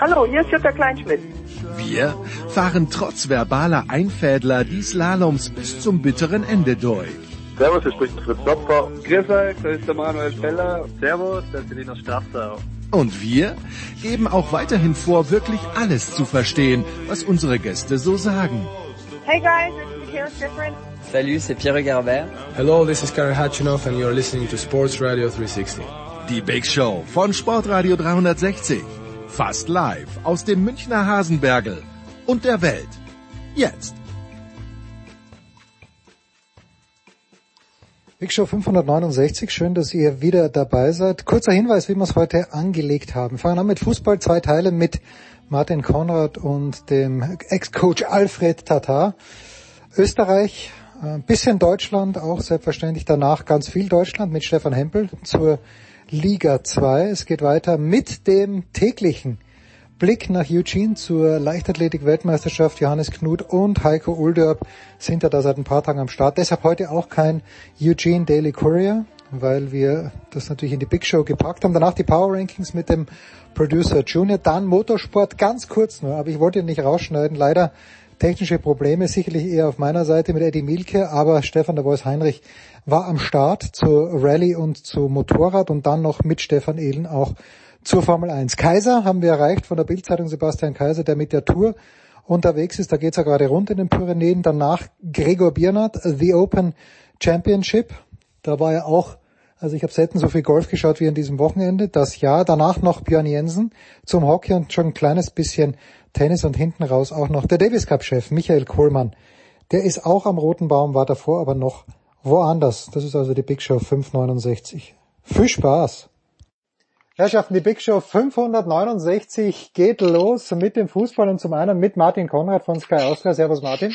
Hallo, hier ist Jutta Kleinschmidt. Wir fahren trotz verbaler Einfädler die Slaloms bis zum bitteren Ende durch. Servus, hier spricht Fritz Klopfer. Grüß euch, das ist der Manuel Feller. Servus, das ist Linus Strafter. Und wir geben auch weiterhin vor, wirklich alles zu verstehen, was unsere Gäste so sagen. Hey guys, it's Michaela Schifrin. Salut, c'est Pierre Garbert. Hello, this is Karen Hatchinoff and you're listening to Sports Radio 360. Die Big Show von Sportradio 360. Fast live aus dem Münchner Hasenbergel und der Welt. Jetzt. Big Show 569, schön, dass ihr wieder dabei seid. Kurzer Hinweis, wie wir es heute angelegt haben. Fangen an mit Fußball, zwei Teile mit Martin Konrad und dem Ex-Coach Alfred Tatar. Österreich, ein bisschen Deutschland, auch selbstverständlich danach ganz viel Deutschland mit Stefan Hempel zur Liga 2. Es geht weiter mit dem täglichen Blick nach Eugene zur Leichtathletik-Weltmeisterschaft. Johannes Knut und Heiko Ulderb sind ja da seit ein paar Tagen am Start. Deshalb heute auch kein Eugene Daily Courier, weil wir das natürlich in die Big Show gepackt haben. Danach die Power Rankings mit dem Producer Junior. Dann Motorsport, ganz kurz nur, aber ich wollte ihn nicht rausschneiden. Leider technische Probleme, sicherlich eher auf meiner Seite mit Eddie Milke, aber Stefan der Voice Heinrich war am Start zur Rallye und zu Motorrad und dann noch mit Stefan Ehlen auch zur Formel 1. Kaiser haben wir erreicht von der Bildzeitung Sebastian Kaiser, der mit der Tour unterwegs ist. Da geht's ja gerade rund in den Pyrenäen. Danach Gregor Biernat, The Open Championship. Da war er auch, also ich habe selten so viel Golf geschaut wie an diesem Wochenende. Das Jahr. Danach noch Björn Jensen zum Hockey und schon ein kleines bisschen Tennis und hinten raus auch noch der Davis Cup Chef Michael Kohlmann. Der ist auch am Roten Baum, war davor aber noch woanders. Das ist also die Big Show 569. Viel Spaß! Herrschaften, die Big Show 569 geht los mit dem Fußball und zum einen mit Martin Konrad von Sky Austria. Servus Martin.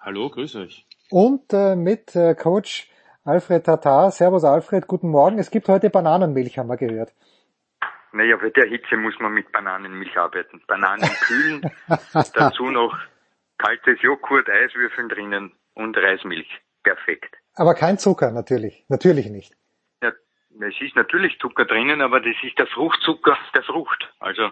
Hallo, grüß euch. Und äh, mit äh, Coach Alfred Tatar. Servus Alfred, guten Morgen. Es gibt heute Bananenmilch, haben wir gehört. Naja, bei der Hitze muss man mit Bananenmilch arbeiten. Bananen kühlen, dazu noch kaltes Joghurt, Eiswürfeln drinnen und Reismilch. Perfekt. Aber kein Zucker, natürlich. Natürlich nicht. Ja, es ist natürlich Zucker drinnen, aber das ist der Fruchtzucker der Frucht. Also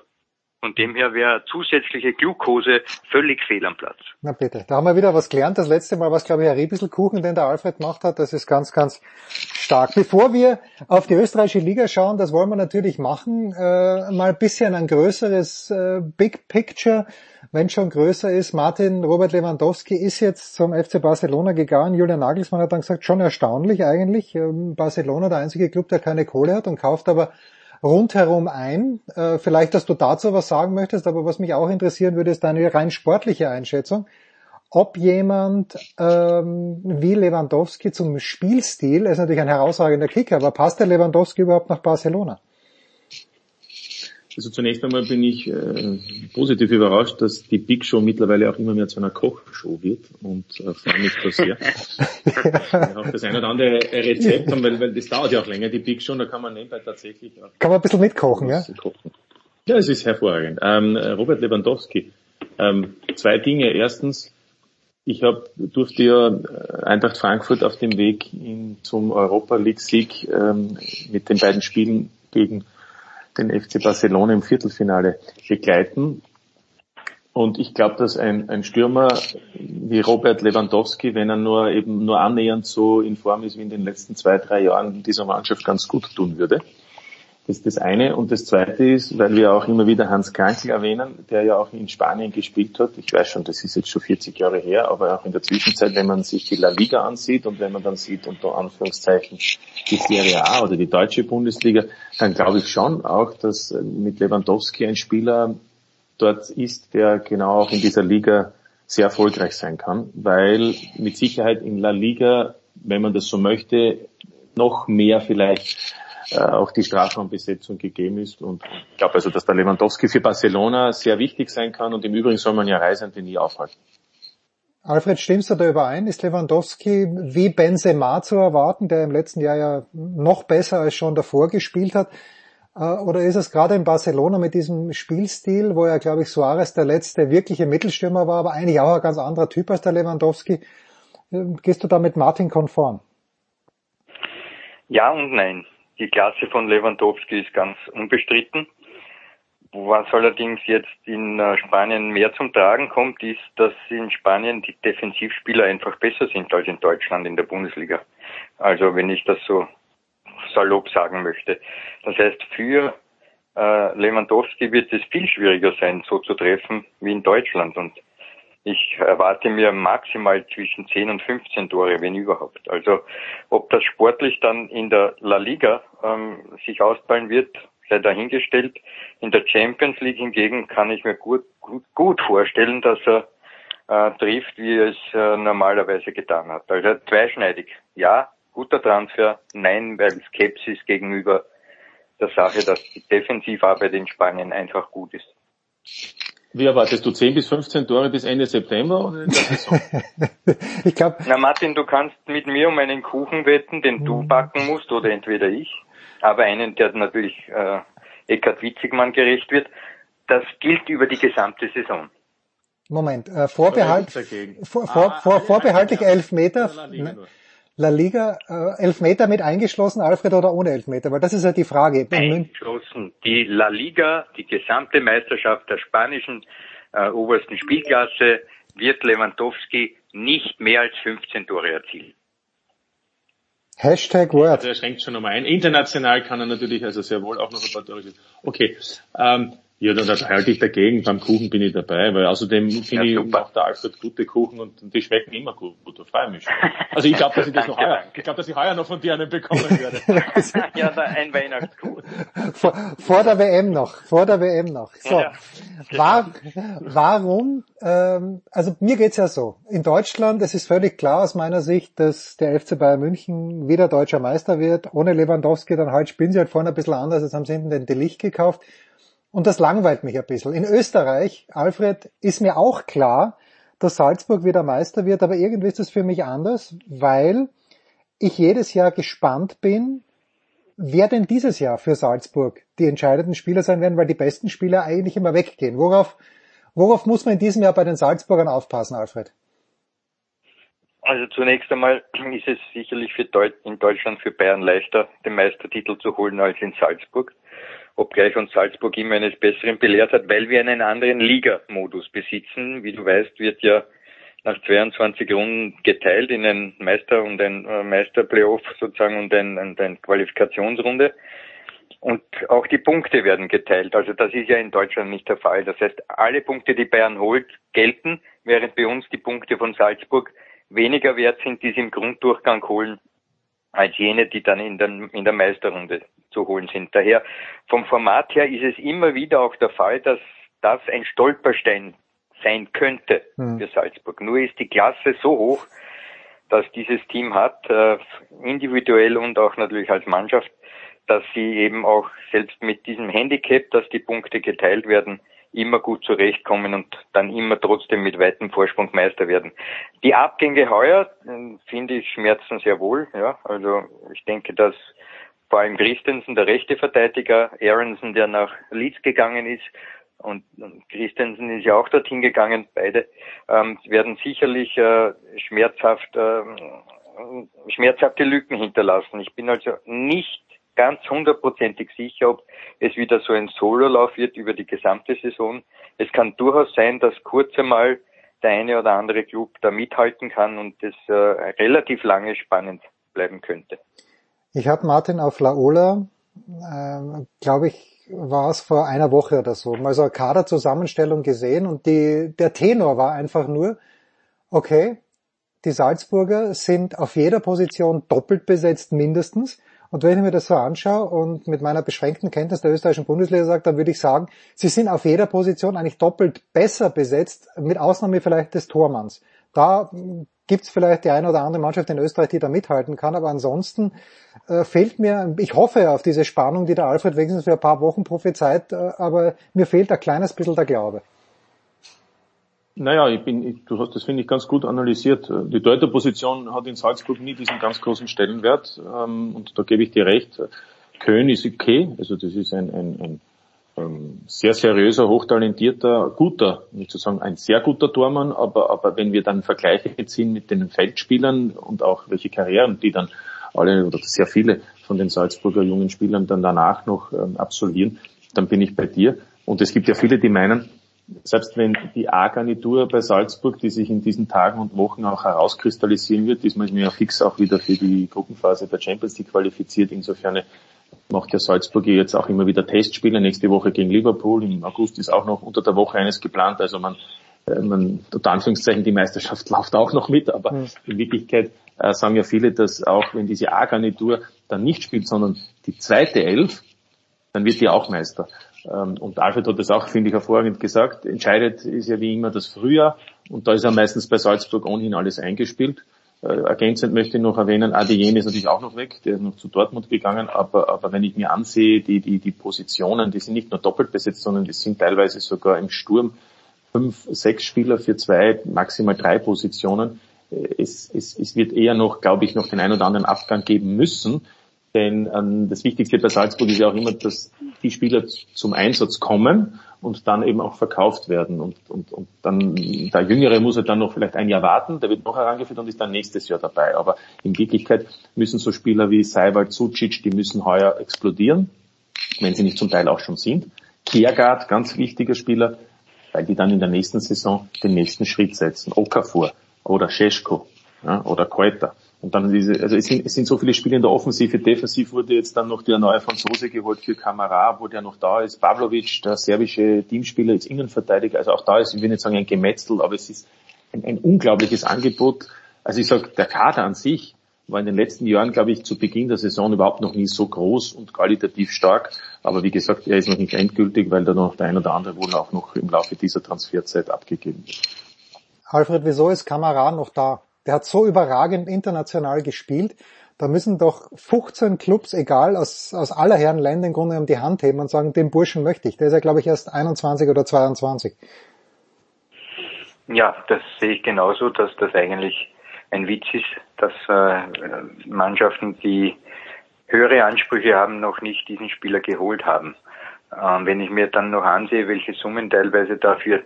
von dem her wäre zusätzliche Glucose völlig fehl am Platz. Na bitte, da haben wir wieder was gelernt. Das letzte Mal war es, glaube ich, ein Riebisselkuchen, den der Alfred gemacht hat. Das ist ganz, ganz stark. Bevor wir auf die österreichische Liga schauen, das wollen wir natürlich machen, äh, mal ein bisschen ein größeres äh, Big Picture, wenn schon größer ist. Martin Robert Lewandowski ist jetzt zum FC Barcelona gegangen. Julian Nagelsmann hat dann gesagt, schon erstaunlich eigentlich. Ähm, Barcelona der einzige Club, der keine Kohle hat und kauft aber rundherum ein. Äh, vielleicht, dass du dazu was sagen möchtest, aber was mich auch interessieren würde, ist deine rein sportliche Einschätzung. Ob jemand ähm, wie Lewandowski zum Spielstil, er ist natürlich ein herausragender Kicker, aber passt der Lewandowski überhaupt nach Barcelona? Also zunächst einmal bin ich äh, positiv überrascht, dass die Big Show mittlerweile auch immer mehr zu einer Kochshow wird und äh, freue mich da sehr. ja. auch das ein oder andere Rezept haben, weil, weil das dauert ja auch länger, die Big Show, da kann man nebenbei tatsächlich auch Kann man ein bisschen mitkochen, ja? Kochen. Ja, es ist hervorragend. Ähm, Robert Lewandowski, ähm, zwei Dinge. Erstens, ich hab, durfte ja äh, Eintracht Frankfurt auf dem Weg in, zum Europa League Sieg ähm, mit den beiden Spielen gegen den FC Barcelona im Viertelfinale begleiten. Und ich glaube, dass ein, ein Stürmer wie Robert Lewandowski, wenn er nur eben nur annähernd so in Form ist wie in den letzten zwei, drei Jahren dieser Mannschaft ganz gut tun würde. Das ist das eine. Und das zweite ist, weil wir auch immer wieder Hans Krankel erwähnen, der ja auch in Spanien gespielt hat. Ich weiß schon, das ist jetzt schon 40 Jahre her, aber auch in der Zwischenzeit, wenn man sich die La Liga ansieht und wenn man dann sieht, unter Anführungszeichen, die Serie A oder die deutsche Bundesliga, dann glaube ich schon auch, dass mit Lewandowski ein Spieler dort ist, der genau auch in dieser Liga sehr erfolgreich sein kann, weil mit Sicherheit in La Liga, wenn man das so möchte, noch mehr vielleicht äh, auch die Strafraumbesetzung gegeben ist. Und ich glaube also, dass der Lewandowski für Barcelona sehr wichtig sein kann und im Übrigen soll man ja Reisende nie aufhalten. Alfred, stimmst du da überein? Ist Lewandowski wie Benzema zu erwarten, der im letzten Jahr ja noch besser als schon davor gespielt hat? Äh, oder ist es gerade in Barcelona mit diesem Spielstil, wo ja, glaube ich, Suarez der letzte wirkliche Mittelstürmer war, aber eigentlich auch ein ganz anderer Typ als der Lewandowski? Äh, gehst du da mit Martin konform? Ja und nein. Die Klasse von Lewandowski ist ganz unbestritten. Was allerdings jetzt in äh, Spanien mehr zum Tragen kommt, ist, dass in Spanien die Defensivspieler einfach besser sind als in Deutschland in der Bundesliga. Also wenn ich das so salopp sagen möchte. Das heißt, für äh, Lewandowski wird es viel schwieriger sein, so zu treffen wie in Deutschland. Und ich erwarte mir maximal zwischen 10 und 15 Tore, wenn überhaupt. Also ob das sportlich dann in der La Liga ähm, sich ausballen wird, sei dahingestellt. In der Champions League hingegen kann ich mir gut, gut, gut vorstellen, dass er äh, trifft, wie er es äh, normalerweise getan hat. Also zweischneidig. Ja, guter Transfer. Nein, weil Skepsis gegenüber der Sache, dass die Defensivarbeit in Spanien einfach gut ist. Wie erwartest du 10 bis 15 Tore bis Ende September oder in der Saison? ich glaube. Na Martin, du kannst mit mir um einen Kuchen wetten, den du mhm. backen musst oder entweder ich aber einen, der natürlich äh, Eckhard Witzigmann gerecht wird. Das gilt über die gesamte Saison. Moment, äh, Vorbehalt, vor, vor, ah, vor, vorbehaltlich elf Meter, La Liga, äh, elf Meter mit eingeschlossen, Alfred, oder ohne elf Meter? Weil das ist ja die Frage. Eingeschlossen. Die La Liga, die gesamte Meisterschaft der spanischen äh, obersten Spielklasse, wird Lewandowski nicht mehr als 15 Tore erzielen. Hashtag Word. Also er schränkt schon nochmal ein. International kann er natürlich also sehr wohl auch noch ein paar Tore Okay. Ähm, ja, dann das halte ich dagegen. Beim Kuchen bin ich dabei, weil außerdem finde ja, ich, macht der Alfred gute Kuchen und die schmecken immer gut. gut da freue mich schon. Also ich glaube, dass ich das noch heuer, ich glaube, dass ich heuer noch von dir einen bekommen werde. ja, da ein Weihnachtskuchen. Vor, vor der WM noch, vor der WM noch. So. Ja. War, warum, ähm, also mir geht's ja so. In Deutschland, es ist völlig klar aus meiner Sicht, dass der FC Bayern München wieder deutscher Meister wird. Ohne Lewandowski, dann halt spielen sie halt vorne ein bisschen anders, als haben sie hinten den Delicht gekauft. Und das langweilt mich ein bisschen. In Österreich, Alfred, ist mir auch klar, dass Salzburg wieder Meister wird, aber irgendwie ist das für mich anders, weil ich jedes Jahr gespannt bin, wer denn dieses Jahr für Salzburg die entscheidenden Spieler sein werden, weil die besten Spieler eigentlich immer weggehen. Worauf, worauf muss man in diesem Jahr bei den Salzburgern aufpassen, Alfred? Also zunächst einmal ist es sicherlich Deut in Deutschland für Bayern leichter, den Meistertitel zu holen als in Salzburg obgleich uns Salzburg immer eines Besseren belehrt hat, weil wir einen anderen Liga-Modus besitzen. Wie du weißt, wird ja nach 22 Runden geteilt in ein Meister- und ein äh, Meister-Playoff sozusagen und ein, ein Qualifikationsrunde. Und auch die Punkte werden geteilt. Also das ist ja in Deutschland nicht der Fall. Das heißt, alle Punkte, die Bayern holt, gelten, während bei uns die Punkte von Salzburg weniger wert sind, die sie im Grunddurchgang holen, als jene, die dann in der, in der Meisterrunde zu holen sind. Daher vom Format her ist es immer wieder auch der Fall, dass das ein Stolperstein sein könnte mhm. für Salzburg. Nur ist die Klasse so hoch, dass dieses Team hat, äh, individuell und auch natürlich als Mannschaft, dass sie eben auch selbst mit diesem Handicap, dass die Punkte geteilt werden, immer gut zurechtkommen und dann immer trotzdem mit weitem Vorsprung Meister werden. Die Abgänge heuer äh, finde ich schmerzen sehr wohl. Ja, also ich denke, dass vor allem Christensen, der rechte Verteidiger, Aronson, der nach Leeds gegangen ist, und Christensen ist ja auch dorthin gegangen, beide ähm, werden sicherlich äh, schmerzhaft, äh, schmerzhafte Lücken hinterlassen. Ich bin also nicht ganz hundertprozentig sicher, ob es wieder so ein Sololauf wird über die gesamte Saison. Es kann durchaus sein, dass kurz einmal der eine oder andere Club da mithalten kann und es äh, relativ lange spannend bleiben könnte. Ich habe Martin auf Laola, äh, glaube ich, war es vor einer Woche oder so, mal so eine Kaderzusammenstellung gesehen und die, der Tenor war einfach nur, okay, die Salzburger sind auf jeder Position doppelt besetzt mindestens. Und wenn ich mir das so anschaue und mit meiner beschränkten Kenntnis der österreichischen Bundesliga sage, dann würde ich sagen, sie sind auf jeder Position eigentlich doppelt besser besetzt, mit Ausnahme vielleicht des Tormanns. Da gibt es vielleicht die eine oder andere Mannschaft in Österreich, die da mithalten kann, aber ansonsten äh, fehlt mir, ich hoffe auf diese Spannung, die der Alfred wenigstens für ein paar Wochen prophezeit, äh, aber mir fehlt ein kleines bisschen der Glaube. Naja, ich bin, ich, du hast das finde ich ganz gut analysiert. Die deutsche Position hat in Salzburg nie diesen ganz großen Stellenwert ähm, und da gebe ich dir recht. Köln ist okay, also das ist ein, ein, ein sehr seriöser, hochtalentierter, guter, nicht zu sagen ein sehr guter Tormann, aber, aber wenn wir dann Vergleiche ziehen mit den Feldspielern und auch welche Karrieren, die dann alle oder sehr viele von den Salzburger jungen Spielern dann danach noch ähm, absolvieren, dann bin ich bei dir. Und es gibt ja viele, die meinen, selbst wenn die A-Garnitur bei Salzburg, die sich in diesen Tagen und Wochen auch herauskristallisieren wird, diesmal ist mir ja fix auch wieder für die Gruppenphase der Champions League qualifiziert. Insofern macht der Salzburg jetzt auch immer wieder Testspiele. Nächste Woche gegen Liverpool. Im August ist auch noch unter der Woche eines geplant. Also man, äh, man, unter Anführungszeichen, die Meisterschaft läuft auch noch mit. Aber mhm. in Wirklichkeit äh, sagen ja viele, dass auch wenn diese A-Garnitur dann nicht spielt, sondern die zweite Elf, dann wird die auch Meister. Ähm, und Alfred hat das auch, finde ich, hervorragend gesagt. Entscheidet ist ja wie immer das Frühjahr und da ist ja meistens bei Salzburg ohnehin alles eingespielt. Äh, ergänzend möchte ich noch erwähnen, Adeyemi ist natürlich auch noch weg, der ist noch zu Dortmund gegangen, aber, aber wenn ich mir ansehe, die, die, die Positionen, die sind nicht nur doppelt besetzt, sondern die sind teilweise sogar im Sturm fünf, sechs Spieler für zwei, maximal drei Positionen. Äh, es, es, es wird eher noch, glaube ich, noch den ein oder anderen Abgang geben müssen. Denn ähm, das Wichtigste bei Salzburg ist ja auch immer, dass die Spieler zum Einsatz kommen und dann eben auch verkauft werden. Und, und, und dann der Jüngere muss er dann noch vielleicht ein Jahr warten, der wird noch herangeführt und ist dann nächstes Jahr dabei. Aber in Wirklichkeit müssen so Spieler wie Seiwald, Sucic, die müssen heuer explodieren, wenn sie nicht zum Teil auch schon sind. Kiergaard, ganz wichtiger Spieler, weil die dann in der nächsten Saison den nächsten Schritt setzen. Okafor oder Scheschko ja, oder Keuter. Und dann diese, also es sind, es sind so viele Spiele in der Offensive. Defensiv wurde jetzt dann noch der neue Franzose geholt für Kamara, wo der noch da ist. Pavlovic, der serbische Teamspieler, jetzt Innenverteidiger. Also auch da ist, ich will nicht sagen ein Gemetzel, aber es ist ein, ein unglaubliches Angebot. Also ich sage, der Kader an sich war in den letzten Jahren, glaube ich, zu Beginn der Saison überhaupt noch nie so groß und qualitativ stark. Aber wie gesagt, er ist noch nicht endgültig, weil da noch der ein oder andere wohl auch noch im Laufe dieser Transferzeit abgegeben wird. Alfred, wieso ist Kamara noch da? Der hat so überragend international gespielt. Da müssen doch 15 Clubs, egal aus, aus aller Herren Länder, im Grunde genommen die Hand heben und sagen, den Burschen möchte ich. Der ist ja, glaube ich, erst 21 oder 22. Ja, das sehe ich genauso, dass das eigentlich ein Witz ist, dass äh, Mannschaften, die höhere Ansprüche haben, noch nicht diesen Spieler geholt haben. Ähm, wenn ich mir dann noch ansehe, welche Summen teilweise dafür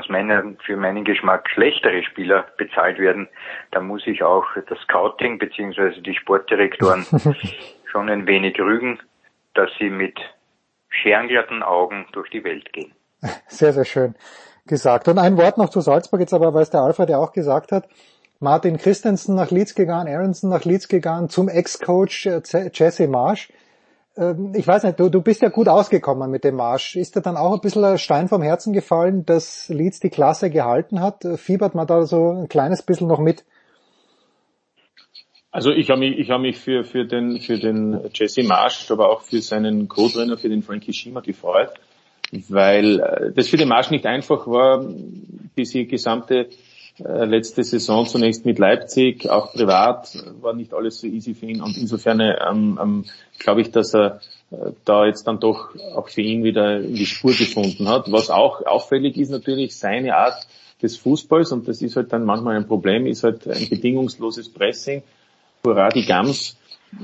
aus meiner, für meinen Geschmack schlechtere Spieler bezahlt werden, dann muss ich auch das Scouting beziehungsweise die Sportdirektoren schon ein wenig rügen, dass sie mit scherenglatten Augen durch die Welt gehen. Sehr, sehr schön gesagt. Und ein Wort noch zu Salzburg jetzt aber, weil es der Alfred ja auch gesagt hat. Martin Christensen nach Leeds gegangen, Aronson nach Leeds gegangen, zum Ex-Coach äh, Jesse Marsch. Ähm, ich weiß nicht, du, du bist ja gut ausgekommen mit dem Marsch. Ist dir dann auch ein bisschen ein Stein vom Herzen gefallen, dass Leeds die Klasse gehalten hat? Fiebert man da so ein kleines bisschen noch mit? Also ich habe mich, ich habe mich für, für den, für den Jesse Marsch, aber auch für seinen Co-Trainer, für den Frankie Schima gefreut, weil äh, das für den Marsch nicht einfach war, diese gesamte äh, letzte Saison zunächst mit Leipzig, auch privat war nicht alles so easy für ihn und insofern ähm, ähm, glaube ich, dass er äh, da jetzt dann doch auch für ihn wieder die Spur gefunden hat. Was auch auffällig ist natürlich seine Art des Fußballs und das ist halt dann manchmal ein Problem, ist halt ein bedingungsloses Pressing, hurra die Gams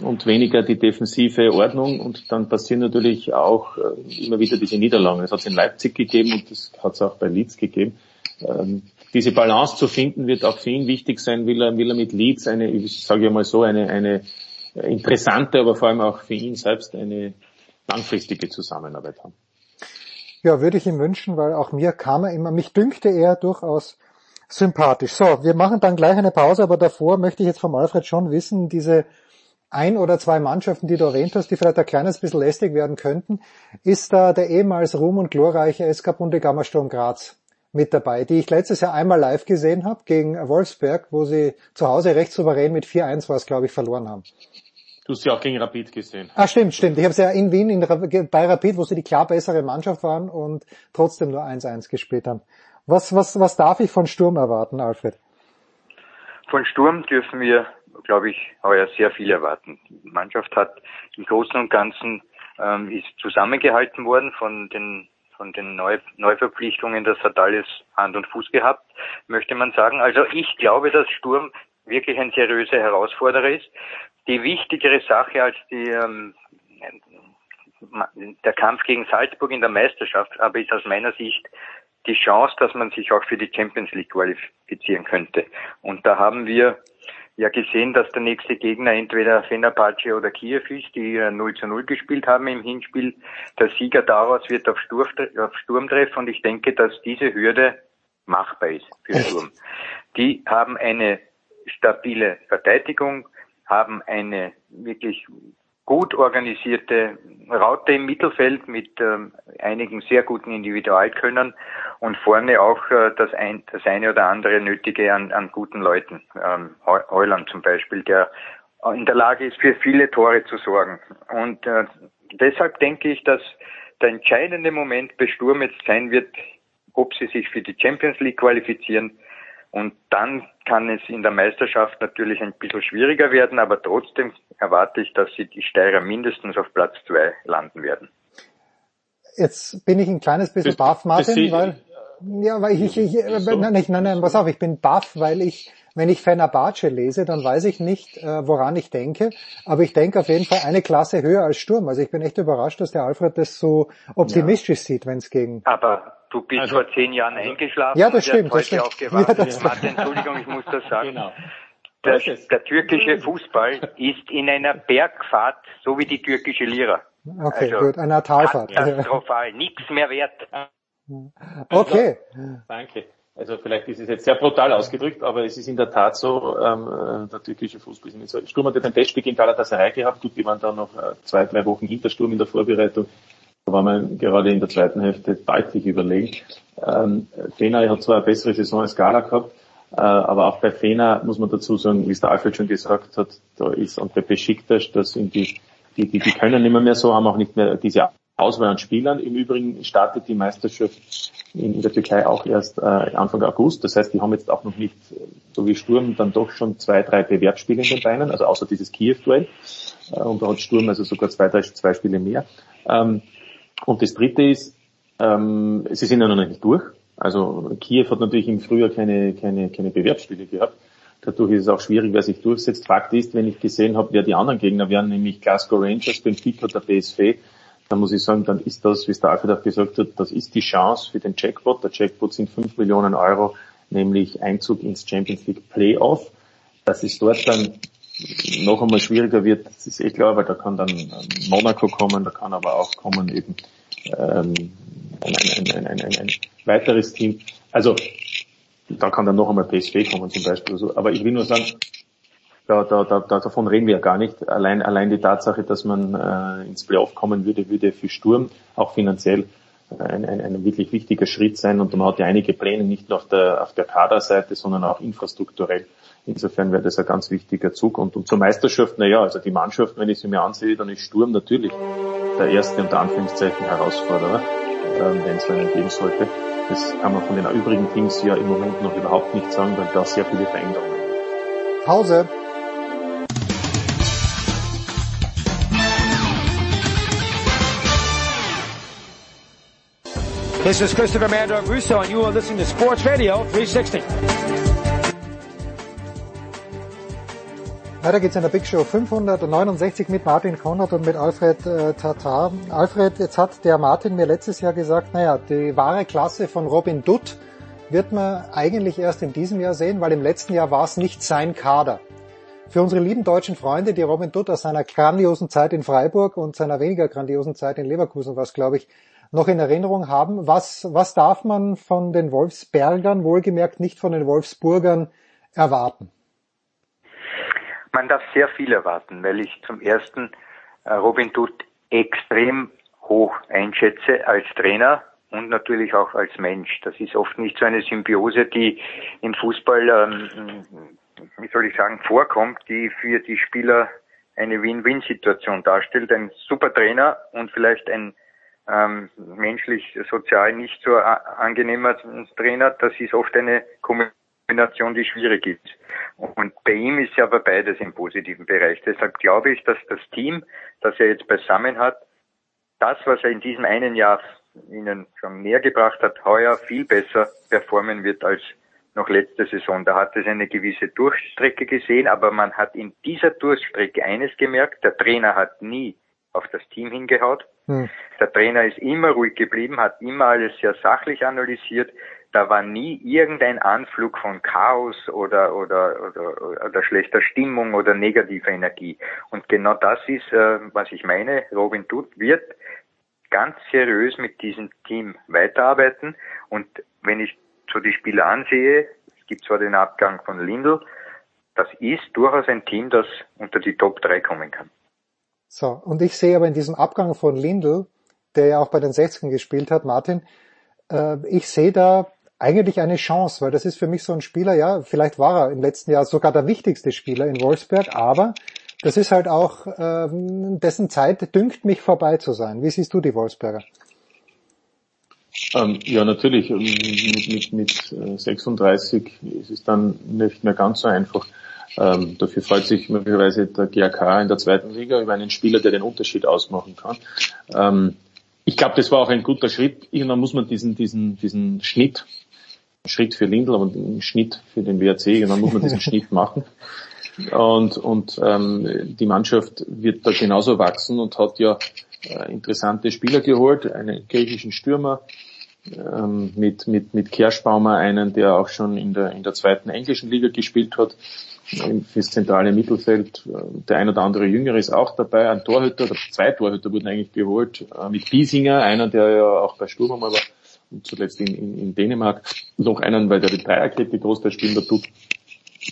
und weniger die defensive Ordnung und dann passieren natürlich auch äh, immer wieder diese Niederlagen. Es hat es in Leipzig gegeben und das hat es auch bei Leeds gegeben. Ähm, diese Balance zu finden wird auch für ihn wichtig sein, will er, will er mit Leeds eine, ich sage mal so, eine, eine interessante, aber vor allem auch für ihn selbst eine langfristige Zusammenarbeit haben. Ja, würde ich ihm wünschen, weil auch mir kam er immer, mich dünkte er durchaus sympathisch. So, wir machen dann gleich eine Pause, aber davor möchte ich jetzt vom Alfred schon wissen, diese ein oder zwei Mannschaften, die du erwähnt hast, die vielleicht ein kleines bisschen lästig werden könnten, ist da der ehemals ruhm- und glorreiche SK Bundegammer Sturm Graz mit dabei, die ich letztes Jahr einmal live gesehen habe gegen Wolfsberg, wo sie zu Hause recht souverän mit 4-1 war es, glaube ich, verloren haben. Du hast sie auch gegen Rapid gesehen. Ah, stimmt, stimmt. Ich habe sie ja in Wien in, bei Rapid, wo sie die klar bessere Mannschaft waren und trotzdem nur 1-1 gespielt haben. Was, was, was darf ich von Sturm erwarten, Alfred? Von Sturm dürfen wir, glaube ich, heuer sehr viel erwarten. Die Mannschaft hat im Großen und Ganzen ähm, ist zusammengehalten worden von den von den Neu Neuverpflichtungen. Das hat alles Hand und Fuß gehabt, möchte man sagen. Also ich glaube, dass Sturm wirklich ein seriöser Herausforderer ist. Die wichtigere Sache als die ähm, der Kampf gegen Salzburg in der Meisterschaft, aber ist aus meiner Sicht die Chance, dass man sich auch für die Champions League qualifizieren könnte. Und da haben wir ja gesehen, dass der nächste Gegner entweder Fenerbahce oder Kiew ist, die 0 zu 0 gespielt haben im Hinspiel. Der Sieger daraus wird auf Sturm, auf Sturm treffen und ich denke, dass diese Hürde machbar ist für Sturm. Die haben eine stabile Verteidigung, haben eine wirklich gut organisierte Raute im Mittelfeld mit ähm, einigen sehr guten Individualkönnern und vorne auch äh, das, ein, das eine oder andere Nötige an, an guten Leuten. Ähm, Heuland zum Beispiel, der in der Lage ist, für viele Tore zu sorgen. Und äh, deshalb denke ich, dass der entscheidende Moment bei Sturm jetzt sein wird, ob sie sich für die Champions League qualifizieren und dann kann es in der Meisterschaft natürlich ein bisschen schwieriger werden, aber trotzdem erwarte ich, dass sie die Steirer mindestens auf Platz zwei landen werden. Jetzt bin ich ein kleines bisschen baff, Martin, weil ja, weil ich, ich, ich nein, nein, nein, nein, pass auf, ich bin baff, weil ich, wenn ich Fenerbahce lese, dann weiß ich nicht, äh, woran ich denke, aber ich denke auf jeden Fall eine Klasse höher als Sturm. Also ich bin echt überrascht, dass der Alfred das so optimistisch ja. sieht, wenn es gegen. Aber Du bist also, vor zehn Jahren also, eingeschlafen. Ja, das stimmt. Das stimmt. Ja, das Martin, Entschuldigung, ich muss das sagen. Genau. Der, der, türkische Fußball ist in einer Bergfahrt, so wie die türkische Lira. Okay, also, gut, einer Talfahrt. Katastrophal, nichts mehr wert. Okay. Also, danke. Also vielleicht ist es jetzt sehr brutal ausgedrückt, aber es ist in der Tat so, ähm, der türkische Fußball ist nicht so. Sturm hat ja den Testspiel gegen Galatasaray gehabt, gut, die waren da noch äh, zwei, drei Wochen hinter Sturm in der Vorbereitung. Da war man gerade in der zweiten Hälfte deutlich überlegen. Ähm, Fener hat zwar eine bessere Saison als Gala gehabt, äh, aber auch bei Fener muss man dazu sagen, wie es der Alfred schon gesagt hat, da ist Andre Besiktas, das sind die, die, die, die können nicht mehr, so, haben auch nicht mehr diese Auswahl an Spielern. Im Übrigen startet die Meisterschaft in, in der Türkei auch erst äh, Anfang August. Das heißt, die haben jetzt auch noch nicht, so wie Sturm, dann doch schon zwei, drei Bewerbsspiele in den Beinen, also außer dieses Kiew-Duell. Äh, und da hat Sturm also sogar zwei, drei, zwei Spiele mehr. Ähm, und das Dritte ist, ähm, sie sind ja noch nicht durch. Also Kiew hat natürlich im Frühjahr keine, keine, keine Bewerbsspiele gehabt. Dadurch ist es auch schwierig, wer sich durchsetzt. Fakt ist, wenn ich gesehen habe, wer die anderen Gegner wären, nämlich Glasgow Rangers, Benfica oder BSV, dann muss ich sagen, dann ist das, wie es der Alfred auch gesagt hat, das ist die Chance für den Jackpot. Der Jackpot sind 5 Millionen Euro, nämlich Einzug ins Champions League Playoff. Dass es dort dann noch einmal schwieriger wird, das ist eh klar, weil da kann dann Monaco kommen, da kann aber auch kommen eben ähm, ein, ein, ein, ein, weiteres Team. Also da kann dann noch einmal PSV kommen zum Beispiel. Aber ich will nur sagen, da, da, da, davon reden wir ja gar nicht. Allein, allein die Tatsache, dass man äh, ins Playoff kommen würde, würde für Sturm auch finanziell ein, ein, ein wirklich wichtiger Schritt sein und man hat ja einige Pläne nicht nur auf der, auf der Kaderseite, sondern auch infrastrukturell. Insofern wäre das ein ganz wichtiger Zug. Und, und zur Meisterschaft, naja, also die Mannschaft, wenn ich sie mir ansehe, dann ist Sturm natürlich der erste unter Anführungszeichen Herausforderer, ähm, wenn es einen geben sollte. Das kann man von den übrigen Teams ja im Moment noch überhaupt nicht sagen, weil da sehr viele Veränderungen. Pause. This is Christopher Mandor Russo and you are listening to Sports Radio 360. Weiter geht's in der Big Show 569 mit Martin Konrad und mit Alfred äh, Tatar. Alfred, jetzt hat der Martin mir letztes Jahr gesagt, naja, die wahre Klasse von Robin Dutt wird man eigentlich erst in diesem Jahr sehen, weil im letzten Jahr war es nicht sein Kader. Für unsere lieben deutschen Freunde, die Robin Dutt aus seiner grandiosen Zeit in Freiburg und seiner weniger grandiosen Zeit in Leverkusen, was glaube ich, noch in Erinnerung haben, was, was darf man von den Wolfsbergern, wohlgemerkt nicht von den Wolfsburgern, erwarten? Man darf sehr viel erwarten, weil ich zum ersten äh, Robin Dutt extrem hoch einschätze als Trainer und natürlich auch als Mensch. Das ist oft nicht so eine Symbiose, die im Fußball, ähm, wie soll ich sagen, vorkommt, die für die Spieler eine Win-Win-Situation darstellt. Ein super Trainer und vielleicht ein ähm, menschlich, sozial nicht so angenehmer Trainer. Das ist oft eine Kombination, die schwierig ist. Und bei ihm ist ja aber beides im positiven Bereich. Deshalb glaube ich, dass das Team, das er jetzt beisammen hat, das, was er in diesem einen Jahr ihnen schon näher gebracht hat, heuer viel besser performen wird als noch letzte Saison. Da hat es eine gewisse Durchstrecke gesehen, aber man hat in dieser Durchstrecke eines gemerkt, der Trainer hat nie auf das Team hingehaut. Hm. Der Trainer ist immer ruhig geblieben, hat immer alles sehr sachlich analysiert. Da war nie irgendein Anflug von Chaos oder, oder, oder, oder schlechter Stimmung oder negativer Energie. Und genau das ist, äh, was ich meine. Robin Dutt wird ganz seriös mit diesem Team weiterarbeiten. Und wenn ich so die Spieler ansehe, es gibt zwar den Abgang von Lindl, das ist durchaus ein Team, das unter die Top 3 kommen kann. So, und ich sehe aber in diesem Abgang von Lindl, der ja auch bei den 60 gespielt hat, Martin, äh, ich sehe da eigentlich eine Chance, weil das ist für mich so ein Spieler, ja, vielleicht war er im letzten Jahr sogar der wichtigste Spieler in Wolfsberg, aber das ist halt auch, ähm, dessen Zeit dünkt mich vorbei zu sein. Wie siehst du die Wolfsberger? Ähm, ja, natürlich. Ähm, mit, mit, mit 36 äh, ist es dann nicht mehr ganz so einfach. Ähm, dafür freut sich möglicherweise der GAK in der zweiten Liga über einen Spieler, der den Unterschied ausmachen kann. Ähm, ich glaube, das war auch ein guter Schritt. Irgendwann muss man diesen, diesen, diesen Schnitt, Schritt für Lindl, aber einen Schnitt für den WRC, irgendwann muss man diesen Schnitt machen. Und, und ähm, die Mannschaft wird da genauso wachsen und hat ja äh, interessante Spieler geholt, einen griechischen Stürmer, ähm, mit, mit, mit Kerschbaumer, einen, der auch schon in der, in der zweiten englischen Liga gespielt hat, fürs zentrale Mittelfeld. Der ein oder andere Jüngere ist auch dabei, ein Torhüter, zwei Torhüter wurden eigentlich geholt, äh, mit Biesinger, einer, der ja auch bei Sturm war, und zuletzt in, in, in Dänemark, noch einen, weil der die Dreierkette Großteil spielen tut.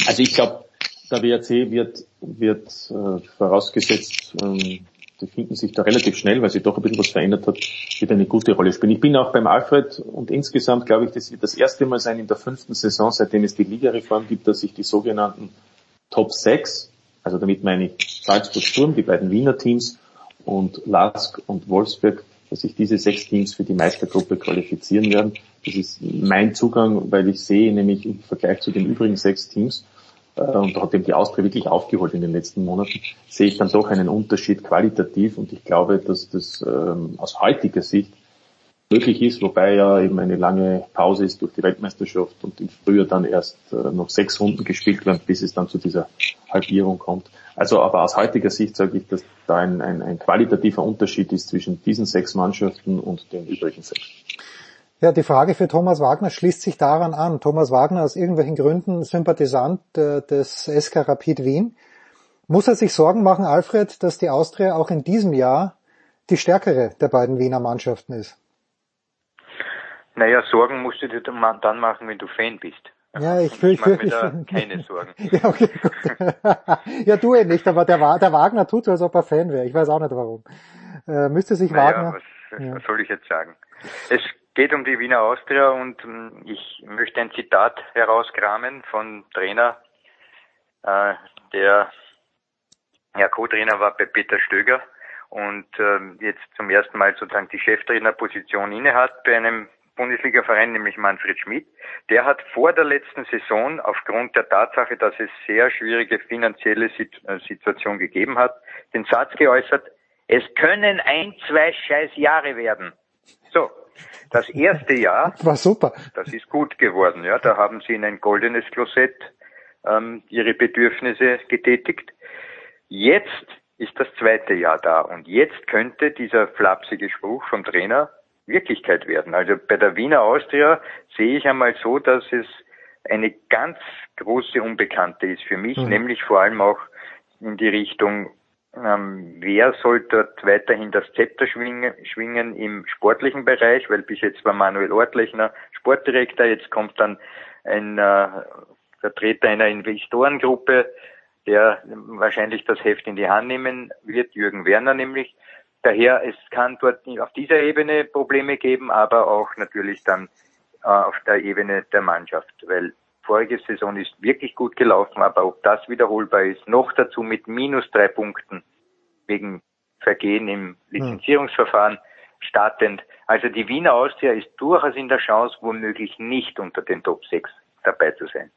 Also ich glaube, der WRC wird, wird äh, vorausgesetzt, ähm, die finden sich da relativ schnell, weil sich doch ein bisschen was verändert hat, wird eine gute Rolle spielen. Ich bin auch beim Alfred und insgesamt glaube ich, das wird das erste Mal sein in der fünften Saison, seitdem es die Ligareform gibt, dass sich die sogenannten Top 6, also damit meine ich Salzburg Sturm, die beiden Wiener Teams und Lask und Wolfsberg, dass sich diese sechs Teams für die Meistergruppe qualifizieren werden. Das ist mein Zugang, weil ich sehe nämlich im Vergleich zu den übrigen sechs Teams, äh, und da hat eben die Austria wirklich aufgeholt in den letzten Monaten, sehe ich dann doch einen Unterschied qualitativ und ich glaube, dass das ähm, aus heutiger Sicht möglich ist, wobei ja eben eine lange Pause ist durch die Weltmeisterschaft und im Frühjahr dann erst äh, noch sechs Runden gespielt werden, bis es dann zu dieser Halbierung kommt. Also aber aus heutiger Sicht sage ich, dass da ein, ein, ein qualitativer Unterschied ist zwischen diesen sechs Mannschaften und den übrigen sechs. Ja, die Frage für Thomas Wagner schließt sich daran an. Thomas Wagner aus irgendwelchen Gründen Sympathisant äh, des SK Rapid Wien. Muss er sich Sorgen machen, Alfred, dass die Austria auch in diesem Jahr die stärkere der beiden Wiener Mannschaften ist? Naja, Sorgen musst du dir dann machen, wenn du Fan bist. Ja, ich fühle, ich, ich, ich keine Sorgen. ja, okay, gut. ja, du eh nicht, aber der, der Wagner tut so, als ob er Fan wäre. Ich weiß auch nicht warum. Äh, müsste sich naja, Wagner... Was, ja. was soll ich jetzt sagen? Es geht um die Wiener Austria und ähm, ich möchte ein Zitat herauskramen von Trainer, äh, der ja, Co-Trainer war bei Peter Stöger und ähm, jetzt zum ersten Mal sozusagen die Cheftrainerposition innehat bei einem Bundesliga-Verein, nämlich Manfred Schmidt. Der hat vor der letzten Saison aufgrund der Tatsache, dass es sehr schwierige finanzielle äh, Situation gegeben hat, den Satz geäußert, es können ein, zwei scheiß Jahre werden. So, das erste Jahr war super. Das ist gut geworden. Ja, da haben sie in ein goldenes Klosett ähm, ihre Bedürfnisse getätigt. Jetzt ist das zweite Jahr da und jetzt könnte dieser flapsige Spruch vom Trainer Wirklichkeit werden. Also bei der Wiener Austria sehe ich einmal so, dass es eine ganz große Unbekannte ist für mich, mhm. nämlich vor allem auch in die Richtung, ähm, wer soll dort weiterhin das Zepter schwingen, schwingen im sportlichen Bereich, weil bis jetzt war Manuel Ortlechner Sportdirektor, jetzt kommt dann ein äh, Vertreter einer Investorengruppe, der wahrscheinlich das Heft in die Hand nehmen wird, Jürgen Werner nämlich. Daher, es kann dort auf dieser Ebene Probleme geben, aber auch natürlich dann äh, auf der Ebene der Mannschaft, weil vorige Saison ist wirklich gut gelaufen, aber ob das wiederholbar ist, noch dazu mit minus drei Punkten wegen Vergehen im Lizenzierungsverfahren startend. Also die Wiener Austria ist durchaus in der Chance, womöglich nicht unter den Top 6 dabei zu sein.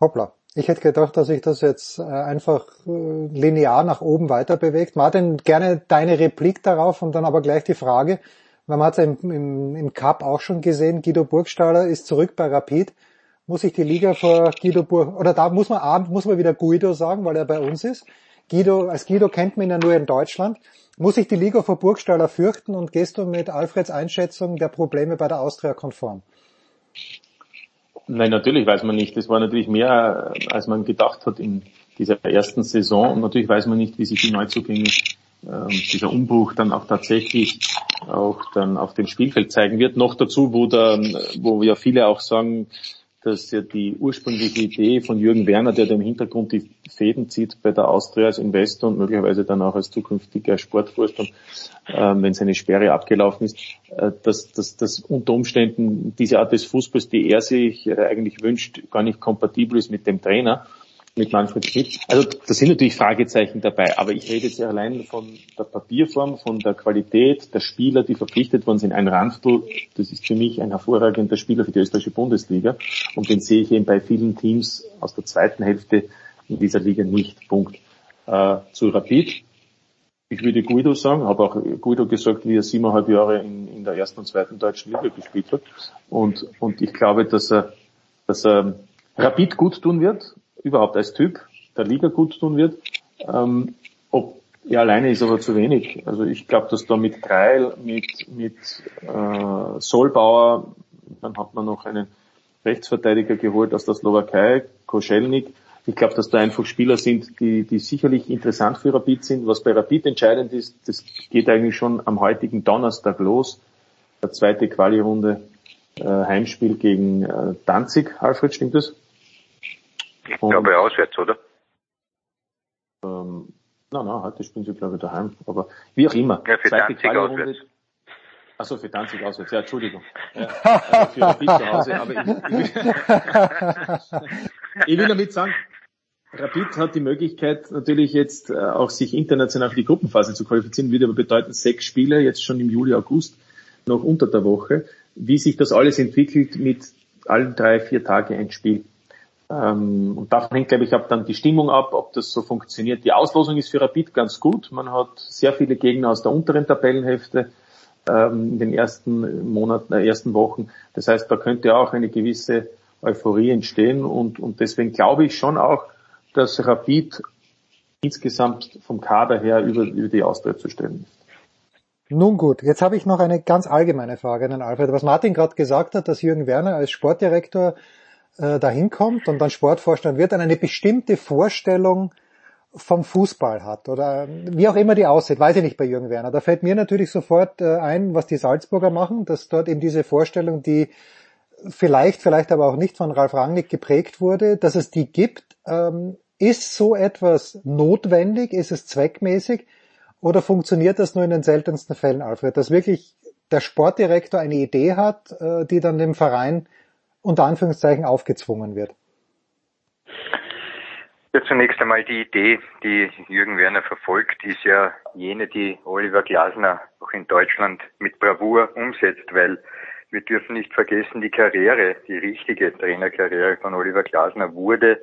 Hoppla. Ich hätte gedacht, dass sich das jetzt äh, einfach äh, linear nach oben weiter bewegt. Martin, gerne deine Replik darauf und dann aber gleich die Frage, man hat es im, im, im Cup auch schon gesehen, Guido Burgstaller ist zurück bei Rapid. Muss ich die Liga vor Guido Burg, oder da muss man, muss man wieder Guido sagen, weil er bei uns ist. Guido, als Guido kennt man ihn ja nur in Deutschland. Muss ich die Liga vor Burgstaller fürchten und gehst du mit Alfreds Einschätzung der Probleme bei der Austria konform? Nein, natürlich weiß man nicht. Das war natürlich mehr, als man gedacht hat in dieser ersten Saison. Und natürlich weiß man nicht, wie sich die Neuzugänge ähm, dieser Umbruch dann auch tatsächlich auch dann auf dem Spielfeld zeigen wird. Noch dazu, wo dann, wo ja viele auch sagen, dass ja die ursprüngliche Idee von Jürgen Werner, der im Hintergrund die Fäden zieht bei der Austria als Investor und möglicherweise dann auch als zukünftiger Sportvorstand, äh, wenn seine Sperre abgelaufen ist, äh, dass, dass, dass unter Umständen diese Art des Fußballs, die er sich eigentlich wünscht, gar nicht kompatibel ist mit dem Trainer mit Manfred Schmidt. Also da sind natürlich Fragezeichen dabei, aber ich rede jetzt allein von der Papierform, von der Qualität der Spieler, die verpflichtet worden sind. Ein Randl, das ist für mich ein hervorragender Spieler für die österreichische Bundesliga und den sehe ich eben bei vielen Teams aus der zweiten Hälfte in dieser Liga nicht. Punkt. Äh, zu Rapid. Ich würde Guido sagen, habe auch Guido gesagt, wie er siebeneinhalb Jahre in, in der ersten und zweiten deutschen Liga gespielt hat. Und, und ich glaube, dass er, dass er Rapid gut tun wird überhaupt als Typ der Liga gut tun wird. Ähm, ob er alleine ist aber zu wenig. Also ich glaube, dass da mit Greil, mit, mit äh, Solbauer, dann hat man noch einen Rechtsverteidiger geholt aus der Slowakei, Koschelnik. Ich glaube, dass da einfach Spieler sind, die, die sicherlich interessant für Rapid sind. Was bei Rapid entscheidend ist, das geht eigentlich schon am heutigen Donnerstag los. Der zweite Quali-Runde äh, Heimspiel gegen äh, Danzig. Alfred, stimmt das? Ich glaube auswärts, oder? Ähm, nein, nein, heute spielen sie glaube ich daheim. Aber wie auch immer. Ja, für Zweite Danzig auswärts. Achso, für Danzig auswärts. Ja, Entschuldigung. Ja, also für Rapid zu Hause. Aber ich, ich, ich will damit sagen, Rapid hat die Möglichkeit natürlich jetzt äh, auch sich international für die Gruppenphase zu qualifizieren, würde aber bedeuten sechs Spiele jetzt schon im Juli, August, noch unter der Woche. Wie sich das alles entwickelt mit allen drei, vier Tage ein Spiel. Ähm, und davon hängt, glaube ich, ab dann die Stimmung ab, ob das so funktioniert. Die Auslosung ist für Rapid ganz gut. Man hat sehr viele Gegner aus der unteren Tabellenhälfte ähm, in den ersten Monaten, äh, ersten Wochen. Das heißt, da könnte auch eine gewisse Euphorie entstehen und, und deswegen glaube ich schon auch, dass Rapid insgesamt vom Kader her über, über die Austria zu stellen ist. Nun gut, jetzt habe ich noch eine ganz allgemeine Frage an Alfred. Was Martin gerade gesagt hat, dass Jürgen Werner als Sportdirektor äh, dahin kommt und dann Sportvorstand wird, dann eine bestimmte Vorstellung vom Fußball hat oder wie auch immer die aussieht, weiß ich nicht bei Jürgen Werner. Da fällt mir natürlich sofort äh, ein, was die Salzburger machen, dass dort eben diese Vorstellung, die vielleicht, vielleicht aber auch nicht von Ralf Rangnick geprägt wurde, dass es die gibt. Ähm, ist so etwas notwendig? Ist es zweckmäßig? Oder funktioniert das nur in den seltensten Fällen, Alfred, dass wirklich der Sportdirektor eine Idee hat, äh, die dann dem Verein unter Anführungszeichen aufgezwungen wird? Ja, zunächst einmal die Idee, die Jürgen Werner verfolgt, ist ja jene, die Oliver Glasner auch in Deutschland mit Bravour umsetzt, weil wir dürfen nicht vergessen, die Karriere, die richtige Trainerkarriere von Oliver Glasner wurde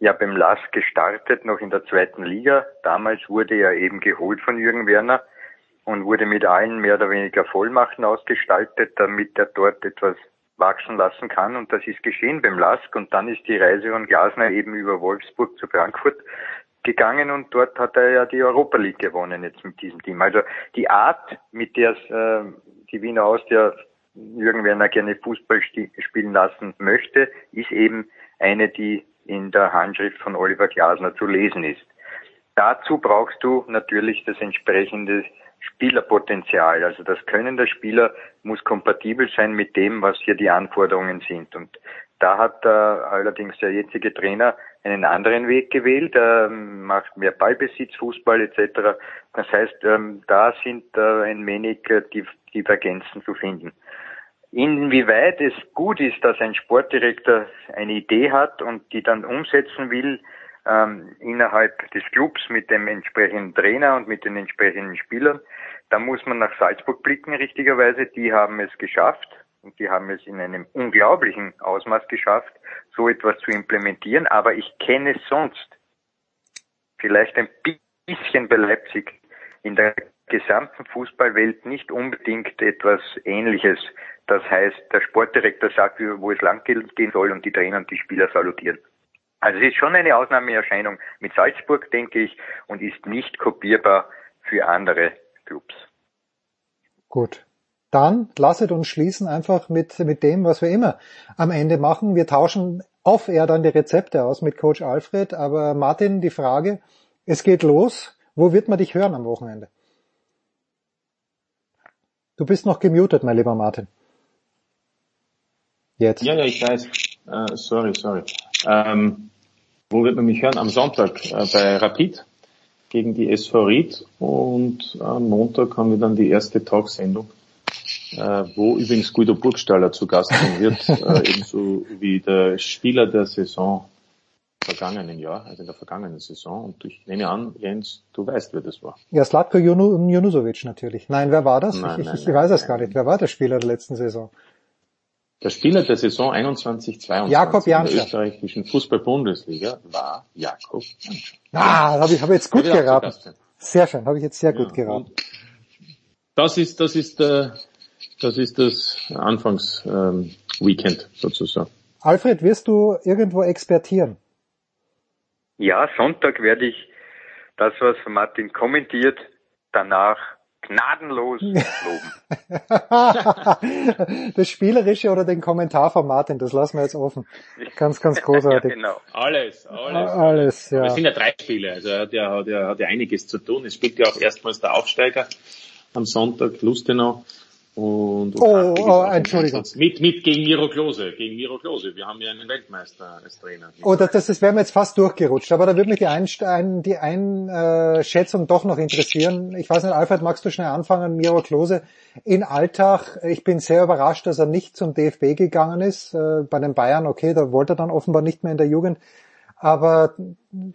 ja beim LAS gestartet, noch in der zweiten Liga. Damals wurde er eben geholt von Jürgen Werner und wurde mit allen mehr oder weniger Vollmachten ausgestaltet, damit er dort etwas wachsen lassen kann. Und das ist geschehen beim LASK. Und dann ist die Reise von Glasner eben über Wolfsburg zu Frankfurt gegangen und dort hat er ja die Europa League gewonnen jetzt mit diesem Team. Also die Art, mit der es äh, die Wiener Austria Jürgen Werner gerne Fußball spielen lassen möchte, ist eben eine, die in der Handschrift von Oliver Glasner zu lesen ist. Dazu brauchst du natürlich das entsprechende Spielerpotenzial. Also das Können der Spieler muss kompatibel sein mit dem, was hier die Anforderungen sind. Und da hat äh, allerdings der jetzige Trainer einen anderen Weg gewählt, er macht mehr Ballbesitz, Fußball etc. Das heißt, ähm, da sind äh, ein wenig äh, Divergenzen zu finden. Inwieweit es gut ist, dass ein Sportdirektor eine Idee hat und die dann umsetzen will, ähm, innerhalb des Clubs mit dem entsprechenden Trainer und mit den entsprechenden Spielern. Da muss man nach Salzburg blicken, richtigerweise. Die haben es geschafft, und die haben es in einem unglaublichen Ausmaß geschafft, so etwas zu implementieren. Aber ich kenne sonst vielleicht ein bisschen bei Leipzig in der gesamten Fußballwelt nicht unbedingt etwas Ähnliches. Das heißt, der Sportdirektor sagt, wo es lang gehen soll und die Trainer und die Spieler salutieren. Also es ist schon eine Ausnahmeerscheinung mit Salzburg, denke ich, und ist nicht kopierbar für andere Clubs. Gut. Dann lasset uns schließen einfach mit, mit dem, was wir immer am Ende machen. Wir tauschen auf er dann die Rezepte aus mit Coach Alfred. Aber Martin, die Frage, es geht los. Wo wird man dich hören am Wochenende? Du bist noch gemutet, mein lieber Martin. Jetzt. Ja, ja, ich weiß. Uh, sorry, sorry. Ähm, wo wird man mich hören? Am Sonntag äh, bei Rapid gegen die SV Ried und am Montag haben wir dann die erste Talksendung, äh, wo übrigens Guido Burgstaller zu Gast sein wird, äh, ebenso wie der Spieler der Saison vergangenen Jahr, also in der vergangenen Saison. Und ich nehme an, Jens, du weißt, wer das war. Ja, Slatko Junusovic natürlich. Nein, wer war das? Nein, ich, nein, ich, ich weiß es gar nicht. Wer war der Spieler der letzten Saison? Der Spieler der Saison 21-22 Jakob Janscher. in der österreichischen Fußball-Bundesliga war Jakob Janscher. Ah, habe ich, hab ich jetzt gut geraten. Sehr schön, habe ich jetzt sehr ja, gut geraten. Das ist, das ist, äh, das ist das Anfangs-Weekend ähm, sozusagen. Alfred, wirst du irgendwo expertieren? Ja, Sonntag werde ich das, was Martin kommentiert, danach gnadenlos loben. das Spielerische oder den Kommentar von Martin, das lassen wir jetzt offen. Ganz, ganz großartig. ja, genau. Alles, alles. Alles, ja. Es sind ja drei Spiele, also er hat ja, hat ja, hat ja einiges zu tun. Es spielt ja auch erstmals der Aufsteiger am Sonntag, Lustenau. Und, oh, oh Entschuldigung. Mit, mit gegen Miro Klose, gegen Miro Klose. Wir haben ja einen Weltmeister als Trainer. Oh, das, das, wäre mir jetzt fast durchgerutscht, aber da würde mich die, Einstein, die Einschätzung doch noch interessieren. Ich weiß nicht, Alfred, magst du schnell anfangen? Miro Klose in Alltag. Ich bin sehr überrascht, dass er nicht zum DFB gegangen ist. Äh, bei den Bayern, okay, da wollte er dann offenbar nicht mehr in der Jugend. Aber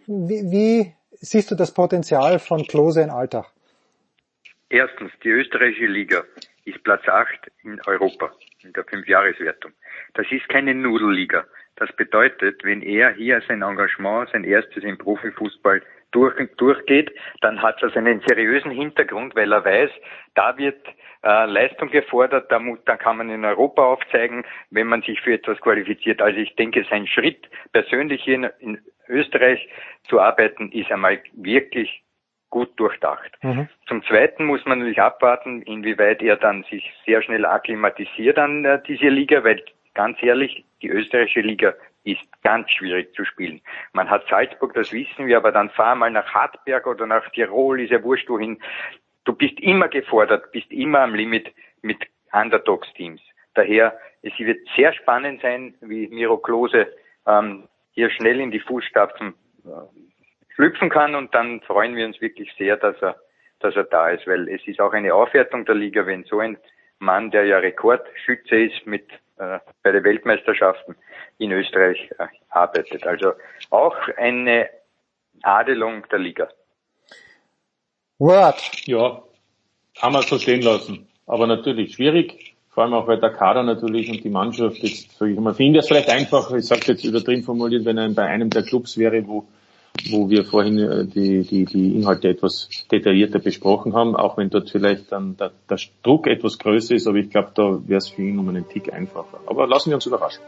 wie, wie siehst du das Potenzial von Klose in Alltag? Erstens, die österreichische Liga ist Platz 8 in Europa in der Fünfjahreswertung. Das ist keine Nudelliga. Das bedeutet, wenn er hier sein Engagement, sein erstes im Profifußball durch, durchgeht, dann hat das einen seriösen Hintergrund, weil er weiß, da wird äh, Leistung gefordert, da, da kann man in Europa aufzeigen, wenn man sich für etwas qualifiziert. Also ich denke, sein Schritt, persönlich hier in, in Österreich zu arbeiten, ist einmal wirklich gut durchdacht. Mhm. Zum Zweiten muss man natürlich abwarten, inwieweit er dann sich sehr schnell akklimatisiert an äh, diese Liga, weil ganz ehrlich, die österreichische Liga ist ganz schwierig zu spielen. Man hat Salzburg, das wissen wir, aber dann fahr mal nach Hartberg oder nach Tirol, ist ja wurscht wohin. Du bist immer gefordert, bist immer am Limit mit Underdogs-Teams. Daher, es wird sehr spannend sein, wie Miro Klose ähm, hier schnell in die Fußstapfen äh, schlüpfen kann und dann freuen wir uns wirklich sehr, dass er, dass er da ist, weil es ist auch eine Aufwertung der Liga, wenn so ein Mann, der ja Rekordschütze ist mit äh, bei den Weltmeisterschaften in Österreich äh, arbeitet. Also auch eine Adelung der Liga. Word. Ja, kann man so stehen lassen. Aber natürlich schwierig, vor allem auch weil der Kader natürlich und die Mannschaft jetzt, sage ich mal, finde es vielleicht einfach, ich sage jetzt übertrieben formuliert, wenn er bei einem der Clubs wäre, wo wo wir vorhin äh, die, die, die Inhalte etwas detaillierter besprochen haben, auch wenn dort vielleicht dann der, der Druck etwas größer ist, aber ich glaube, da wäre es für ihn um einen Tick einfacher. Aber lassen wir uns überraschen.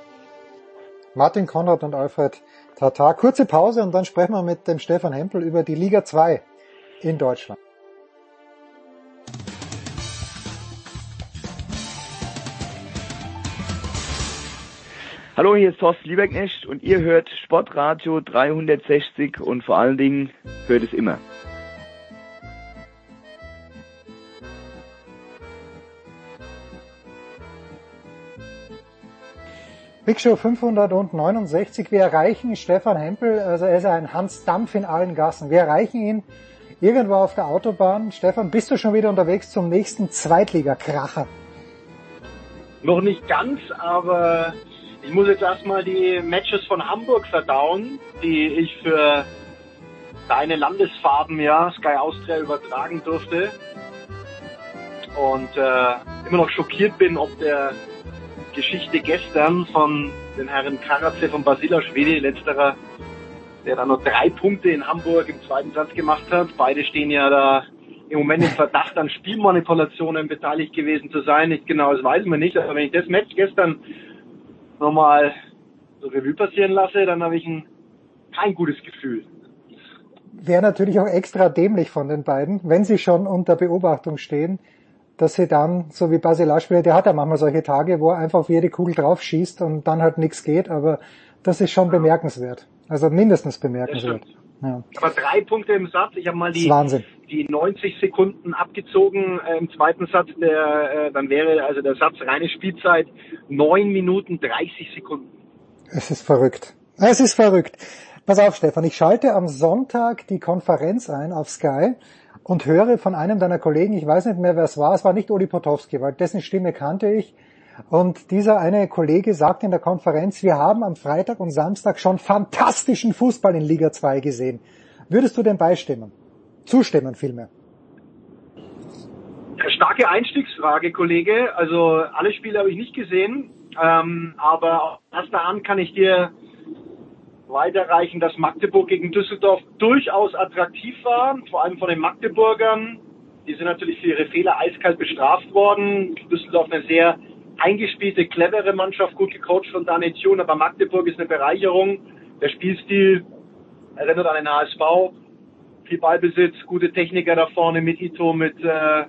Martin Konrad und Alfred Tatar. Kurze Pause und dann sprechen wir mit dem Stefan Hempel über die Liga 2 in Deutschland. Hallo, hier ist Thorsten Lieberknecht und ihr hört Sportradio 360 und vor allen Dingen hört es immer. Big Show 569. Wir erreichen Stefan Hempel, also er ist ein Hans Dampf in allen Gassen. Wir erreichen ihn irgendwo auf der Autobahn. Stefan, bist du schon wieder unterwegs zum nächsten Zweitliga-Kracher? Noch nicht ganz, aber ich muss jetzt erstmal die Matches von Hamburg verdauen, die ich für deine Landesfarben, ja, Sky Austria übertragen durfte. Und äh, immer noch schockiert bin, ob der Geschichte gestern von den Herren Karatze von Basilaschwili, letzterer, der dann noch drei Punkte in Hamburg im zweiten Satz gemacht hat. Beide stehen ja da im Moment im Verdacht an Spielmanipulationen beteiligt gewesen zu sein. Nicht genau, das weiß man nicht. Aber wenn ich das Match gestern nochmal so Revue passieren lasse, dann habe ich ein, kein gutes Gefühl. Wäre natürlich auch extra dämlich von den beiden, wenn sie schon unter Beobachtung stehen, dass sie dann, so wie Basilashvili, der hat ja manchmal solche Tage, wo er einfach auf jede Kugel drauf schießt und dann halt nichts geht, aber das ist schon bemerkenswert. Also mindestens bemerkenswert. Ja. Aber drei Punkte im Satz, ich habe mal die, die 90 Sekunden abgezogen äh, im zweiten Satz, der, äh, dann wäre also der Satz reine Spielzeit neun Minuten 30 Sekunden. Es ist verrückt. Es ist verrückt. Pass auf, Stefan, ich schalte am Sonntag die Konferenz ein auf Sky und höre von einem deiner Kollegen, ich weiß nicht mehr, wer es war, es war nicht Uli Potowski, weil dessen Stimme kannte ich. Und dieser eine Kollege sagt in der Konferenz, wir haben am Freitag und Samstag schon fantastischen Fußball in Liga 2 gesehen. Würdest du denn beistimmen? Zustimmen vielmehr? Starke Einstiegsfrage, Kollege. Also alle Spiele habe ich nicht gesehen, ähm, aber erster Hand kann ich dir weiterreichen, dass Magdeburg gegen Düsseldorf durchaus attraktiv war, vor allem von den Magdeburgern. Die sind natürlich für ihre Fehler eiskalt bestraft worden. Düsseldorf eine sehr eingespielte, clevere Mannschaft, gut gecoacht von Daniel Thune, aber Magdeburg ist eine Bereicherung. Der Spielstil erinnert an den HSV. Viel Ballbesitz, gute Techniker da vorne mit Ito, mit äh,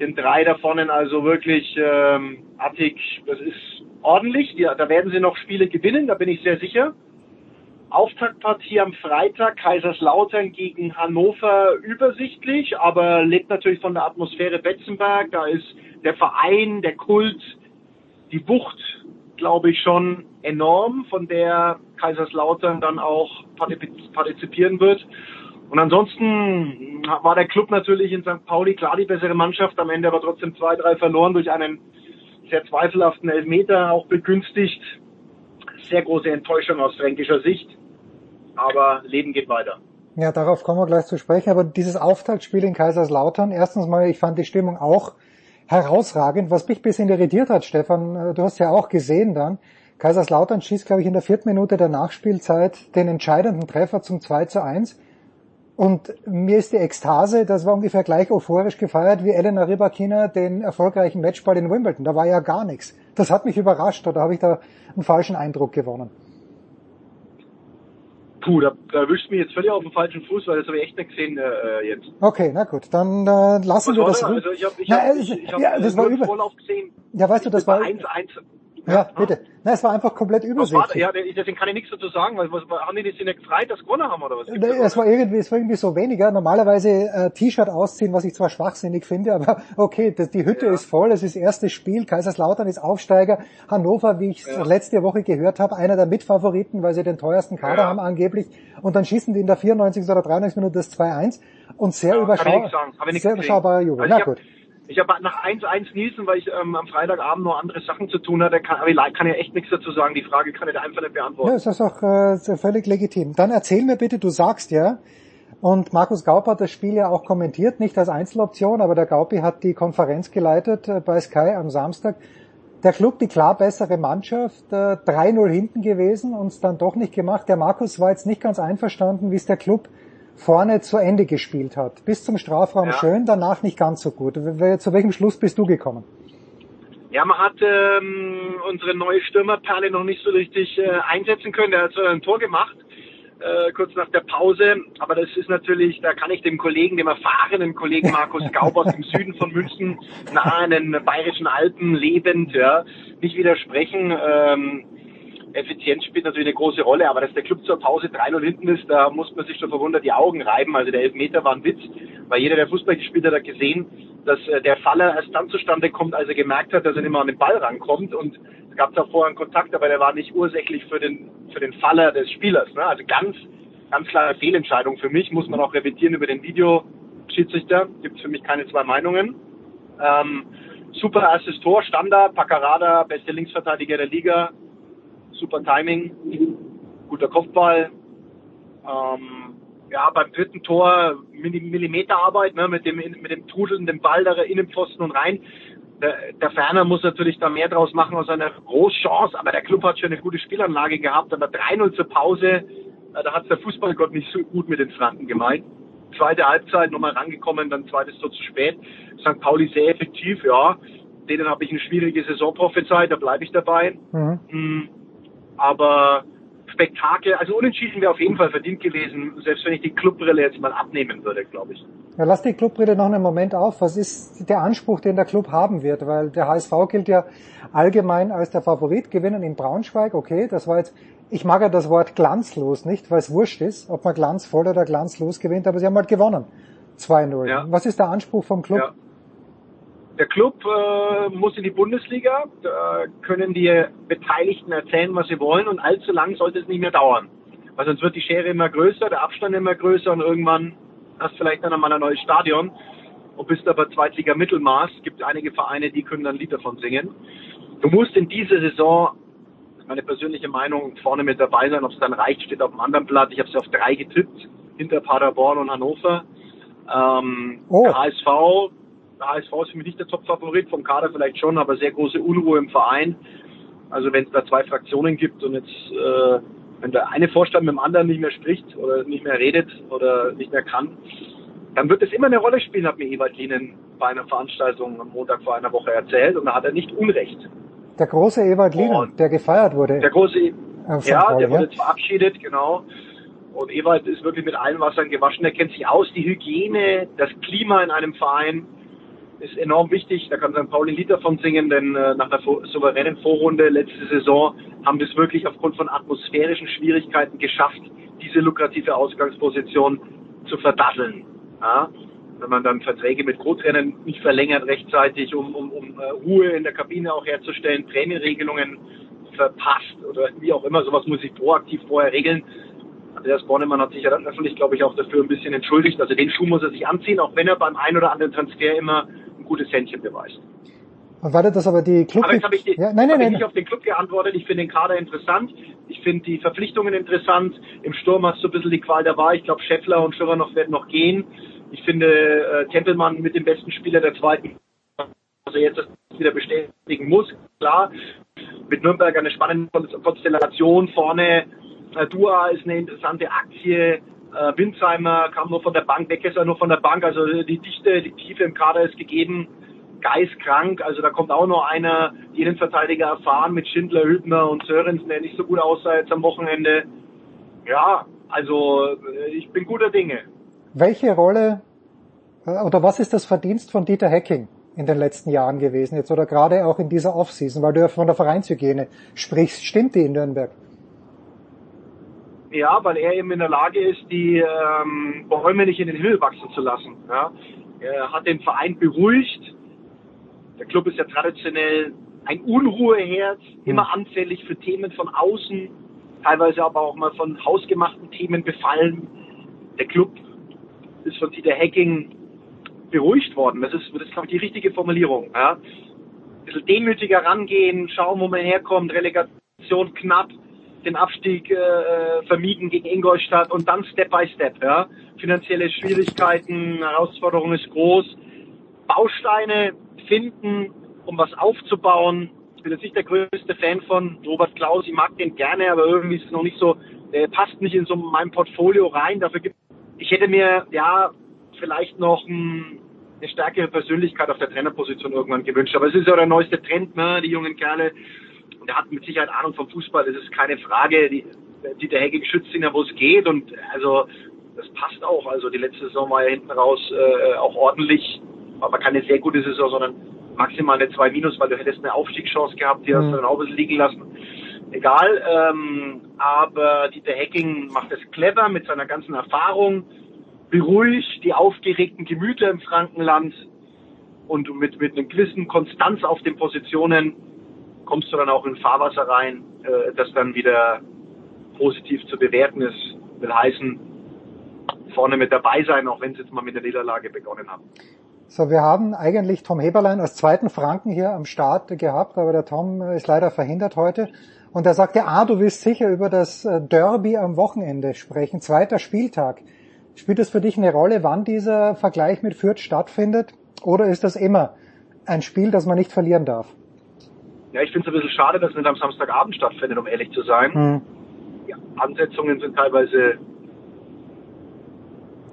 den drei da vorne, also wirklich ähm, Attic, das ist ordentlich. Die, da werden sie noch Spiele gewinnen, da bin ich sehr sicher. Auftaktpartie am Freitag, Kaiserslautern gegen Hannover übersichtlich, aber lebt natürlich von der Atmosphäre Betzenberg. Da ist der Verein, der Kult, die Wucht, glaube ich, schon enorm, von der Kaiserslautern dann auch partizipieren wird. Und ansonsten war der Club natürlich in St. Pauli klar die bessere Mannschaft, am Ende aber trotzdem 2-3 verloren durch einen sehr zweifelhaften Elfmeter, auch begünstigt. Sehr große Enttäuschung aus fränkischer Sicht aber Leben geht weiter. Ja, darauf kommen wir gleich zu sprechen. Aber dieses Auftaktspiel in Kaiserslautern, erstens mal, ich fand die Stimmung auch herausragend. Was mich ein bisschen irritiert hat, Stefan, äh, du hast ja auch gesehen dann, Kaiserslautern schießt, glaube ich, in der vierten Minute der Nachspielzeit den entscheidenden Treffer zum 2 zu 1. Und mir ist die Ekstase, das war ungefähr gleich euphorisch gefeiert wie Elena Rybakina den erfolgreichen Matchball in Wimbledon. Da war ja gar nichts. Das hat mich überrascht oder habe ich da einen falschen Eindruck gewonnen? Puh, da, da erwischt mich jetzt völlig auf dem falschen Fuß, weil das habe ich echt nicht gesehen äh, jetzt. Okay, na gut, dann äh, lassen Was wir das. Da? Also ich habe ich hab, ich, ich hab, ja, das war über. Vorlauf gesehen. Ja, weißt du, das, das war 1 1 ja, bitte. Na, es war einfach komplett übersichtlich. Ja, deswegen kann ich nichts dazu sagen, weil was, haben die nicht nicht gefreut, dass gewonnen haben oder was? Nee, es war irgendwie, es war irgendwie so weniger. Normalerweise äh, T-Shirt ausziehen, was ich zwar schwachsinnig finde, aber okay, das, die Hütte ja. ist voll, es ist erstes Spiel, Kaiserslautern ist Aufsteiger, Hannover, wie ich ja. letzte Woche gehört habe, einer der Mitfavoriten, weil sie den teuersten Kader ja. haben angeblich. Und dann schießen die in der 94. oder 93. Minute das 2-1 und sehr, überschau sehr überschaubarer Jubel. Also Na gut. Ich habe nach 1-1 Nielsen, weil ich ähm, am Freitagabend noch andere Sachen zu tun hatte, kann, aber kann ja echt nichts dazu sagen. Die Frage kann ich einfach nicht beantworten. Ja, das ist auch äh, völlig legitim. Dann erzähl mir bitte, du sagst ja, und Markus Gaup hat das Spiel ja auch kommentiert, nicht als Einzeloption, aber der Gaupi hat die Konferenz geleitet äh, bei Sky am Samstag. Der Club die klar bessere Mannschaft, äh, 3-0 hinten gewesen und es dann doch nicht gemacht. Der Markus war jetzt nicht ganz einverstanden, wie es der Club vorne zu Ende gespielt hat. Bis zum Strafraum ja. schön, danach nicht ganz so gut. Zu welchem Schluss bist du gekommen? Ja, man hat ähm, unsere neue Stürmerperle noch nicht so richtig äh, einsetzen können. Der hat so ein Tor gemacht, äh, kurz nach der Pause. Aber das ist natürlich, da kann ich dem Kollegen, dem erfahrenen Kollegen Markus Gaub aus dem Süden von München, nahe an den bayerischen Alpen lebend, ja, nicht widersprechen. Ähm, Effizienz spielt natürlich eine große Rolle, aber dass der Club zur Pause 3-0 hinten ist, da muss man sich schon verwundert die Augen reiben. Also der Elfmeter war ein Witz, weil jeder, der Fußball gespielt hat, hat gesehen, dass äh, der Faller erst dann zustande kommt, als er gemerkt hat, dass er nicht mehr an den Ball rankommt. Und es gab da vorher einen Kontakt, aber der war nicht ursächlich für den, für den Faller des Spielers. Ne? Also ganz, ganz klare Fehlentscheidung für mich, muss man auch revidieren über den Videoschiedsrichter. Gibt es für mich keine zwei Meinungen. Ähm, super erstes Tor, Standard, Paccarada, beste Linksverteidiger der Liga, super Timing, guter Kopfball. Ähm, ja, beim dritten Tor Millimeterarbeit ne, mit dem mit dem trudelnden Ball da Innenpfosten und rein. der, der Ferner muss natürlich da mehr draus machen aus einer Großchance, aber der Club hat schon eine gute Spielanlage gehabt, aber 3-0 zur Pause, äh, da hat der Fußballgott nicht so gut mit den Franken gemeint. Zweite Halbzeit nochmal rangekommen, dann zweites Tor zu spät. St. Pauli sehr effektiv, ja. Denen habe ich eine schwierige Saison prophezeit, da bleibe ich dabei. Mhm. Aber Spektakel, also unentschieden wäre auf jeden Fall verdient gewesen, selbst wenn ich die Clubbrille jetzt mal abnehmen würde, glaube ich. Ja, lass die Clubbrille noch einen Moment auf. Was ist der Anspruch, den der Club haben wird? Weil der HSV gilt ja allgemein als der Favorit. Gewinnen in Braunschweig, okay, das war jetzt, ich mag ja das Wort glanzlos nicht, weil es wurscht ist, ob man glanzvoll oder glanzlos gewinnt, aber sie haben halt gewonnen. 2-0. Ja. Was ist der Anspruch vom Club? Ja. Der Club äh, muss in die Bundesliga, da können die Beteiligten erzählen, was sie wollen und allzu lang sollte es nicht mehr dauern. Weil sonst wird die Schere immer größer, der Abstand immer größer und irgendwann hast du vielleicht dann einmal ein neues Stadion und bist aber Zweitliga Mittelmaß. Es gibt einige Vereine, die können dann ein Lied davon singen. Du musst in dieser Saison, meine persönliche Meinung, vorne mit dabei sein. Ob es dann reicht, steht auf dem anderen Blatt. Ich habe sie auf drei getippt, hinter Paderborn und Hannover. Ähm, oh. HSV der HSV ist für mich nicht der Top-Favorit, vom Kader vielleicht schon, aber sehr große Unruhe im Verein. Also wenn es da zwei Fraktionen gibt und jetzt, äh, wenn der eine Vorstand mit dem anderen nicht mehr spricht oder nicht mehr redet oder nicht mehr kann, dann wird es immer eine Rolle spielen, hat mir Ewald Lienen bei einer Veranstaltung am Montag vor einer Woche erzählt und da hat er nicht Unrecht. Der große Ewald Lienen, der gefeiert wurde. Der große, e- ja, der wurde verabschiedet, genau. Und Ewald ist wirklich mit allen Wassern gewaschen. Er kennt sich aus, die Hygiene, das Klima in einem Verein ist enorm wichtig. Da kann St. Pauli ein Lied davon singen, denn äh, nach der souveränen Vorrunde letzte Saison haben wir es wirklich aufgrund von atmosphärischen Schwierigkeiten geschafft, diese lukrative Ausgangsposition zu verdasseln. Ja? Wenn man dann Verträge mit Co-Trainern nicht verlängert rechtzeitig, um, um, um uh, Ruhe in der Kabine auch herzustellen, Prämienregelungen verpasst oder wie auch immer, sowas muss ich proaktiv vorher regeln. Andreas Bornemann hat sich ja dann öffentlich, glaube ich, auch dafür ein bisschen entschuldigt. Also den Schuh muss er sich anziehen, auch wenn er beim einen oder anderen Transfer immer ein gutes Händchen beweist. War das aber die Club? Aber jetzt habe ich, die, ja, nein, nein, nein, ich nicht auf den Club geantwortet. Ich finde den Kader interessant. Ich finde die Verpflichtungen interessant. Im Sturm hast du ein bisschen die Qual der Wahl. Ich glaube, Scheffler und Schirrer werden noch gehen. Ich finde äh, Tempelmann mit dem besten Spieler der zweiten, also jetzt das wieder bestätigen muss, klar. Mit Nürnberg eine spannende Konstellation vorne. Äh, Dua ist eine interessante Aktie. Äh, Winsheimer kam nur von der Bank, Weckesser nur von der Bank. Also die Dichte, die Tiefe im Kader ist gegeben. Geist krank, also da kommt auch noch einer, die Innenverteidiger erfahren mit Schindler, Hübner und Sörensen, der nicht so gut aussah jetzt am Wochenende. Ja, also äh, ich bin guter Dinge. Welche Rolle äh, oder was ist das Verdienst von Dieter Hecking in den letzten Jahren gewesen jetzt oder gerade auch in dieser Offseason, weil du ja von der Vereinshygiene sprichst, stimmt die in Nürnberg? Ja, weil er eben in der Lage ist, die ähm, Bäume nicht in den Himmel wachsen zu lassen. Ja. Er hat den Verein beruhigt. Der Club ist ja traditionell ein Unruheherd, immer anfällig für Themen von außen, teilweise aber auch mal von hausgemachten Themen befallen. Der Club ist von Dieter Hacking beruhigt worden. Das ist, das ist glaube ich, die richtige Formulierung. Ja. Ein bisschen demütiger rangehen, schauen, wo man herkommt, Relegation knapp, den Abstieg äh, vermieden gegen Ingolstadt und dann Step by Step. Ja. Finanzielle Schwierigkeiten, Herausforderung ist groß. Bausteine finden, um was aufzubauen. Ich bin jetzt nicht der größte Fan von Robert Klaus. Ich mag den gerne, aber irgendwie ist es noch nicht so, der passt nicht in so mein Portfolio rein. Dafür gibt ich hätte mir ja vielleicht noch ein, eine stärkere Persönlichkeit auf der Trainerposition irgendwann gewünscht. Aber es ist ja der neueste Trend, ne? die jungen Kerle und er hat mit Sicherheit Ahnung vom Fußball, das ist keine Frage. Die, die der Hecking schützt ihn ja, wo es geht. Und also das passt auch. Also die letzte Saison war ja hinten raus äh, auch ordentlich, aber keine sehr gute Saison, sondern maximal eine 2 Minus, weil du hättest eine Aufstiegschance gehabt, die mhm. hast du dann auch ein bisschen liegen lassen. Egal, ähm, aber Dieter Hecking macht es clever mit seiner ganzen Erfahrung, beruhigt die aufgeregten Gemüter im Frankenland und mit, mit einem gewissen Konstanz auf den Positionen kommst du dann auch in Fahrwasser rein, äh, das dann wieder positiv zu bewerten ist. Will heißen, vorne mit dabei sein, auch wenn sie jetzt mal mit der Niederlage begonnen haben. So, wir haben eigentlich Tom Heberlein als zweiten Franken hier am Start gehabt, aber der Tom ist leider verhindert heute. Und er sagte, ah, du willst sicher über das äh, Derby am Wochenende sprechen, zweiter Spieltag. Spielt es für dich eine Rolle, wann dieser Vergleich mit Fürth stattfindet? Oder ist das immer ein Spiel, das man nicht verlieren darf. Ja, ich finde es ein bisschen schade, dass es nicht am Samstagabend stattfindet, um ehrlich zu sein. Hm. Die Ansetzungen sind teilweise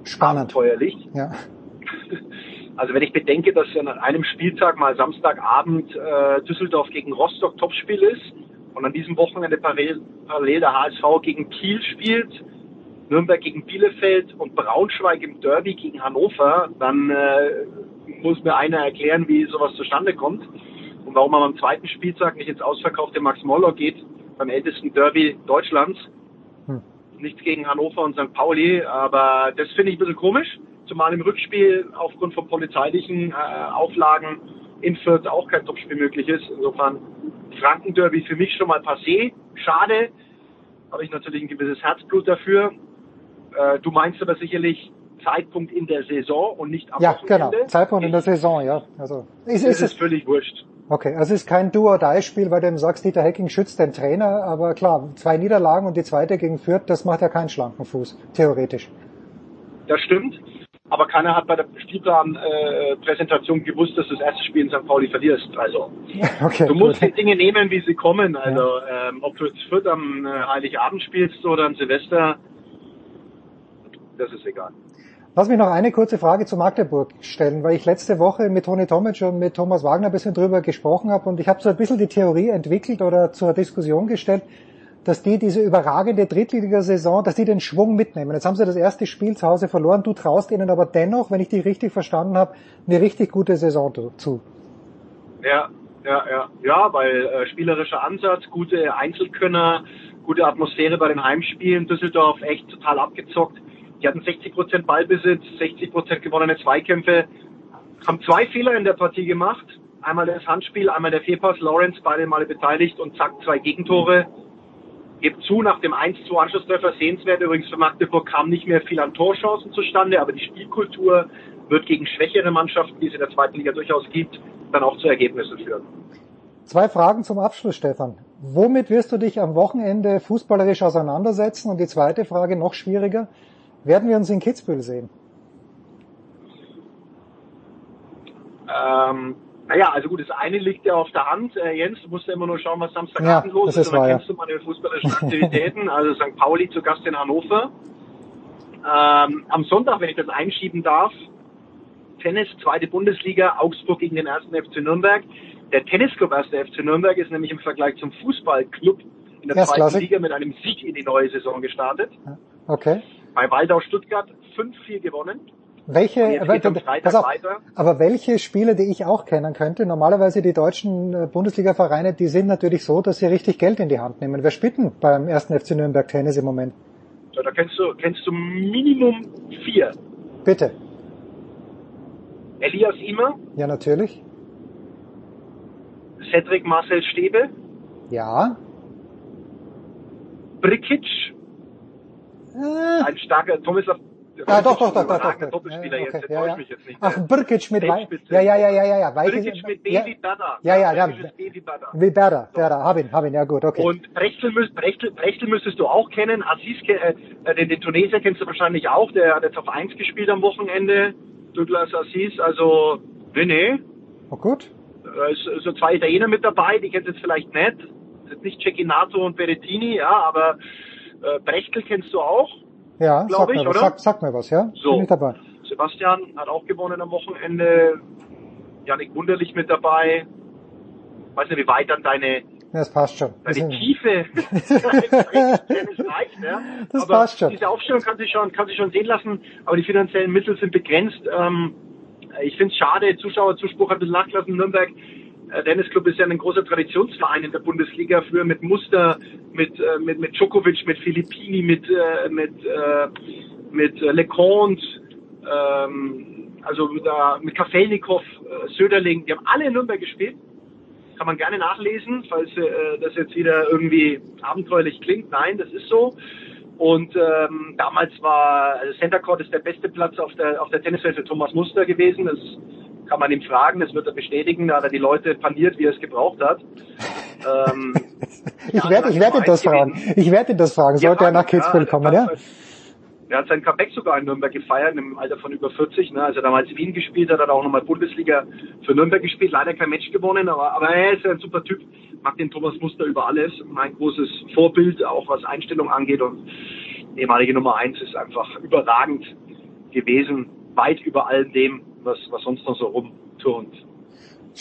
Spannend. abenteuerlich. Ja. Also wenn ich bedenke, dass an einem Spieltag mal Samstagabend äh, Düsseldorf gegen Rostock Topspiel ist und an diesem Wochenende parallel, parallel der HSV gegen Kiel spielt, Nürnberg gegen Bielefeld und Braunschweig im Derby gegen Hannover, dann äh, muss mir einer erklären, wie sowas zustande kommt und warum man am zweiten Spieltag nicht ins ausverkaufte Max Moller geht, beim ältesten Derby Deutschlands. Hm. Nichts gegen Hannover und St. Pauli, aber das finde ich ein bisschen komisch, zumal im Rückspiel aufgrund von polizeilichen äh, Auflagen in Fürth auch kein Topspiel möglich ist. Insofern Franken-Derby für mich schon mal passé. Schade, habe ich natürlich ein gewisses Herzblut dafür. Äh, du meinst aber sicherlich Zeitpunkt in der Saison und nicht am Ja, Wochenende. genau. Zeitpunkt in der Saison, ja. Also, ist, ist ist völlig wurscht. okay. Also, es ist kein Do-or-Die-Spiel, weil du eben sagst, Dieter Hecking schützt den Trainer, aber klar, zwei Niederlagen und die zweite gegen Fürth, das macht ja keinen schlanken Fuß, theoretisch. Das stimmt. Aber keiner hat bei der Spielplan-Präsentation gewusst, dass du das erste Spiel in St. Pauli verlierst. Also Okay. du musst gut. die Dinge nehmen, wie sie kommen. Also ähm, ob du jetzt Fürth am äh, Heiligabend spielst oder am Silvester, das ist egal. Lass mich noch eine kurze Frage zu Magdeburg stellen, weil ich letzte Woche mit Toni Tomic und mit Thomas Wagner ein bisschen drüber gesprochen habe und ich habe so ein bisschen die Theorie entwickelt oder zur Diskussion gestellt, dass die diese überragende Drittligasaison, dass die den Schwung mitnehmen. Jetzt haben sie das erste Spiel zu Hause verloren, du traust ihnen aber dennoch, wenn ich die richtig verstanden habe, eine richtig gute Saison zu. Ja, ja, ja. Ja, weil äh, spielerischer Ansatz, gute Einzelkönner, gute Atmosphäre bei den Heimspielen. Düsseldorf echt total abgezockt. Die hatten 60% Ballbesitz, 60% gewonnene Zweikämpfe, haben zwei Fehler in der Partie gemacht. Einmal das Handspiel, einmal der Fehlpass. Lawrence beide Male beteiligt und zack, zwei Gegentore. Gebt zu, nach dem 1-2 Anschlusstreffer sehenswert. Übrigens für Magdeburg kam nicht mehr viel an Torchancen zustande, aber die Spielkultur wird gegen schwächere Mannschaften, die es in der zweiten Liga durchaus gibt, dann auch zu Ergebnissen führen. Zwei Fragen zum Abschluss, Stefan. Womit wirst du dich am Wochenende fußballerisch auseinandersetzen? Und die zweite Frage, noch schwieriger, werden wir uns in Kitzbühel sehen? Ähm, naja, also gut, das eine liegt ja auf der Hand. Äh, Jens, du musst ja immer nur schauen, was Samstagabend Ja, los das ist. ist dann wahr, ja. kennst du meine fußballerischen Aktivitäten. also St. Pauli zu Gast in Hannover. Ähm, am Sonntag, wenn ich das einschieben darf, Tennis, zweite Bundesliga, Augsburg gegen den ersten FC Nürnberg. Der Tennisclub erste FC Nürnberg ist nämlich im Vergleich zum Fußballclub in der zweiten Liga mit einem Sieg in die neue Saison gestartet. Okay. Bei Waldau Stuttgart 5-4 gewonnen. Welche, Freitag pass auf, weiter. aber welche Spiele, die ich auch kennen könnte, normalerweise die deutschen äh, Bundesliga-Vereine, die sind natürlich so, dass sie richtig Geld in die Hand nehmen. Wer spielt denn beim ersten FC Nürnberg Tennis im Moment? So, da kennst du, kennst du Minimum vier. Bitte. Elias Imer, Ja, natürlich. Cedric Marcel Stebe, Ja. Brikic, Ah, ein starker Tomislav. ah doch, doch, doch, doch, doch. Doppelspieler Ja, jetzt, okay, jetzt ja, ja. mich jetzt nicht. Ach, Brkic mit. Ja, ja, ja, ja, ja, ja. Brikic mit ja, Baby Berda. Ja, ja, ja. Baby Berda. Wie Berda, Berda, hab ihn, hab ihn, ja gut, okay. Und Brechtel, Brechtel, Brechtel müsstest du auch kennen. Aziz, ke- äh, den, den Tunesier kennst du wahrscheinlich auch. Der hat jetzt auf 1 gespielt am Wochenende. Douglas Aziz. Also, nee, nee. Oh, gut. Da ist so zwei Italiener mit dabei. Die kennst du jetzt vielleicht nicht. Das ist nicht Cecchinato und Berettini, ja, aber äh, Brechtel kennst du auch. Ja, sag ich, mir, was, oder? sag, sag mir was, ja? So. Bin ich dabei. Sebastian hat auch gewonnen am Wochenende. Janik Wunderlich mit dabei. Weiß nicht, wie weit dann deine, Ja, das passt schon. Deine sind- Tiefe reicht, ja. Das aber passt schon. Diese Aufstellung kann sich schon, kann sich schon sehen lassen, aber die finanziellen Mittel sind begrenzt. Ähm, ich finde es schade, Zuschauerzuspruch hat ein bisschen nachgelassen. Nürnberg Tennisclub ist ja ein großer Traditionsverein in der Bundesliga, früher mit Muster, mit, äh, mit, mit Djokovic, mit Filippini, mit, äh, mit, äh, mit äh, Leconte, ähm, also mit, äh, mit Kafelnikov, äh, Söderling, die haben alle in Nürnberg gespielt. Kann man gerne nachlesen, falls äh, das jetzt wieder irgendwie abenteuerlich klingt. Nein, das ist so. Und ähm, damals war also Center Court ist der beste Platz auf der auf der Tenniswelt für Thomas Muster gewesen. Das kann man ihm fragen, das wird er bestätigen. Da hat er die Leute paniert, wie er es gebraucht hat. ähm, Ich werde, ich werde ihn das fragen. Ich werde ihn das fragen, sollte er nach Kitzbühel kommen, ja? Er hat sein Comeback sogar in Nürnberg gefeiert, im Alter von über 40. Ne? Als er damals Wien gespielt hat, hat er auch nochmal Bundesliga für Nürnberg gespielt. Leider kein Match gewonnen, aber, aber er ist ein super Typ. Mag den Thomas Muster über alles. Mein großes Vorbild, auch was Einstellung angeht. Und ehemalige Nummer eins ist einfach überragend gewesen. Weit über all dem, was, was sonst noch so rumturnt.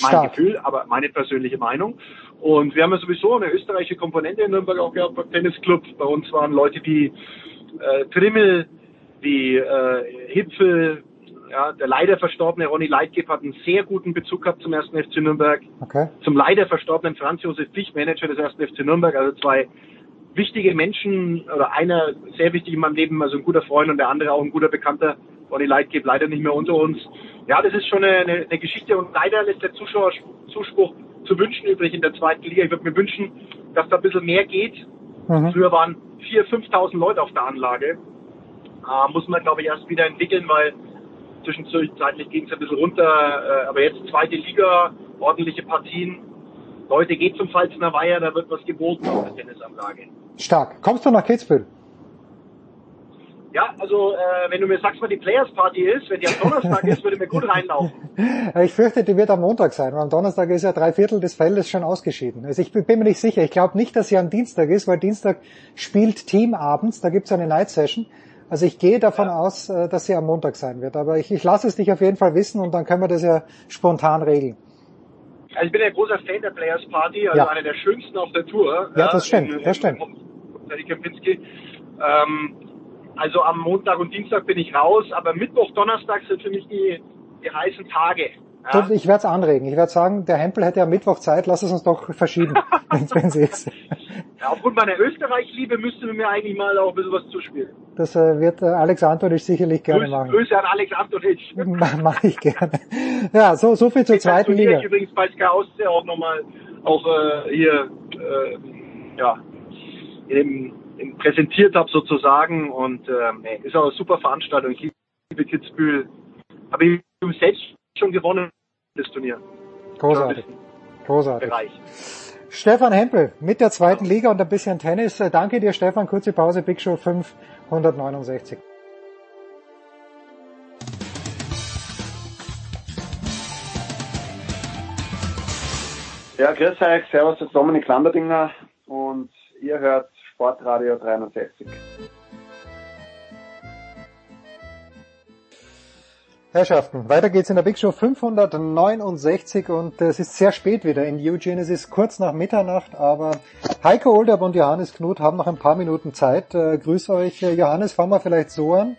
Mein Stark. Gefühl, aber meine persönliche Meinung. Und wir haben ja sowieso eine österreichische Komponente in Nürnberg auch gehabt beim Tennisclub. Bei uns waren Leute wie äh, Trimmel, wie äh, Hipfel, ja, der leider verstorbene Ronny Leitgeb hat einen sehr guten Bezug gehabt zum ersten FC Nürnberg. Okay. Zum leider verstorbenen Franz Josef Pfich, Manager des ersten FC Nürnberg, also zwei wichtige Menschen oder einer sehr wichtig in meinem Leben, also ein guter Freund und der andere auch ein guter Bekannter, Ronny Leitgeb, leider nicht mehr unter uns. Ja, das ist schon eine, eine, Geschichte und leider lässt der Zuschauer Zuspruch zu wünschen übrig in der zweiten Liga. Ich würde mir wünschen, dass da ein bisschen mehr geht. Mhm. Früher waren 4.000, 5.000 Leute auf der Anlage. Äh, muss man, glaube ich, erst wieder entwickeln, weil zwischenzeitlich ging es ein bisschen runter. Äh, aber jetzt zweite Liga, ordentliche Partien. Leute, geht zum Pfalzner Weiher, da wird was geboten auf der Tennisanlage. Stark. Kommst du nach Kitzbühel? Ja, also äh, wenn du mir sagst, wann die Players Party ist, wenn die am Donnerstag ist, würde mir gut reinlaufen. Ich fürchte, die wird am Montag sein, weil am Donnerstag ist ja drei Viertel des Feldes schon ausgeschieden. Also ich bin mir nicht sicher. Ich glaube nicht, dass sie am Dienstag ist, weil Dienstag spielt Team abends, da gibt's eine Night Session. Also ich gehe davon ja. aus, äh, dass sie am Montag sein wird. Aber ich, ich lasse es dich auf jeden Fall wissen und dann können wir das ja spontan regeln. Also ich bin ein großer Fan der Players Party, also Ja. einer der schönsten auf der Tour. Ja, das stimmt, in- das stimmt. Kempinski. Ähm, also am Montag und Dienstag bin ich raus, aber Mittwoch, Donnerstag sind für mich die, die heißen Tage. Ja? Ich werde es anregen. Ich werde sagen, der Hempel hätte am Mittwoch Zeit, lass es uns doch verschieben, wenn es ist. Ja, aufgrund meiner Österreich-Liebe müsste mir eigentlich mal auch ein bisschen was zuspielen. Das äh, wird äh, Alex Antonisch sicherlich gerne Grüße, machen. Grüße an Alex Antonic. Mache ich gerne. Ja, so, so viel zur zweiten Gratuliere Liga. ich übrigens bei Sky Austria auch nochmal auch äh, hier äh, ja, eben, eben präsentiert habe sozusagen und nee, ist auch eine super Veranstaltung. Ich liebe Kitzbühel. Habe ich selbst schon gewonnen, das Turnier. Großartig. Großartig. Bereich. Stefan Hempel mit der zweiten Liga und ein bisschen Tennis. Äh, Danke dir, Stefan. Kurze Pause, Big Show 569. Ja, grüß euch, servus, das ist Dominik Landerdinger und ihr hört Sportradio 360. Herrschaften, weiter geht's in der Big Show 569 und es ist sehr spät wieder in Eugene. Es ist kurz nach Mitternacht, aber Heiko Olderb und Johannes Knut haben noch ein paar Minuten Zeit. Äh, grüß euch. Äh, Johannes, fangen wir vielleicht so an.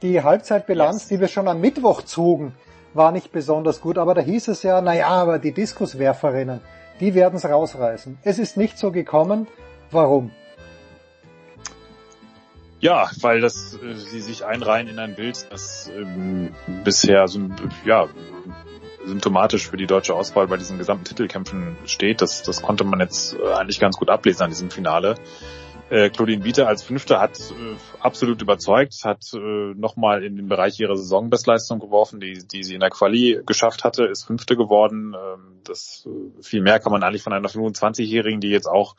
Die Halbzeitbilanz, die wir schon am Mittwoch zogen, war nicht besonders gut, aber da hieß es ja, naja, aber die Diskuswerferinnen, die werden's rausreißen. Es ist nicht so gekommen. Warum? Ja, weil das äh, sie sich einreihen in ein Bild, das ähm, bisher so, ja, symptomatisch für die deutsche Auswahl bei diesen gesamten Titelkämpfen steht. Das, das konnte man jetzt äh, eigentlich ganz gut ablesen an diesem Finale. Äh, Claudine Bieter als Fünfte hat äh, absolut überzeugt, hat äh, nochmal in den Bereich ihrer Saisonbestleistung geworfen, die, die sie in der Quali geschafft hatte, ist Fünfte geworden. Ähm, das äh, viel mehr kann man eigentlich von einer 25-Jährigen, die jetzt auch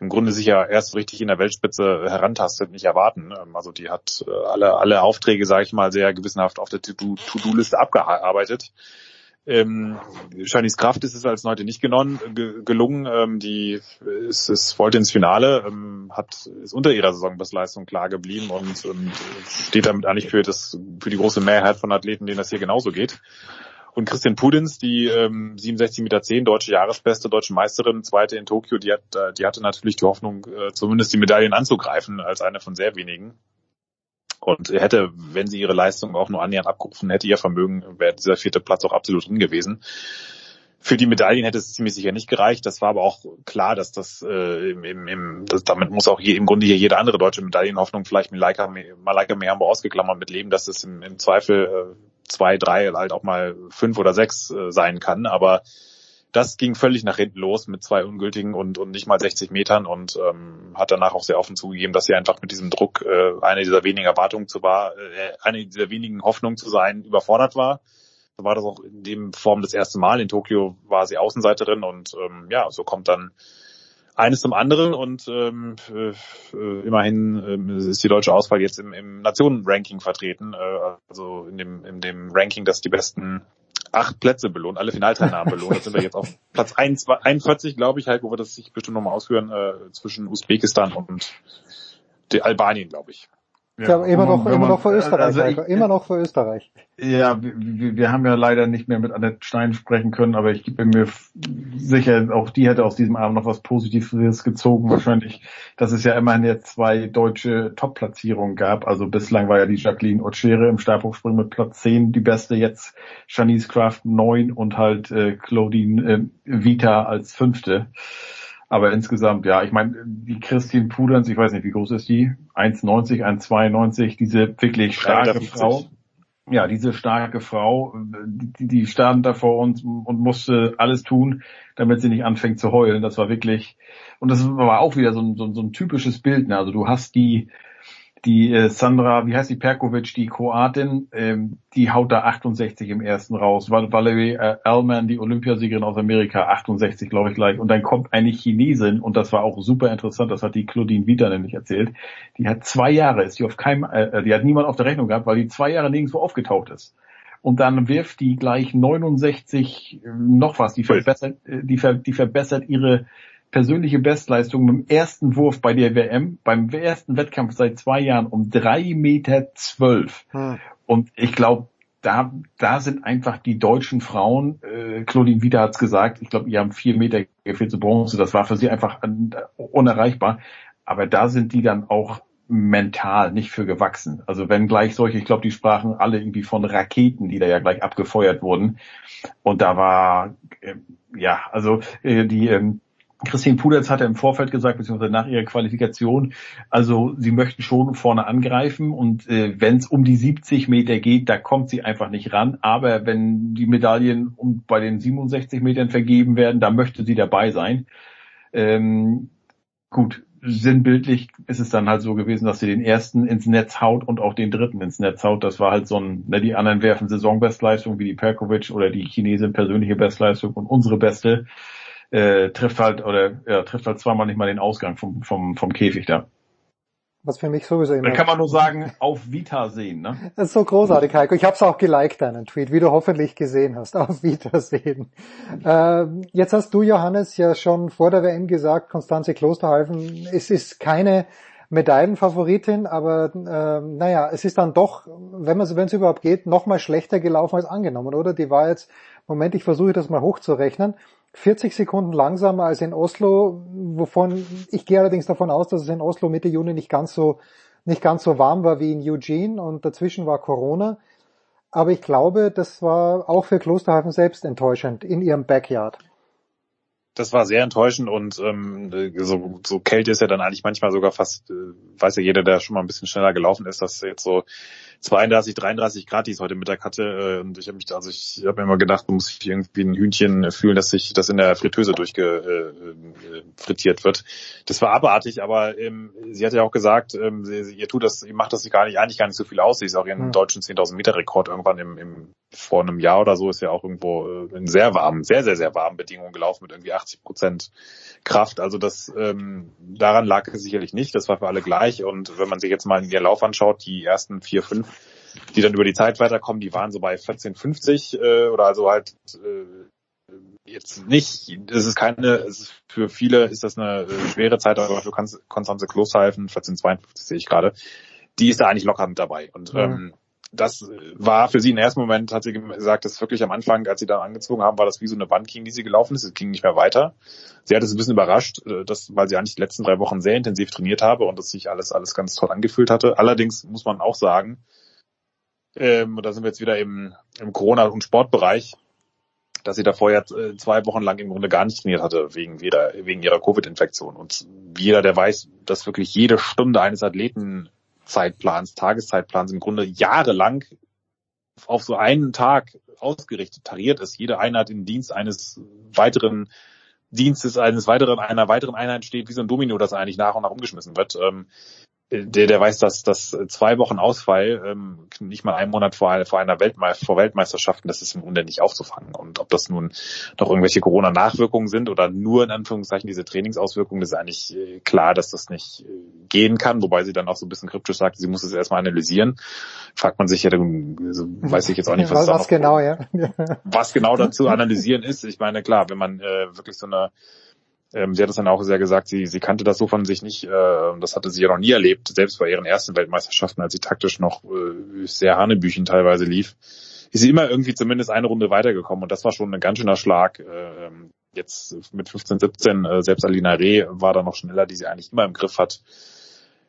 im Grunde sich ja erst richtig in der Weltspitze herantastet, nicht erwarten. Ähm, Also die hat äh, alle, alle Aufträge, sage ich mal, sehr gewissenhaft auf der To-Do-Liste abgearbeitet. Ähm, Shanice Kraft ist es als heute nicht genommen, ge gelungen. Ähm, die ist, ist, wollte ins Finale, ähm, hat ist unter ihrer Saisonbestleistung klar geblieben und, und steht damit eigentlich für das für die große Mehrheit von Athleten, denen das hier genauso geht. Und Christian Pudins, die ähm, 67,10 Meter, deutsche Jahresbeste, deutsche Meisterin, zweite in Tokio, die, hat, äh, die hatte natürlich die Hoffnung, äh, zumindest die Medaillen anzugreifen, als eine von sehr wenigen. Und hätte, wenn sie ihre Leistung auch nur annähernd abgerufen hätte, ihr Vermögen, wäre dieser vierte Platz auch absolut drin gewesen. Für die Medaillen hätte es ziemlich sicher nicht gereicht. Das war aber auch klar, dass das, äh, im, im, im, das damit muss auch je, im Grunde hier jede andere deutsche Medaillenhoffnung, vielleicht Malaika, Malaika Mehambo ausgeklammert, mit leben, dass es im, im Zweifel äh, zwei, drei, halt auch mal fünf oder sechs äh, sein kann. Aber das ging völlig nach hinten los mit zwei ungültigen und, und nicht mal 60 Metern und ähm, hat danach auch sehr offen zugegeben, dass sie einfach mit diesem Druck, äh, eine dieser wenigen Erwartungen zu war, äh, eine dieser wenigen Hoffnungen zu sein, überfordert war. So war das auch in dem Form das erste Mal. In Tokio war sie Außenseiterin und ähm, ja, so kommt dann eines zum anderen und ähm, äh, immerhin äh, ist die deutsche Auswahl jetzt im, im Nationenranking vertreten, äh, also in dem, in dem Ranking, das die besten acht Plätze belohnt, alle Finalteilnahmen belohnt. Jetzt sind wir jetzt auf Platz 41, glaube ich, Heiko, wird das sich bestimmt nochmal ausführen, äh, zwischen Usbekistan und Albanien, glaube ich. Ja, ja immer noch, immer noch für Österreich, also ich, immer noch für Österreich. Ja, wir, wir haben ja leider nicht mehr mit Annette Stein sprechen können, aber ich bin mir sicher, auch die hätte aus diesem Abend noch was Positives gezogen, wahrscheinlich, dass es ja immerhin jetzt zwei deutsche Top-Platzierungen gab. Also bislang war ja die Jacqueline Otschere im Stabhochspringen mit Platz 10 die beste, jetzt Shanice Kraft 9 und halt äh, Claudine äh, Vita als fünfte. Aber insgesamt, ja, ich meine, die Christine Puderns, ich weiß nicht, wie groß ist die? 1,90, 1,92, diese wirklich starke Frau. Ja, diese starke Frau, die, die stand da vor uns und musste alles tun, damit sie nicht anfängt zu heulen. Das war wirklich, und das war auch wieder so ein, so ein, so ein typisches Bild. Ne? Also du hast die, die äh, Sandra, wie heißt die Perkovic, die Kroatin, ähm, die haut da 68 im ersten raus. Val Valerie äh, Allman, die Olympiasiegerin aus Amerika, 68 glaube ich gleich. Und dann kommt eine Chinesin und das war auch super interessant, das hat die Claudine Vita nämlich erzählt. Die hat zwei Jahre, ist die auf keinem, äh, äh, die hat niemand auf der Rechnung gehabt, weil die zwei Jahre nirgendwo aufgetaucht ist. Und dann wirft die gleich 69 äh, noch was, die verbessert, äh, die, ver, die verbessert ihre persönliche Bestleistung mit dem ersten Wurf bei der WM, beim ersten Wettkampf seit zwei Jahren um drei Meter zwölf. Hm. Und ich glaube, da, da sind einfach die deutschen Frauen, äh, Claudine Wieder hat's gesagt, ich glaube, ihr haben vier Meter gefehlt zu Bronze, das war für sie einfach unerreichbar. Aber da sind die dann auch mental nicht für gewachsen. Also wenn gleich solche, ich glaube, die sprachen alle irgendwie von Raketen, die da ja gleich abgefeuert wurden. Und da war, äh, ja, also äh, die, ähm, Christine Puderz hatte im Vorfeld gesagt, beziehungsweise nach ihrer Qualifikation, also sie möchten schon vorne angreifen und äh, wenn es um die 70 Meter geht, da kommt sie einfach nicht ran. Aber wenn die Medaillen um, bei den 67 Metern vergeben werden, da möchte sie dabei sein. Ähm, gut, sinnbildlich ist es dann halt so gewesen, dass sie den ersten ins Netz haut und auch den dritten ins Netz haut. Das war halt so ein, ne, die anderen werfen Saisonbestleistung wie die Perkovic oder die Chinesin persönliche Bestleistung und unsere beste äh, trifft halt oder ja, trifft halt zweimal nicht mal den Ausgang vom, vom, vom Käfig da. Was für mich sowieso immer. Da kann man nur sagen, auf Vita sehen, ne? Das ist so großartig, Heiko. Ich habe es auch geliked, deinen Tweet, wie du hoffentlich gesehen hast. Auf Vita sehen. Äh, jetzt hast du, Johannes, ja schon vor der WM gesagt, Konstanze Klosterhalfen, es ist keine Medaillenfavoritin, aber äh, naja, es ist dann doch, wenn es überhaupt geht, noch mal schlechter gelaufen als angenommen, oder? Die war jetzt, Moment, ich versuche das mal hochzurechnen. 40 Sekunden langsamer als in Oslo, wovon ich gehe allerdings davon aus, dass es in Oslo Mitte Juni nicht ganz so nicht ganz so warm war wie in Eugene und dazwischen war Corona. Aber ich glaube, das war auch für Klosterhalfen selbst enttäuschend in ihrem Backyard das war sehr enttäuschend und ähm, so, so Kälte ist ja dann eigentlich manchmal sogar fast, äh, weiß ja jeder, der schon mal ein bisschen schneller gelaufen ist, dass jetzt so 32, 33 Grad, die es heute Mittag hatte. Äh, und ich habe mich, also ich habe mir immer gedacht, muss sich irgendwie ein Hühnchen fühlen, dass sich das in der Fritteuse durchgefrittiert äh, wird. Das war abartig, aber ähm, sie hat ja auch gesagt, ähm, sie, ihr tut das, ihr macht das gar nicht, eigentlich gar nicht so viel aus. Sie ist auch ihren mhm. deutschen 10.000 Meter Rekord irgendwann im, im vor einem Jahr oder so ist ja auch irgendwo äh, in sehr warmen, sehr, sehr, sehr warmen Bedingungen gelaufen mit irgendwie 80 Prozent Kraft. Also das ähm, daran lag es sicherlich nicht. Das war für alle gleich. Und wenn man sich jetzt mal in ihr Lauf anschaut, die ersten vier, fünf, die dann über die Zeit weiterkommen, die waren so bei 14,50 äh, oder also halt äh, jetzt nicht, das ist keine, es ist für viele ist das eine äh, schwere Zeit, aber für Konstanze Klosterhalfen, 14,52 sehe ich gerade, die ist da eigentlich locker mit dabei. Und ja. ähm, das war für sie im ersten Moment, hat sie gesagt, dass wirklich am Anfang, als sie da angezogen haben, war das wie so eine Wand, gegen die sie gelaufen ist. Es ging nicht mehr weiter. Sie hat es ein bisschen überrascht, äh, dass, weil sie eigentlich die letzten drei Wochen sehr intensiv trainiert habe und dass sich alles, alles ganz toll angefühlt hatte. Allerdings muss man auch sagen, ähm, da sind wir jetzt wieder im, im Corona- und Sportbereich, dass sie davor ja äh, zwei Wochen lang im Grunde gar nicht trainiert hatte, wegen, weder, wegen ihrer Covid-Infektion. Und jeder, der weiß, dass wirklich jede Stunde eines Athleten Zeitplans, Tageszeitplans im Grunde jahrelang auf so einen Tag ausgerichtet, tariert ist. Jede Einheit im Dienst eines weiteren Dienstes, eines weiteren, einer weiteren Einheit steht wie so ein Domino, das eigentlich nach und nach umgeschmissen wird. Ähm, der, der weiß, dass dass zwei Wochen Ausfall, ähm, nicht mal einen Monat vor, einer, vor einer Weltmeister, vor Weltmeisterschaften, das ist im Grunde nicht aufzufangen. Und ob das nun noch irgendwelche Corona-Nachwirkungen sind oder nur in Anführungszeichen diese Trainingsauswirkungen, das ist eigentlich äh, klar, dass das nicht äh, gehen kann, wobei sie dann auch so ein bisschen kryptisch sagt, sie muss es erstmal analysieren. Fragt man sich ja, also weiß ich jetzt auch nicht, was, was genau, ja. was genau dazu analysieren ist. Ich meine, klar, wenn man äh, wirklich so eine ähm, sie hat es dann auch sehr gesagt, sie, sie kannte das so von sich nicht. Äh, das hatte sie ja noch nie erlebt, selbst bei ihren ersten Weltmeisterschaften, als sie taktisch noch äh, sehr Hanebüchen teilweise lief, ist sie immer irgendwie zumindest eine Runde weitergekommen. Und das war schon ein ganz schöner Schlag. Äh, jetzt mit 15, 17, äh, selbst Alina Reh war da noch schneller, die sie eigentlich immer im Griff hat.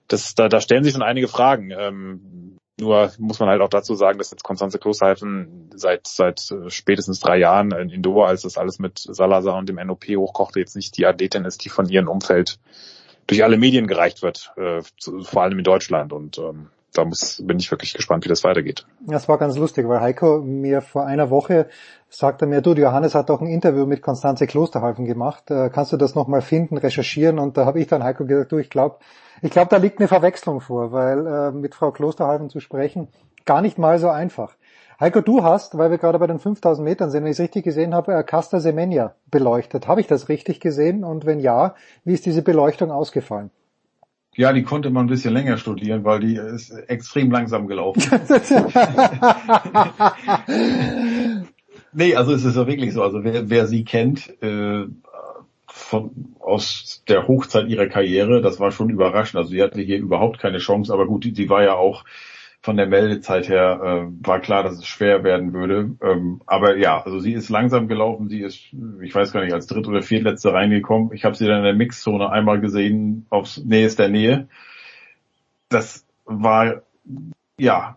Das, da, da stellen sich schon einige Fragen. Ähm, nur muss man halt auch dazu sagen, dass jetzt Konstanze Klosterhalfen seit seit äh, spätestens drei Jahren in, Doha, als das alles mit Salazar und dem NOP hochkochte, jetzt nicht die Athletin ist, die von ihrem Umfeld durch alle Medien gereicht wird, äh, vor allem in Deutschland. Und ähm, da muss, bin ich wirklich gespannt, wie das weitergeht. Das war ganz lustig, weil Heiko mir vor einer Woche sagte mir, du, Johannes hat doch ein Interview mit Konstanze Klosterhalfen gemacht, äh, kannst du das nochmal finden, recherchieren? Und da habe ich dann Heiko gesagt, du, ich glaube, ich glaube, da liegt eine Verwechslung vor, weil äh, mit Frau Klosterhalfen zu sprechen, gar nicht mal so einfach. Heiko, du hast, weil wir gerade bei den 5000 Metern sind, wenn ich es richtig gesehen habe, äh, Casta Semenya beleuchtet. Habe ich das richtig gesehen? Und wenn ja, wie ist diese Beleuchtung ausgefallen? Ja, die konnte man ein bisschen länger studieren, weil die ist extrem langsam gelaufen. nee, also es ist ja wirklich so. Also wer, wer sie kennt, äh, von, aus der Hochzeit ihrer Karriere. Das war schon überraschend. Also sie hatte hier überhaupt keine Chance, aber gut, sie war ja auch von der Meldezeit her äh, war klar, dass es schwer werden würde. Ähm, aber ja, also sie ist langsam gelaufen, sie ist, ich weiß gar nicht, als dritt oder viertletzte reingekommen. Ich habe sie dann in der Mixzone einmal gesehen, aufs nächster Nähe. Das war ja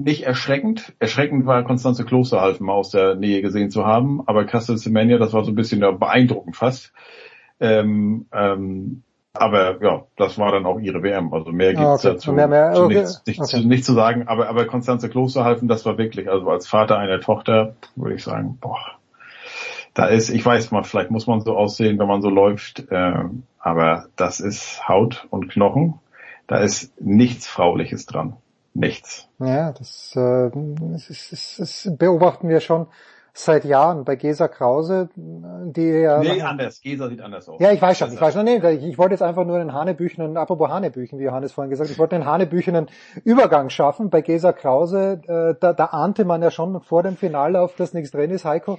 nicht erschreckend. Erschreckend war Konstanze Klosterhalfen aus der Nähe gesehen zu haben, aber Castel Semenya, das war so ein bisschen ja, beeindruckend fast. Ähm, ähm, aber ja, das war dann auch ihre WM. Also mehr gibt's okay. dazu mehr, mehr. Okay. Nichts, nichts, okay. nicht zu sagen. Aber, aber Konstanze Klosterhalfen, das war wirklich, also als Vater einer Tochter, würde ich sagen, boah, da ist, ich weiß mal, vielleicht muss man so aussehen, wenn man so läuft, äh, aber das ist Haut und Knochen. Da ist nichts Frauliches dran nichts. Ja, das, äh, das, ist, das beobachten wir schon seit Jahren bei Gesa Krause, die ja... Nee, anders. Gesa sieht anders aus. Ja, ich weiß schon, ich weiß schon. Nee, ich, ich wollte jetzt einfach nur einen Hanebüchenen, apropos Hanebüchen, wie Johannes vorhin gesagt, ich wollte einen Hanebüchenen Übergang schaffen. Bei Gesa Krause, äh, da, da ahnte man ja schon vor dem Finallauf, dass nichts drin ist, Heiko.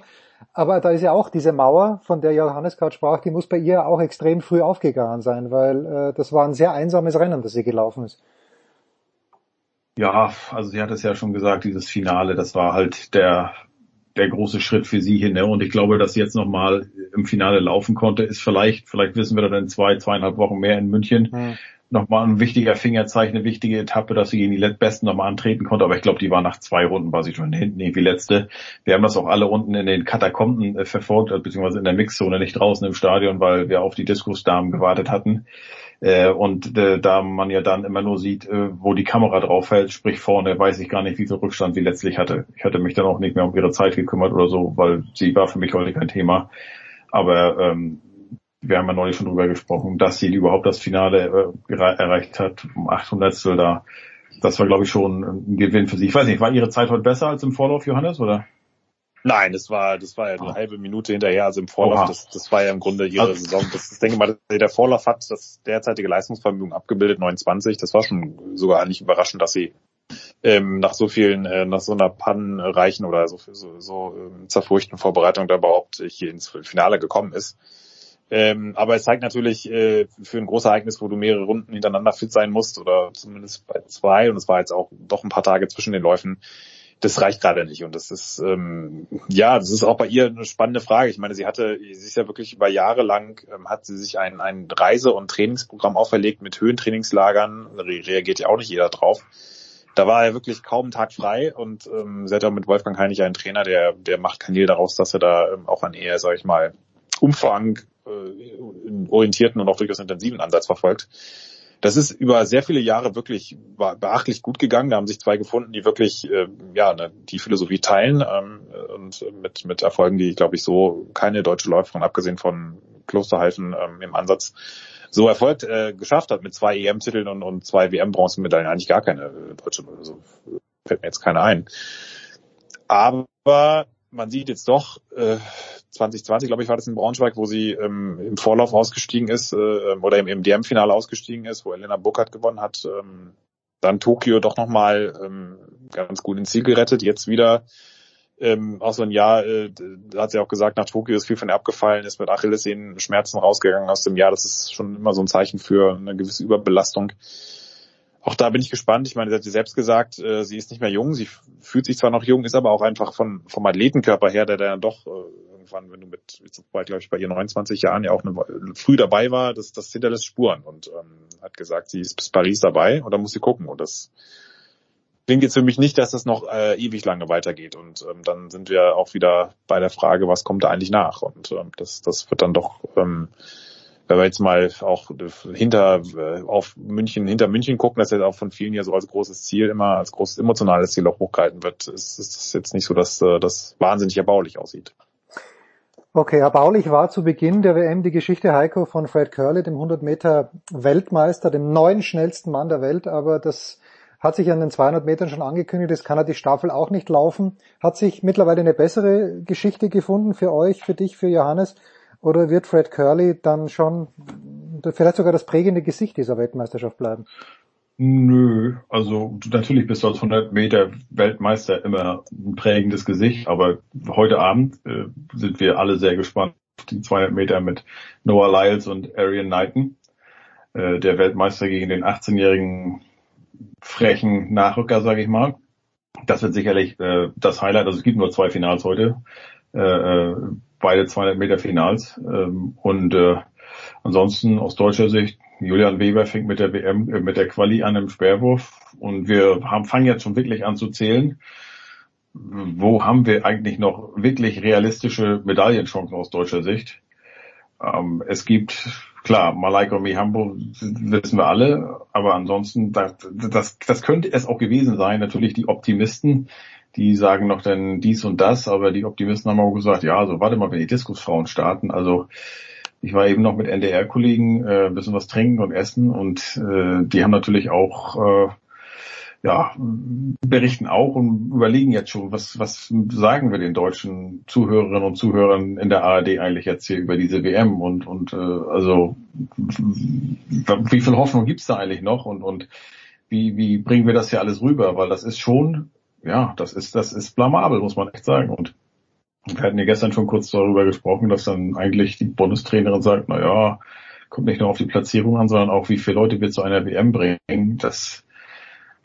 Aber da ist ja auch diese Mauer, von der Johannes gerade sprach, die muss bei ihr auch extrem früh aufgegangen sein, weil äh, das war ein sehr einsames Rennen, das sie gelaufen ist. Ja, also sie hat es ja schon gesagt, dieses Finale, das war halt der der große Schritt für sie hin. Ne? Und ich glaube, dass sie jetzt nochmal im Finale laufen konnte, ist vielleicht, vielleicht wissen wir dann in zwei, zweieinhalb Wochen mehr in München. Mhm. Nochmal ein wichtiger Fingerzeichen, eine wichtige Etappe, dass sie gegen die Besten nochmal antreten konnte. Aber ich glaube, die war nach zwei Runden, war sie schon hinten irgendwie letzte. Wir haben das auch alle unten in den Katakomben äh, verfolgt, beziehungsweise in der Mixzone, nicht draußen im Stadion, weil wir auf die Diskusdamen gewartet hatten. Äh, und äh, da man ja dann immer nur sieht, äh, wo die Kamera drauf hält, sprich vorne, weiß ich gar nicht, wie viel Rückstand sie letztlich hatte. Ich hatte mich dann auch nicht mehr um ihre Zeit gekümmert oder so, weil sie war für mich heute kein Thema. Aber ähm, wir haben ja neulich schon drüber gesprochen, dass sie überhaupt das Finale äh, erreicht hat, um 800 da. Das war, glaube ich, schon ein Gewinn für sie. Ich weiß nicht, war ihre Zeit heute besser als im Vorlauf, Johannes, oder? Nein, das war, das war ja eine halbe Minute hinterher, also im Vorlauf, das, das war ja im Grunde ihre also, Saison. Das, ich denke mal, der Vorlauf hat das derzeitige Leistungsvermögen abgebildet, 29. Das war schon sogar nicht überraschend, dass sie ähm, nach so vielen, äh, nach so einer pannenreichen oder so, so, so ähm, zerfurchten Vorbereitung da überhaupt hier ins Finale gekommen ist. Ähm, aber es zeigt natürlich äh, für ein großes Ereignis, wo du mehrere Runden hintereinander fit sein musst oder zumindest bei zwei und es war jetzt auch doch ein paar Tage zwischen den Läufen, das reicht gerade nicht. Und das ist, ähm, ja, das ist auch bei ihr eine spannende Frage. Ich meine, sie hatte, sie ist ja wirklich über Jahre lang, ähm, hat sie sich ein, ein Reise- und Trainingsprogramm auferlegt mit Höhentrainingslagern. Re reagiert ja auch nicht jeder drauf. Da war ja wirklich kaum ein Tag frei und ähm, sie hat auch mit Wolfgang Heinig einen Trainer, der, der macht Kanäle daraus, dass er da ähm, auch einen eher, sag ich mal, Umfang äh, orientierten und auch durchaus intensiven Ansatz verfolgt das ist über sehr viele Jahre wirklich beachtlich gut gegangen. Da haben sich zwei gefunden, die wirklich äh, ja ne, die Philosophie teilen ähm, und mit mit Erfolgen, die glaube ich so keine deutsche Läuferin abgesehen von Klosterhalfen ähm, im Ansatz so Erfolg äh, geschafft hat mit zwei EM-Titeln und, und zwei WM-Bronzemedaillen. Eigentlich gar keine äh, deutsche, also fällt mir jetzt keine ein. Aber man sieht jetzt doch, äh, 2020, glaube ich, war das in Braunschweig, wo sie ähm, im Vorlauf ausgestiegen ist äh, oder im, im DM-Finale ausgestiegen ist, wo Elena Burkhardt gewonnen hat. Ähm, dann Tokio doch nochmal ähm, ganz gut ins Ziel gerettet. Jetzt wieder ähm, auch so ein Jahr, äh, hat sie auch gesagt, nach Tokio ist viel von ihr abgefallen, ist mit Achillessehnen Schmerzen rausgegangen aus dem Jahr. Das ist schon immer so ein Zeichen für eine gewisse Überbelastung. Auch da bin ich gespannt. Ich meine, sie hat selbst gesagt, äh, sie ist nicht mehr jung. Sie fühlt sich zwar noch jung, ist aber auch einfach von, vom Athletenkörper her, der dann doch äh, irgendwann, wenn du mit, bald, glaube ich, bei ihr 29 Jahren ja auch eine, früh dabei war, das, das hinterlässt Spuren und ähm, hat gesagt, sie ist bis Paris dabei und da muss sie gucken. Und das klingt jetzt für mich nicht, dass das noch äh, ewig lange weitergeht. Und ähm, dann sind wir auch wieder bei der Frage, was kommt da eigentlich nach? Und ähm, das, das wird dann doch, ähm, wenn wir jetzt mal auch hinter äh, auf München, hinter München gucken, das jetzt auch von vielen ja so als großes Ziel immer, als großes emotionales Ziel auch hochgehalten wird, ist, ist das jetzt nicht so, dass äh, das wahnsinnig erbaulich aussieht. Okay, erbaulich war zu Beginn der WM die Geschichte Heiko von Fred Curley, dem 100 Meter Weltmeister, dem neuen schnellsten Mann der Welt, aber das hat sich an den 200 Metern schon angekündigt, das kann er die Staffel auch nicht laufen. Hat sich mittlerweile eine bessere Geschichte gefunden für euch, für dich, für Johannes? Oder wird Fred Curley dann schon vielleicht sogar das prägende Gesicht dieser Weltmeisterschaft bleiben? Nö, also natürlich bist du als 100 Meter Weltmeister immer ein prägendes Gesicht, aber heute Abend äh, sind wir alle sehr gespannt auf die 200 Meter mit Noah Lyles und Arian Knighton. Äh, der Weltmeister gegen den 18-jährigen frechen Nachrücker, sage ich mal. Das wird sicherlich äh, das Highlight. Also es gibt nur zwei Finals heute, äh, äh beide 200 Meter Finals. Ähm, und äh, ansonsten aus deutscher Sicht, Julian Weber fängt mit der WM, äh, mit der Quali an im Sperrwurf und wir haben, fangen jetzt schon wirklich an zu zählen. Wo haben wir eigentlich noch wirklich realistische Medaillenchancen aus deutscher Sicht? Ähm, es gibt klar, Malaika Mihambo wissen wir alle, aber ansonsten, das, das, das könnte es auch gewesen sein. Natürlich die Optimisten, die sagen noch dann dies und das, aber die Optimisten haben auch gesagt, ja, also warte mal, wenn die Diskusfrauen starten, also ich war eben noch mit NDR-Kollegen äh, ein bisschen was trinken und essen und äh, die haben natürlich auch äh, ja, berichten auch und überlegen jetzt schon, was, was sagen wir den deutschen Zuhörerinnen und Zuhörern in der ARD eigentlich jetzt hier über diese WM und, und äh, also wie viel Hoffnung gibt's da eigentlich noch und, und wie, wie bringen wir das hier alles rüber? Weil das ist schon, ja, das ist, das ist blamabel, muss man echt sagen. Und wir hatten ja gestern schon kurz darüber gesprochen, dass dann eigentlich die Bundestrainerin sagt, na ja, kommt nicht nur auf die Platzierung an, sondern auch wie viele Leute wir zu einer WM bringen. Das,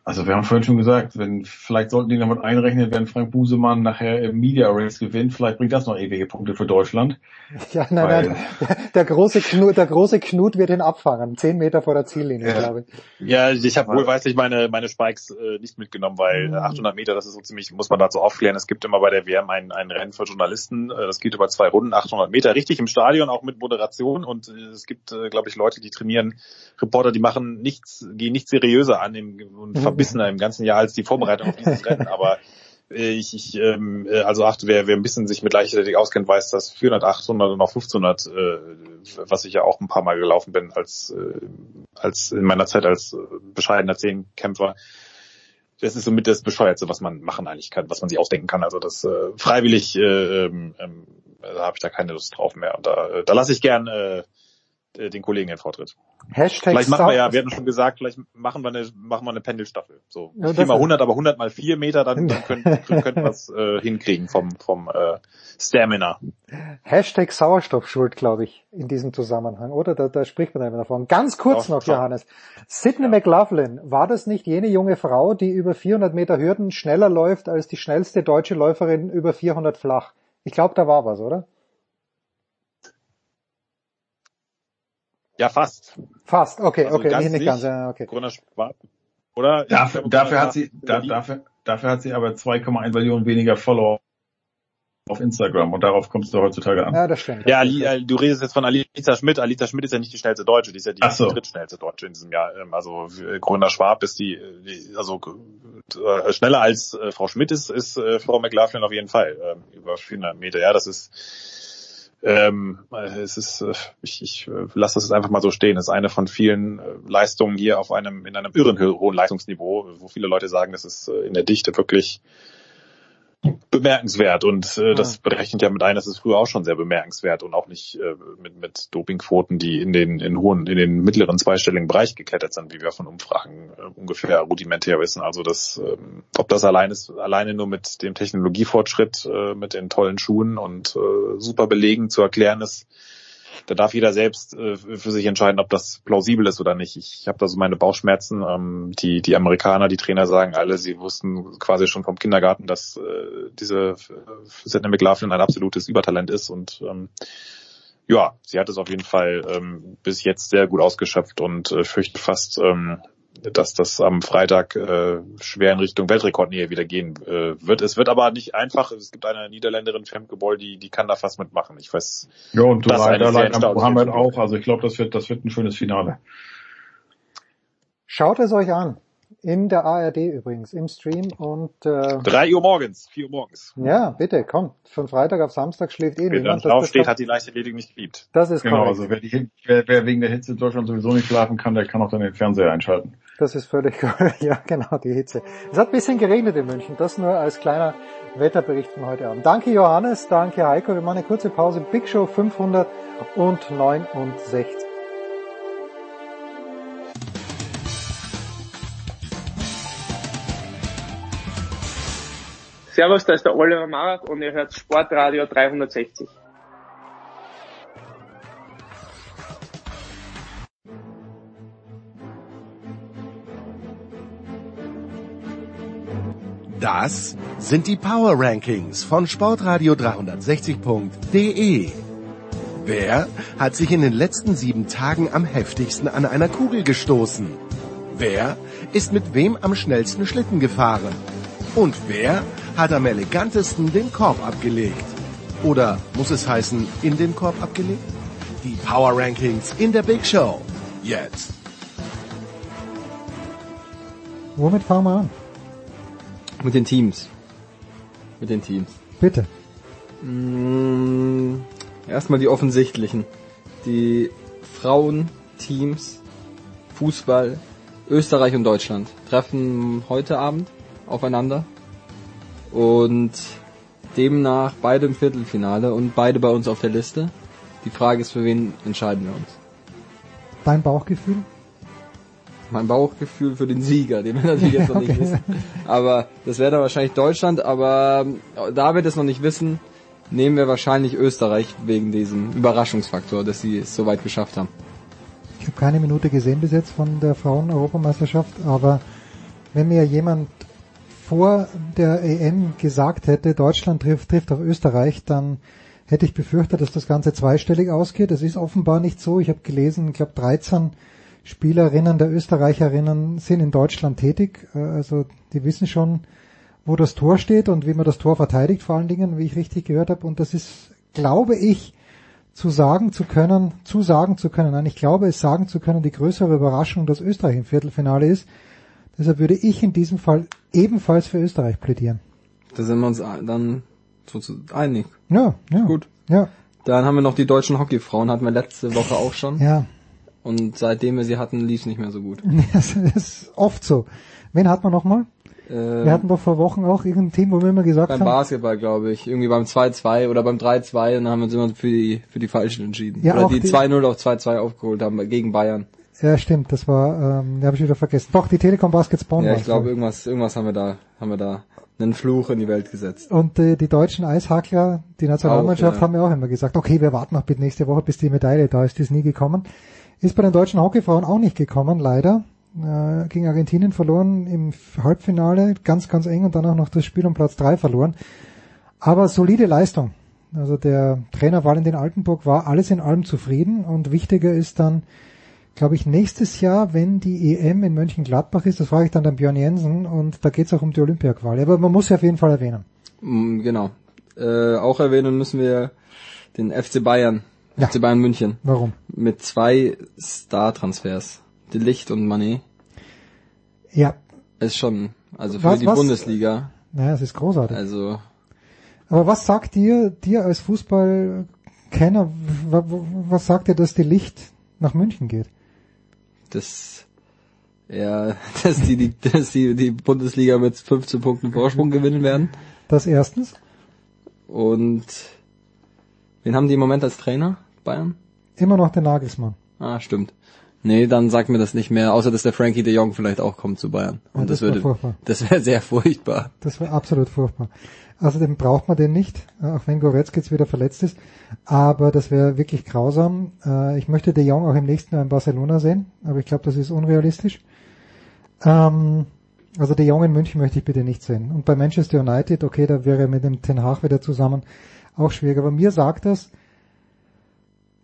also wir haben vorhin schon gesagt, wenn vielleicht sollten die damit einrechnen, wenn Frank Busemann nachher im Media Race gewinnt, vielleicht bringt das noch ewige Punkte für Deutschland. Ja, nein, Weil, nein, der, der, große Knut, der große Knut wird ihn abfangen, zehn Meter vor der Ziellinie, ja. glaube ich. Ja, ich habe wohlweislich meine meine Spikes äh, nicht mitgenommen, weil mhm. 800 Meter, das ist so ziemlich, muss man dazu aufklären. Es gibt immer bei der WM ein, ein Rennen für Journalisten, äh, das geht über zwei Runden, 800 Meter, richtig im Stadion, auch mit Moderation und äh, es gibt, äh, glaube ich, Leute, die trainieren, Reporter, die machen nichts, gehen nicht seriöser an im, und mhm verbissener im ganzen Jahr als die Vorbereitung auf dieses Rennen. Aber äh, ich, ich ähm, äh, also achte, wer, wer ein bisschen sich mit Leichtathletik auskennt, weiß, dass 400, 800 und auch 1500, äh, was ich ja auch ein paar Mal gelaufen bin als äh, als in meiner Zeit als äh, bescheidener Zehnkämpfer, das ist somit das Bescheuertste, was man machen eigentlich kann, was man sich ausdenken kann. Also das äh, freiwillig, äh, ähm, ähm da habe ich da keine Lust drauf mehr. Und da, äh, da lasse ich gern äh, äh, den Kollegen den Vortritt. Hashtag vielleicht machen wir ja, wir hatten schon gesagt, vielleicht machen wir eine, machen wir eine Pendelstaffel. So ja, 4 mal 100, aber 100 mal 4 Meter, dann, dann können, können wir es äh, hinkriegen vom, vom äh, Stamina. Hashtag Sauerstoffschuld, glaube ich, in diesem Zusammenhang, oder? Da, da spricht man immer davon. Ganz kurz noch, Johannes. Sidney ja. McLaughlin, war das nicht jene junge Frau, die über 400 Meter Hürden schneller läuft als die schnellste deutsche Läuferin über 400 flach? Ich glaube, da war was, oder? Ja, fast. Fast, okay, also okay, ganz nicht, nicht ganz, ja, okay. Oder? Dafür, dafür hat sie, da, dafür, dafür hat sie aber 2,1 Millionen weniger Follower auf Instagram und darauf kommst du heutzutage an. Ja, das stimmt. Ja, Ali, äh, du redest jetzt von Alisa Schmidt. Alisa Schmidt ist ja nicht die schnellste Deutsche, die ist ja die, so. drittschnellste Deutsche in diesem Jahr. Ähm, also äh, Grüner Schwab ist die, die also äh, schneller als äh, Frau Schmidt ist, ist äh, Frau McLaughlin auf jeden Fall ähm, über 400 Meter. Ja, das ist ähm, es ist, äh, ich, ich äh, lasse das jetzt einfach mal so stehen. Es ist eine von vielen äh, Leistungen hier auf einem in einem irren hohen Leistungsniveau, wo viele Leute sagen, das ist in der Dichte wirklich bemerkenswert und äh, das berechnet ja mit ein, das ist früher auch schon sehr bemerkenswert und auch nicht äh, mit, mit Dopingquoten, die in den in hohen, in den mittleren zweistelligen Bereich geklettert sind, wie wir von Umfragen äh, ungefähr rudimentär wissen. Also das, ähm, ob das allein ist, alleine nur mit dem Technologiefortschritt, äh, mit den tollen Schuhen und äh, super Belegen zu erklären ist, da darf jeder selbst äh, für sich entscheiden, ob das plausibel ist oder nicht. Ich, ich habe da so meine Bauchschmerzen. Ähm, die, die Amerikaner, die Trainer sagen alle, sie wussten quasi schon vom Kindergarten, dass äh, diese äh, Sidney McLaughlin ein absolutes Übertalent ist und ähm, ja, sie hat es auf jeden Fall ähm, bis jetzt sehr gut ausgeschöpft und äh, fürchte fast, ähm, dass das am Freitag äh, schwer in Richtung Weltrekordnähe wieder gehen äh, wird. Es wird aber nicht einfach. Es gibt eine Niederländerin, Femke Boll, die, die kann da fast mitmachen. Ich weiß. Ja, und das leider Mohammed auch. Also ich glaube, das wird, das wird ein schönes Finale. Schaut es euch an. In der ARD übrigens, im Stream und äh, drei Uhr morgens, vier Uhr morgens. Ja, bitte, komm. Von Freitag auf Samstag schläft eh niemand. Wer drauf steht, hat die Leichtathletik nicht geliebt. Das ist genau, korrekt. also wer, die, wer, wer wegen der Hitze in Deutschland sowieso nicht schlafen kann, der kann auch dann den Fernseher einschalten. Das ist völlig korrekt. Ja, genau, die Hitze. Es hat ein bisschen geregnet in München. Das nur als kleiner Wetterbericht von heute Abend. Danke Johannes, danke Heiko. Wir machen eine kurze Pause. Big Show 569. Servus, da ist der Oliver Marat und ihr hört Sportradio 360. Das sind die Power Rankings von Sportradio 360.de. Wer hat sich in den letzten sieben Tagen am heftigsten an einer Kugel gestoßen? Wer ist mit wem am schnellsten Schlitten gefahren? Und wer hat am elegantesten den Korb abgelegt? Oder muss es heißen, in den Korb abgelegt? Die Power Rankings in der Big Show. Jetzt. Womit fangen wir an? Mit den Teams. Mit den Teams. Bitte. Mmh, erstmal die offensichtlichen. Die Frauenteams, Fußball, Österreich und Deutschland treffen heute Abend aufeinander. Und demnach beide im Viertelfinale und beide bei uns auf der Liste. Die Frage ist, für wen entscheiden wir uns? Dein Bauchgefühl? Mein Bauchgefühl für den Sieger, den wir natürlich jetzt noch nicht okay. wissen. Aber das wäre dann wahrscheinlich Deutschland, aber da wir das noch nicht wissen, nehmen wir wahrscheinlich Österreich wegen diesem Überraschungsfaktor, dass sie es so weit geschafft haben. Ich habe keine Minute gesehen bis jetzt von der Frauen-Europameisterschaft, aber wenn mir jemand vor der EM gesagt hätte, Deutschland trifft, trifft auf Österreich, dann hätte ich befürchtet, dass das Ganze zweistellig ausgeht. Das ist offenbar nicht so. Ich habe gelesen, ich glaube 13 Spielerinnen der Österreicherinnen sind in Deutschland tätig. Also die wissen schon, wo das Tor steht und wie man das Tor verteidigt, vor allen Dingen, wie ich richtig gehört habe. Und das ist, glaube ich, zu sagen zu können, zu sagen zu können, nein, ich glaube es sagen zu können, die größere Überraschung, dass Österreich im Viertelfinale ist. Deshalb würde ich in diesem Fall ebenfalls für Österreich plädieren. Da sind wir uns dann so einig. Ja, ja. Gut. Ja. Dann haben wir noch die deutschen Hockeyfrauen, hatten wir letzte Woche auch schon. Ja. Und seitdem wir sie hatten, lief es nicht mehr so gut. das ist oft so. Wen hat man nochmal? Ähm, wir hatten doch vor Wochen auch irgendein Team, wo wir immer gesagt beim haben. Beim Basketball, glaube ich. Irgendwie beim 2-2 oder beim 3-2 und dann haben wir uns immer für die, für die Falschen entschieden. Ja, oder die, die 2-0 auf 2-2 aufgeholt haben gegen Bayern. Ja, stimmt, das war, ähm, habe ich wieder vergessen. Doch, die Telekom Baskets Bonn Ja, ich glaube, irgendwas, irgendwas haben wir da, haben wir da einen Fluch in die Welt gesetzt. Und äh, die deutschen Eishackler, die Nationalmannschaft, Auch, ja. haben ja auch immer gesagt, okay, wir warten noch bis nächste Woche, bis die Medaille da ist, die ist nie gekommen. Ist bei den deutschen Hockeyfrauen auch nicht gekommen, leider. Äh, gegen Argentinien verloren im Halbfinale, ganz, ganz eng und dann auch noch das Spiel um Platz drei verloren. Aber solide Leistung. Also der Trainer Valentin Altenburg war alles in allem zufrieden und wichtiger ist dann, glaube ich, nächstes Jahr, wenn die EM in Mönchengladbach ist, das frage ich dann den Björn Jensen und da geht es auch um die Olympiaquali. Aber man muss sie auf jeden Fall erwähnen. Mm, Genau. Äh, auch erwähnen müssen wir den FC Bayern. Ja. FC Bayern München. Warum? Mit zwei Star-Transfers. De Licht und Manet. Ja. Ist schon, also für Was- die was- Bundesliga. Naja, es ist großartig. Also, Aber was sagt dir, dir als Fußball Kenner, wa- wa- was sagt ihr, dass die Licht nach München geht? Das, ja, dass die, die, dass die, die Bundesliga mit 15 Punkten Vorsprung gewinnen werden. Das erstens. Und wen haben die im Moment als Trainer? Bayern? Immer noch der Nagelsmann. Ah, stimmt. Nee, dann sagt mir das nicht mehr, außer dass der Frankie de Jong vielleicht auch kommt zu Bayern. Ja, Und das das, wär würde, furchtbar. das wäre sehr furchtbar. Das wäre absolut furchtbar. Außerdem braucht man den nicht, äh, auch wenn Goretzka jetzt wieder verletzt ist. Aber das wäre wirklich grausam. Äh, Ich möchte De Jong auch im nächsten Jahr in Barcelona sehen, aber ich glaube, das ist unrealistisch. Ähm, Also De Jong in München möchte ich bitte nicht sehen. Und bei Manchester United, okay, da wäre er mit dem Ten Hag wieder zusammen auch schwierig. Aber mir sagt das,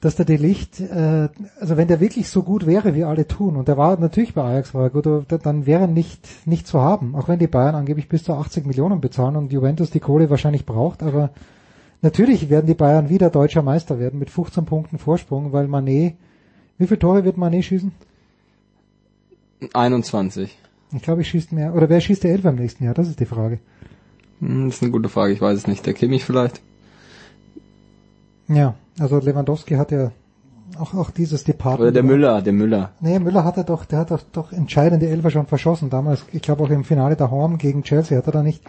dass der Delicht, äh, also wenn der wirklich so gut wäre, wie alle tun, und der war natürlich bei Ajax war er gut, aber dann wäre er nicht, nicht zu haben. Auch wenn die Bayern angeblich bis zu 80 Millionen bezahlen und Juventus die Kohle wahrscheinlich braucht, aber natürlich werden die Bayern wieder deutscher Meister werden mit 15 Punkten Vorsprung, weil Manet, wie viele Tore wird Manet schießen? 21. Ich glaube, ich schießt mehr, oder wer schießt der Elfer im nächsten Jahr? Das ist die Frage. Hm, Das ist eine gute Frage, ich weiß es nicht. Der Kimmich vielleicht? Ja, also Lewandowski hat ja auch, auch dieses Department. Oder der Müller, der Müller. Nee, Müller hat er doch, der hat doch, doch entscheidende Elfer schon verschossen. Damals, ich glaube auch im Finale der Horm gegen Chelsea hat er da nicht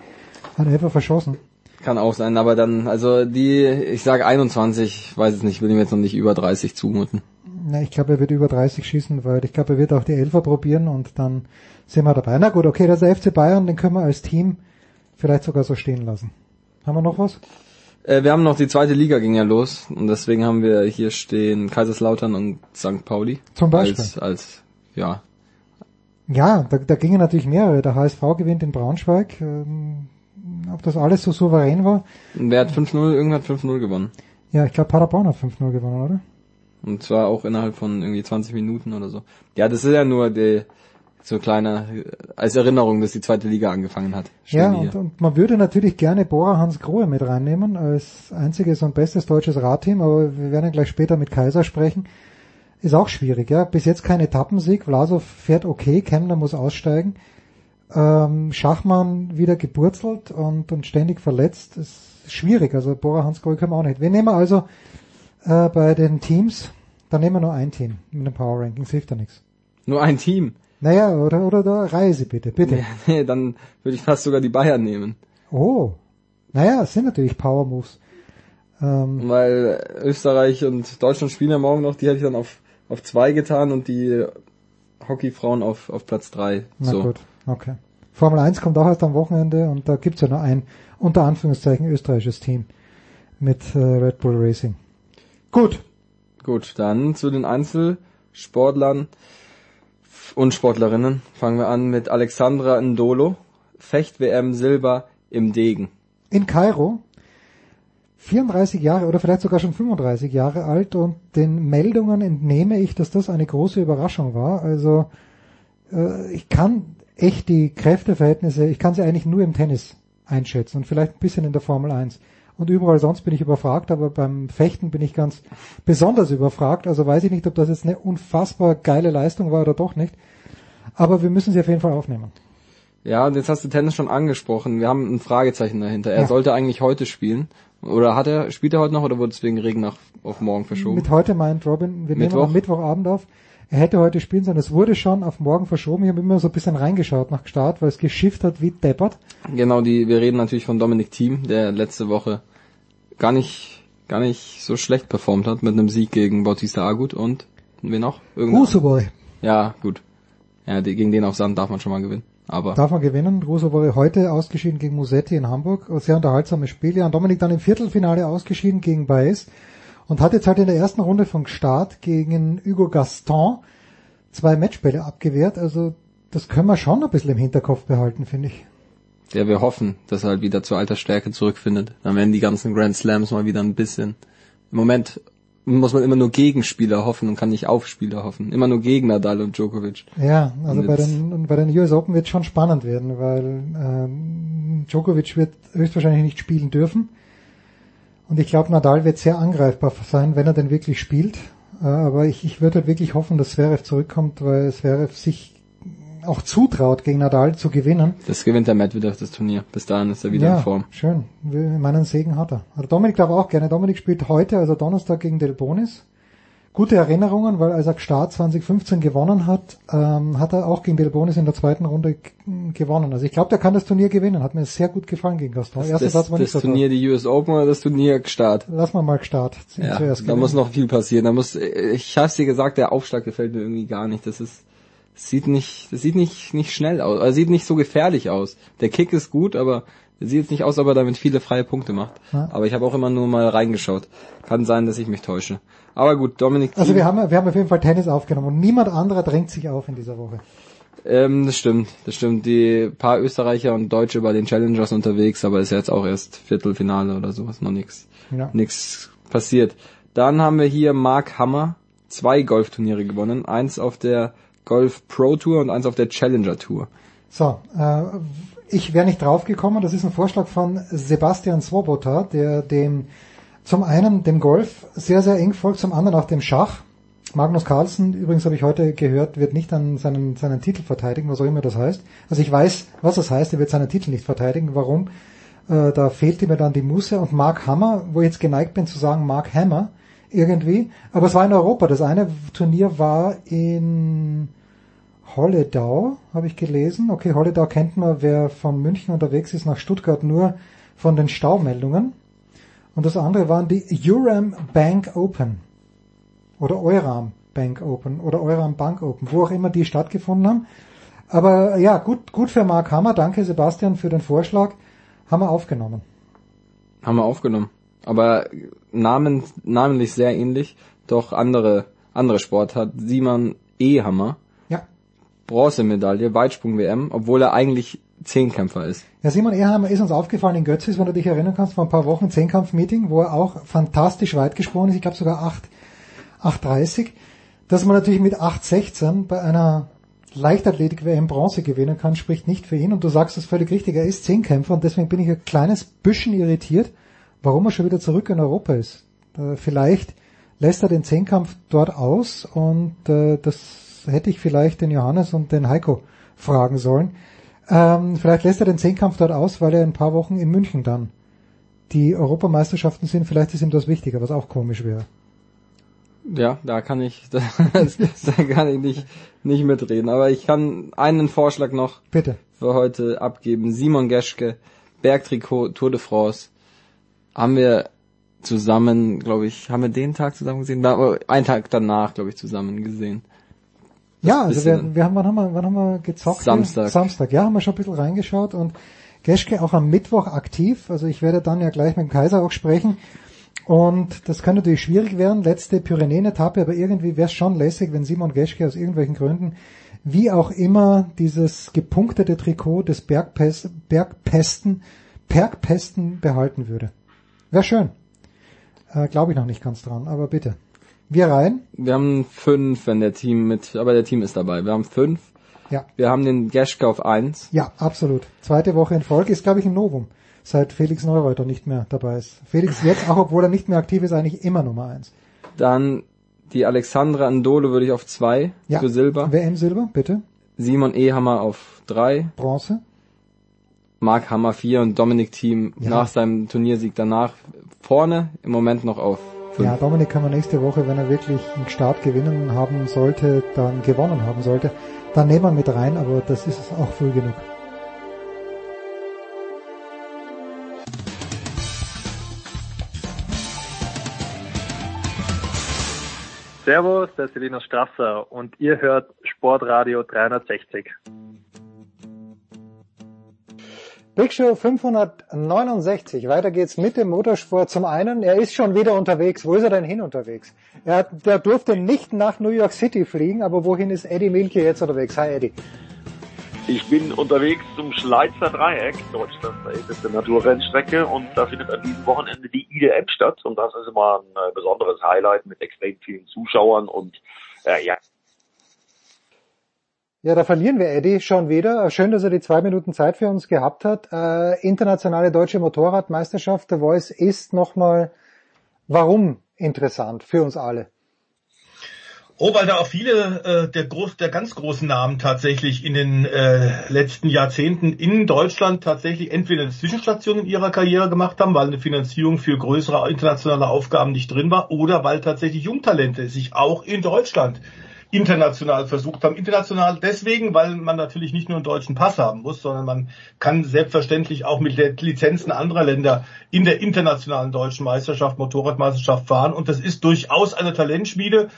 einen Elfer verschossen. Kann auch sein, aber dann, also die, ich sage 21, ich weiß es nicht, will ihm jetzt noch nicht über 30 zumuten. Na, ich glaube, er wird über 30 schießen, weil ich glaube, er wird auch die Elfer probieren und dann sind wir dabei. Na gut, okay, das ist der FC Bayern, den können wir als Team vielleicht sogar so stehen lassen. Haben wir noch was? Äh, wir haben noch die zweite Liga ging ja los und deswegen haben wir hier stehen Kaiserslautern und St. Pauli. Zum Beispiel. Als, als ja, Ja, da, da gingen natürlich mehrere. Der HSV gewinnt in Braunschweig. Ähm, ob das alles so souverän war? Wer hat 5-0? Irgendwer hat 5-0 gewonnen. Ja, ich glaube, Paderborn hat 5-0 gewonnen, oder? Und zwar auch innerhalb von irgendwie 20 Minuten oder so. Ja, das ist ja nur die, so kleiner, als Erinnerung, dass die zweite Liga angefangen hat. Ja, und, und man würde natürlich gerne Bora Hans Grohe mit reinnehmen als einziges und bestes deutsches Radteam, aber wir werden gleich später mit Kaiser sprechen. Ist auch schwierig, ja. Bis jetzt kein Etappensieg. Vlasov fährt okay, Kemmler muss aussteigen. Ähm, Schachmann wieder geburzelt und, und ständig verletzt. Ist schwierig. Also Bora Hans Grohe können wir auch nicht. Wir nehmen also äh, bei den Teams, dann nehmen wir nur ein Team mit den Power Rankings, hilft ja nichts. Nur ein Team. Naja, oder, oder da Reise bitte, bitte. Nee, nee, dann würde ich fast sogar die Bayern nehmen. Oh. Naja, es sind natürlich Power Moves. Ähm, Weil Österreich und Deutschland spielen ja morgen noch, die hätte ich dann auf, auf zwei getan und die Hockeyfrauen auf, auf Platz drei. na so. gut, okay. Formel 1 kommt auch erst am Wochenende und da gibt's ja nur ein, unter Anführungszeichen, österreichisches Team mit äh, Red Bull Racing. Gut. Gut, dann zu den Einzelsportlern und Sportlerinnen. Fangen wir an mit Alexandra Ndolo. Fecht-WM Silber im Degen. In Kairo, 34 Jahre oder vielleicht sogar schon 35 Jahre alt und den Meldungen entnehme ich, dass das eine große Überraschung war. Also äh, ich kann echt die Kräfteverhältnisse, ich kann sie eigentlich nur im Tennis einschätzen und vielleicht ein bisschen in der Formel 1. Und überall sonst bin ich überfragt, aber beim Fechten bin ich ganz besonders überfragt. Also weiß ich nicht, ob das jetzt eine unfassbar geile Leistung war oder doch nicht. Aber wir müssen sie auf jeden Fall aufnehmen. Ja, und jetzt hast du Tennis schon angesprochen. Wir haben ein Fragezeichen dahinter. Er Ja. sollte eigentlich heute spielen. Oder hat er, spielt er heute noch oder wurde es wegen Regen nach, auf morgen verschoben? Mit heute meint Robin, wir nehmen Mittwoch? am Mittwochabend auf. Er hätte heute spielen sollen. Es wurde schon auf morgen verschoben. Ich habe immer so ein bisschen reingeschaut nach Start, weil es geschifft hat wie deppert. Genau, die, wir reden natürlich von Dominik Thiem, der letzte Woche gar nicht, gar nicht so schlecht performt hat mit einem Sieg gegen Bautista Agut und wen noch? Rusoboy Ja, gut. Ja, die, gegen den auf Sand darf man schon mal gewinnen. Aber darf man gewinnen. Rusoboy heute ausgeschieden gegen Musetti in Hamburg. Sehr unterhaltsames Spiel. Ja, und Dominik dann im Viertelfinale ausgeschieden gegen Baez und hat jetzt halt in der ersten Runde vom Start gegen Hugo Gaston zwei Matchbälle abgewehrt. Also das können wir schon ein bisschen im Hinterkopf behalten, finde ich. der wir hoffen, dass er halt wieder zur alter Stärke zurückfindet. Dann werden die ganzen Grand Slams mal wieder ein bisschen. Im Moment muss man immer nur Gegenspieler hoffen und kann nicht auf Spieler hoffen. Immer nur gegen Nadal und Djokovic. Ja, also bei den, bei den US Open wird es schon spannend werden, weil ähm, Djokovic wird höchstwahrscheinlich nicht spielen dürfen. Und ich glaube, Nadal wird sehr angreifbar sein, wenn er denn wirklich spielt. Äh, aber ich, ich würde halt wirklich hoffen, dass Zverev zurückkommt, weil Zverev sich auch zutraut, gegen Nadal zu gewinnen. Das gewinnt der Medvedev das Turnier. Bis dahin ist er wieder ja, in Form. schön. Meinen Segen hat er. Also Dominik darf auch gerne. Dominik spielt heute, also Donnerstag gegen Del Bonis. Gute Erinnerungen, weil als er Start 2015 gewonnen hat, ähm, hat er auch gegen Del Bonis in der zweiten Runde gewonnen. Also ich glaube, der kann das Turnier gewinnen. Hat mir sehr gut gefallen gegen Gaston. Das, das, das, das Turnier, die US Open oder das Turnier Start? Lass mal mal Start. Ja, da muss noch viel passieren. Da muss, ich habe dir gesagt, der Aufschlag gefällt mir irgendwie gar nicht. Das ist, sieht nicht, das sieht nicht, nicht schnell aus, also sieht nicht so gefährlich aus. Der Kick ist gut, aber sieht jetzt nicht aus, ob er damit viele freie Punkte macht. Ja. Aber ich habe auch immer nur mal reingeschaut. Kann sein, dass ich mich täusche. Aber gut, Dominik. Also wir haben, wir haben auf jeden Fall Tennis aufgenommen und niemand anderer drängt sich auf in dieser Woche. Ähm, das stimmt, das stimmt. Die paar Österreicher und Deutsche bei den Challengers unterwegs, aber ist jetzt auch erst Viertelfinale oder sowas, noch nichts, ja. nichts passiert. Dann haben wir hier Mark Hammer, zwei Golfturniere gewonnen, eins auf der Golf Pro Tour und eins auf der Challenger Tour. So, äh, ich wäre nicht draufgekommen. Das ist ein Vorschlag von Sebastian Swoboda, der dem zum einen dem Golf sehr, sehr eng folgt, zum anderen auch dem Schach. Magnus Carlsen, übrigens habe ich heute gehört, wird nicht an seinen, seinen Titel verteidigen, was auch immer das heißt. Also ich weiß, was das heißt, er wird seinen Titel nicht verteidigen. Warum? Äh, da fehlte mir dann die Musse. Und Mark Hammer, wo ich jetzt geneigt bin zu sagen Mark Hammer, irgendwie. Aber es war in Europa. Das eine Turnier war in Holledau, habe ich gelesen. Okay, Holledau kennt man, wer von München unterwegs ist nach Stuttgart, nur von den Staumeldungen. Und das andere waren die Uram Bank Open. Oder Euram Bank Open. Oder Euram Bank Open. Wo auch immer die stattgefunden haben. Aber ja, gut, gut für Mark Hammer. Danke Sebastian für den Vorschlag. Haben wir aufgenommen. Haben wir aufgenommen. Aber Namen, namentlich sehr ähnlich. Doch andere, andere Sport hat Simon Ehammer. Ja. Bronzemedaille, Weitsprung-WM, obwohl er eigentlich Zehnkämpfer ist. Ja, Simon Ehammer ist uns aufgefallen in Götzis, wenn du dich erinnern kannst, vor ein paar Wochen Zehnkampf-Meeting, wo er auch fantastisch weit gesprungen ist, ich glaube sogar 8, 8,30. Dass man natürlich mit 8,16 bei einer Leichtathletik-WM Bronze gewinnen kann, spricht nicht für ihn. Und du sagst es völlig richtig, er ist Zehnkämpfer und deswegen bin ich ein kleines bisschen irritiert, warum er schon wieder zurück in Europa ist. Äh, vielleicht lässt er den Zehnkampf dort aus und äh, das hätte ich vielleicht den Johannes und den Heiko fragen sollen. Ähm, vielleicht lässt er den Zehnkampf dort aus, weil er in ein paar Wochen in München dann die Europameisterschaften sind. Vielleicht ist ihm das wichtiger, was auch komisch wäre. Ja, da kann ich, da, da kann ich nicht, nicht mitreden. Aber ich kann einen Vorschlag noch Bitte. für heute abgeben. Simon Geschke, Bergtrikot, Tour de France. Haben wir zusammen, glaube ich, haben wir den Tag zusammen gesehen? Einen Tag danach, glaube ich, zusammen gesehen. Ja, also wir, wir haben, wann haben wir, wann haben wir gezockt? Samstag. Samstag, ja, haben wir schon ein bisschen reingeschaut und Geschke auch am Mittwoch aktiv. Also ich werde dann ja gleich mit dem Kaiser auch sprechen. Und das kann natürlich schwierig werden, letzte Pyrenäen-Etappe, aber irgendwie wäre es schon lässig, wenn Simon Geschke aus irgendwelchen Gründen, wie auch immer, dieses gepunktete Trikot des Bergpest, Bergpesten, Bergpesten behalten würde. Wäre schön. Äh, Glaube ich noch nicht ganz dran, aber bitte. Wir rein? Wir haben fünf, wenn der Team mit, aber der Team ist dabei. Wir haben fünf. Ja. Wir haben den Geschke auf eins. Ja, absolut. Zweite Woche in Folge ist, glaube ich, ein Novum, seit Felix Neureuter nicht mehr dabei ist. Felix jetzt, auch obwohl er nicht mehr aktiv ist, eigentlich immer Nummer eins. Dann die Alexandra Andole würde ich auf zwei ja. für Silber. WM Silber, bitte. Simon Ehammer auf drei. Bronze. Mark Hammer vier und Dominik Team ja. nach seinem Turniersieg danach vorne, im Moment noch auf ja, Dominik kann man nächste Woche, wenn er wirklich einen Start gewinnen haben sollte, dann gewonnen haben sollte, dann nehmen wir mit rein, aber das ist auch früh genug. Servus, der ist Selina Strasser und ihr hört Sportradio 360. Big Show 569. Weiter geht's mit dem Motorsport. Zum einen, er ist schon wieder unterwegs. Wo ist er denn hin unterwegs? Er, der durfte nicht nach New York City fliegen, aber wohin ist Eddie Milke jetzt unterwegs? Hi Eddie. Ich bin unterwegs zum Schleizer Dreieck, Deutschlands älteste Naturrennstrecke und da findet an diesem Wochenende die IDM statt und das ist immer ein äh, besonderes Highlight mit extrem vielen Zuschauern und äh, ja, ja, da verlieren wir Eddie schon wieder. Schön, dass er die zwei Minuten Zeit für uns gehabt hat. Äh, internationale deutsche Motorradmeisterschaft, der Voice ist nochmal, warum interessant für uns alle? Oh, weil da auch viele äh, der, groß, der ganz großen Namen tatsächlich in den äh, letzten Jahrzehnten in Deutschland tatsächlich entweder eine Zwischenstation in ihrer Karriere gemacht haben, weil eine Finanzierung für größere internationale Aufgaben nicht drin war, oder weil tatsächlich Jungtalente sich auch in Deutschland international versucht haben. International deswegen, weil man natürlich nicht nur einen deutschen Pass haben muss, sondern man kann selbstverständlich auch mit Lizenzen anderer Länder in der internationalen deutschen Meisterschaft, Motorradmeisterschaft fahren. Und das ist durchaus eine Talentschmiede.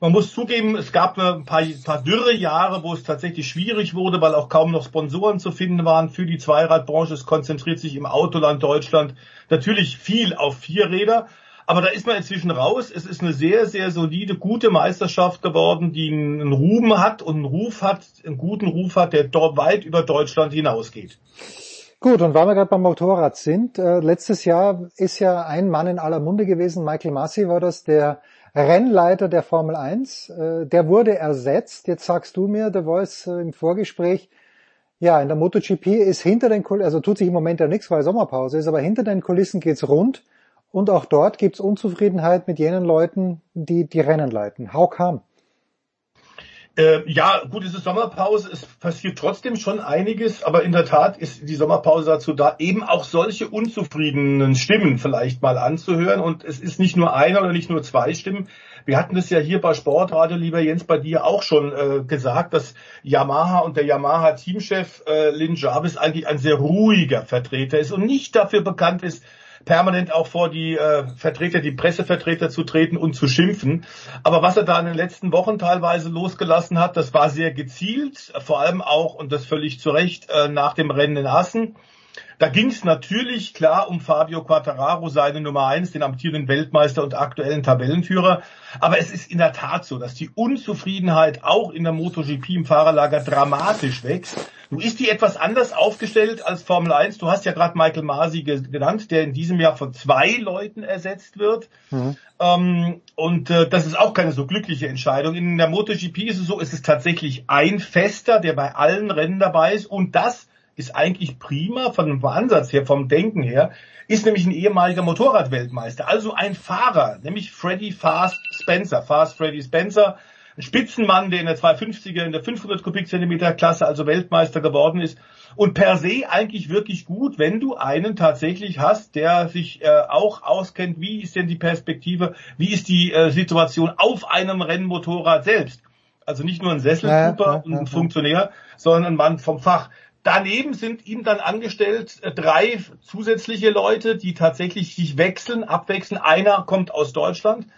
Man muss zugeben, es gab ein paar, paar dürre Jahre, wo es tatsächlich schwierig wurde, weil auch kaum noch Sponsoren zu finden waren für die Zweiradbranche. Es konzentriert sich im Autoland Deutschland natürlich viel auf Vierräder. Aber da ist man inzwischen raus. Es ist eine sehr, sehr solide, gute Meisterschaft geworden, die einen Ruhm hat und einen Ruf hat, einen guten Ruf hat, der dort weit über Deutschland hinausgeht. Gut, und weil wir gerade beim Motorrad sind, äh, letztes Jahr ist ja ein Mann in aller Munde gewesen, Michael Massi war das, der Rennleiter der Formel 1, äh, der wurde ersetzt. Jetzt sagst du mir, der Voice äh, im Vorgespräch, ja, in der MotoGP ist hinter den Kulissen, also tut sich im Moment ja nichts, weil Sommerpause ist, aber hinter den Kulissen geht's rund. Und auch dort gibt es Unzufriedenheit mit jenen Leuten, die die Rennen leiten. How come? Äh, ja, gut, es ist Sommerpause, es passiert trotzdem schon einiges, aber in der Tat ist die Sommerpause dazu da, eben auch solche unzufriedenen Stimmen vielleicht mal anzuhören. Und es ist nicht nur einer oder nicht nur zwei Stimmen. Wir hatten es ja hier bei Sportradio, lieber Jens, bei dir auch schon äh, gesagt, dass Yamaha und der Yamaha-Teamchef äh, Lynn Jarvis eigentlich ein sehr ruhiger Vertreter ist und nicht dafür bekannt ist, permanent auch vor die äh, Vertreter, die Pressevertreter zu treten und zu schimpfen. Aber was er da in den letzten Wochen teilweise losgelassen hat, das war sehr gezielt, vor allem auch, und das völlig zu Recht, äh, nach dem Rennen in Assen. Da ging es natürlich klar um Fabio Quattararo, seine Nummer eins, den amtierenden Weltmeister und aktuellen Tabellenführer. Aber es ist in der Tat so, dass die Unzufriedenheit auch in der MotoGP im Fahrerlager dramatisch wächst. Nun ist die etwas anders aufgestellt als Formel 1. Du hast ja gerade Michael Masi genannt, der in diesem Jahr von zwei Leuten ersetzt wird. Mhm. Ähm, und äh, das ist auch keine so glückliche Entscheidung. In der MotoGP ist es so, es ist tatsächlich ein Fester, der bei allen Rennen dabei ist. Und das ist eigentlich prima von dem Ansatz her, vom Denken her, ist nämlich ein ehemaliger Motorradweltmeister, also ein Fahrer, nämlich Freddy Fast Spencer, Fast Freddy Spencer, ein Spitzenmann, der in der 250er, in der 500 Kubikzentimeter Klasse also Weltmeister geworden ist und per se eigentlich wirklich gut, wenn du einen tatsächlich hast, der sich äh, auch auskennt, wie ist denn die Perspektive, wie ist die äh, Situation auf einem Rennmotorrad selbst. Also nicht nur ein Sesselpuper ja, ja, und ein Funktionär, sondern ein Mann vom Fach. Daneben sind ihm dann angestellt äh, drei zusätzliche Leute, die tatsächlich sich wechseln, abwechseln. Einer kommt aus Deutschland,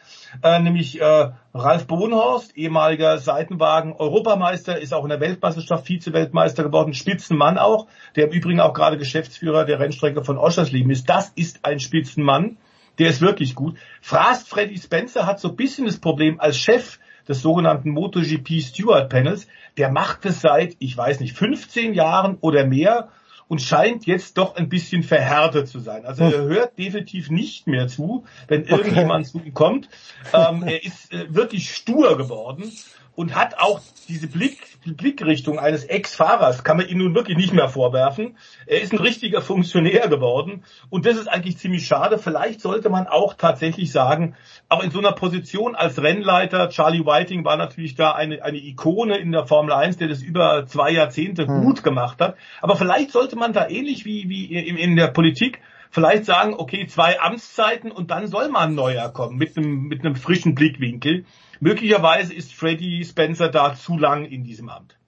äh, nämlich äh, Ralf Bohnhorst, ehemaliger Seitenwagen-Europameister, ist auch in der Weltmeisterschaft Vize-Weltmeister geworden, Spitzenmann auch, der im Übrigen auch gerade Geschäftsführer der Rennstrecke von Oschersleben ist. Das ist ein Spitzenmann, der ist wirklich gut. Fast Freddy Spencer hat so ein bisschen das Problem als Chef des sogenannten MotoGP Steward Panels. Der macht es seit, ich weiß nicht, 15 Jahren oder mehr und scheint jetzt doch ein bisschen verhärtet zu sein. Also er hm. hört definitiv nicht mehr zu, wenn irgendjemand okay. zu ihm kommt. Ähm, er ist äh, wirklich stur geworden und hat auch diese Blick, Blickrichtung eines Ex-Fahrers, kann man ihm nun wirklich nicht mehr vorwerfen. Er ist ein richtiger Funktionär geworden und das ist eigentlich ziemlich schade. Vielleicht sollte man auch tatsächlich sagen, auch in so einer Position als Rennleiter, Charlie Whiting war natürlich da eine, eine Ikone in der Formel 1, der das über zwei Jahrzehnte hm. gut gemacht hat. Aber vielleicht sollte man da ähnlich wie, wie in, in der Politik vielleicht sagen, okay, zwei Amtszeiten und dann soll mal ein neuer kommen mit einem, mit einem frischen Blickwinkel. Möglicherweise ist Freddie Spencer da zu lang in diesem Amt.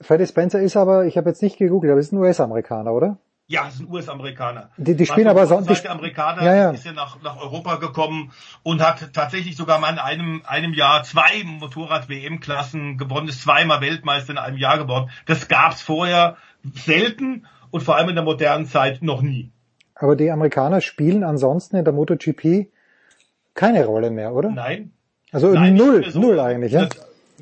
Freddie Spencer ist aber, ich habe jetzt nicht gegoogelt, aber ist ein US-Amerikaner, oder? Ja, ist ein US-Amerikaner. Die, die spielen aber sonst. Der Amerikaner ja, ja. ist ja nach, nach Europa gekommen und hat tatsächlich sogar mal in einem, einem Jahr zwei Motorrad-WM-Klassen gewonnen, ist zweimal Weltmeister in einem Jahr geworden. Das gab's vorher selten und vor allem in der modernen Zeit noch nie. Aber die Amerikaner spielen ansonsten in der MotoGP keine Rolle mehr, oder? Nein, also Nein, null, so. null eigentlich, ja?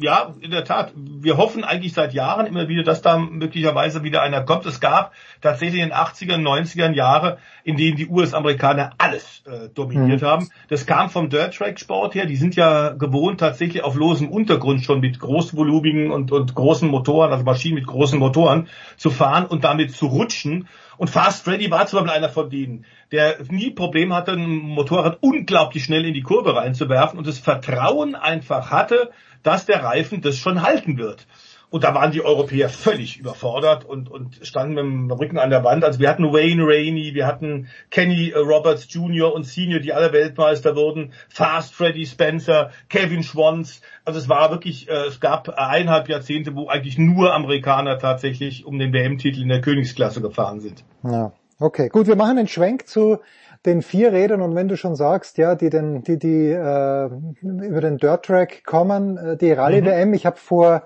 ja, in der Tat. Wir hoffen eigentlich seit Jahren immer wieder, dass da möglicherweise wieder einer kommt. Es gab tatsächlich in den 80er, 90er Jahre, in denen die US-Amerikaner alles äh, dominiert mhm. haben. Das kam vom Dirt-Track-Sport her. Die sind ja gewohnt, tatsächlich auf losem Untergrund schon mit großvolumigen und, und großen Motoren, also Maschinen mit großen Motoren zu fahren und damit zu rutschen. Und Fast Freddy war zum Beispiel einer von denen, der nie Probleme hatte, ein Motorrad unglaublich schnell in die Kurve reinzuwerfen und das Vertrauen einfach hatte, dass der Reifen das schon halten wird. Und da waren die Europäer völlig überfordert und, und standen mit dem Rücken an der Wand. Also wir hatten Wayne Rainey, wir hatten Kenny äh, Roberts Jr. und Senior, die alle Weltmeister wurden, Fast Freddy Spencer, Kevin Schwanz. Also es war wirklich, äh, es gab eineinhalb Jahrzehnte, wo eigentlich nur Amerikaner tatsächlich um den WM-Titel in der Königsklasse gefahren sind. Ja, okay. Gut, wir machen einen Schwenk zu den vier Rädern und wenn du schon sagst, ja, die den, die, die äh, über den Dirt Track kommen, äh, die Rallye WM, mhm. ich habe vor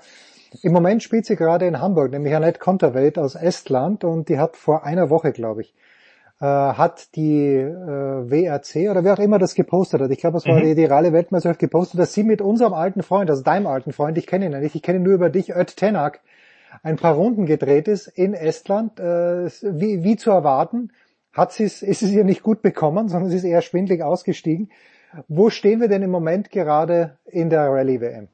im Moment spielt sie gerade in Hamburg, nämlich Annette Konterwelt aus Estland und die hat vor einer Woche, glaube ich, äh, hat die äh, WRC oder wer auch immer das gepostet hat, ich glaube, es war mhm. die, die Rallye Weltmeisterschaft gepostet, dass sie mit unserem alten Freund, also deinem alten Freund, ich kenne ihn ja nicht, ich kenne ihn nur über dich, Ött Tenak, ein paar Runden gedreht ist in Estland, äh, wie, wie zu erwarten, hat sie es, ist es ihr nicht gut bekommen, sondern sie ist eher schwindlig ausgestiegen. Wo stehen wir denn im Moment gerade in der Rallye WM?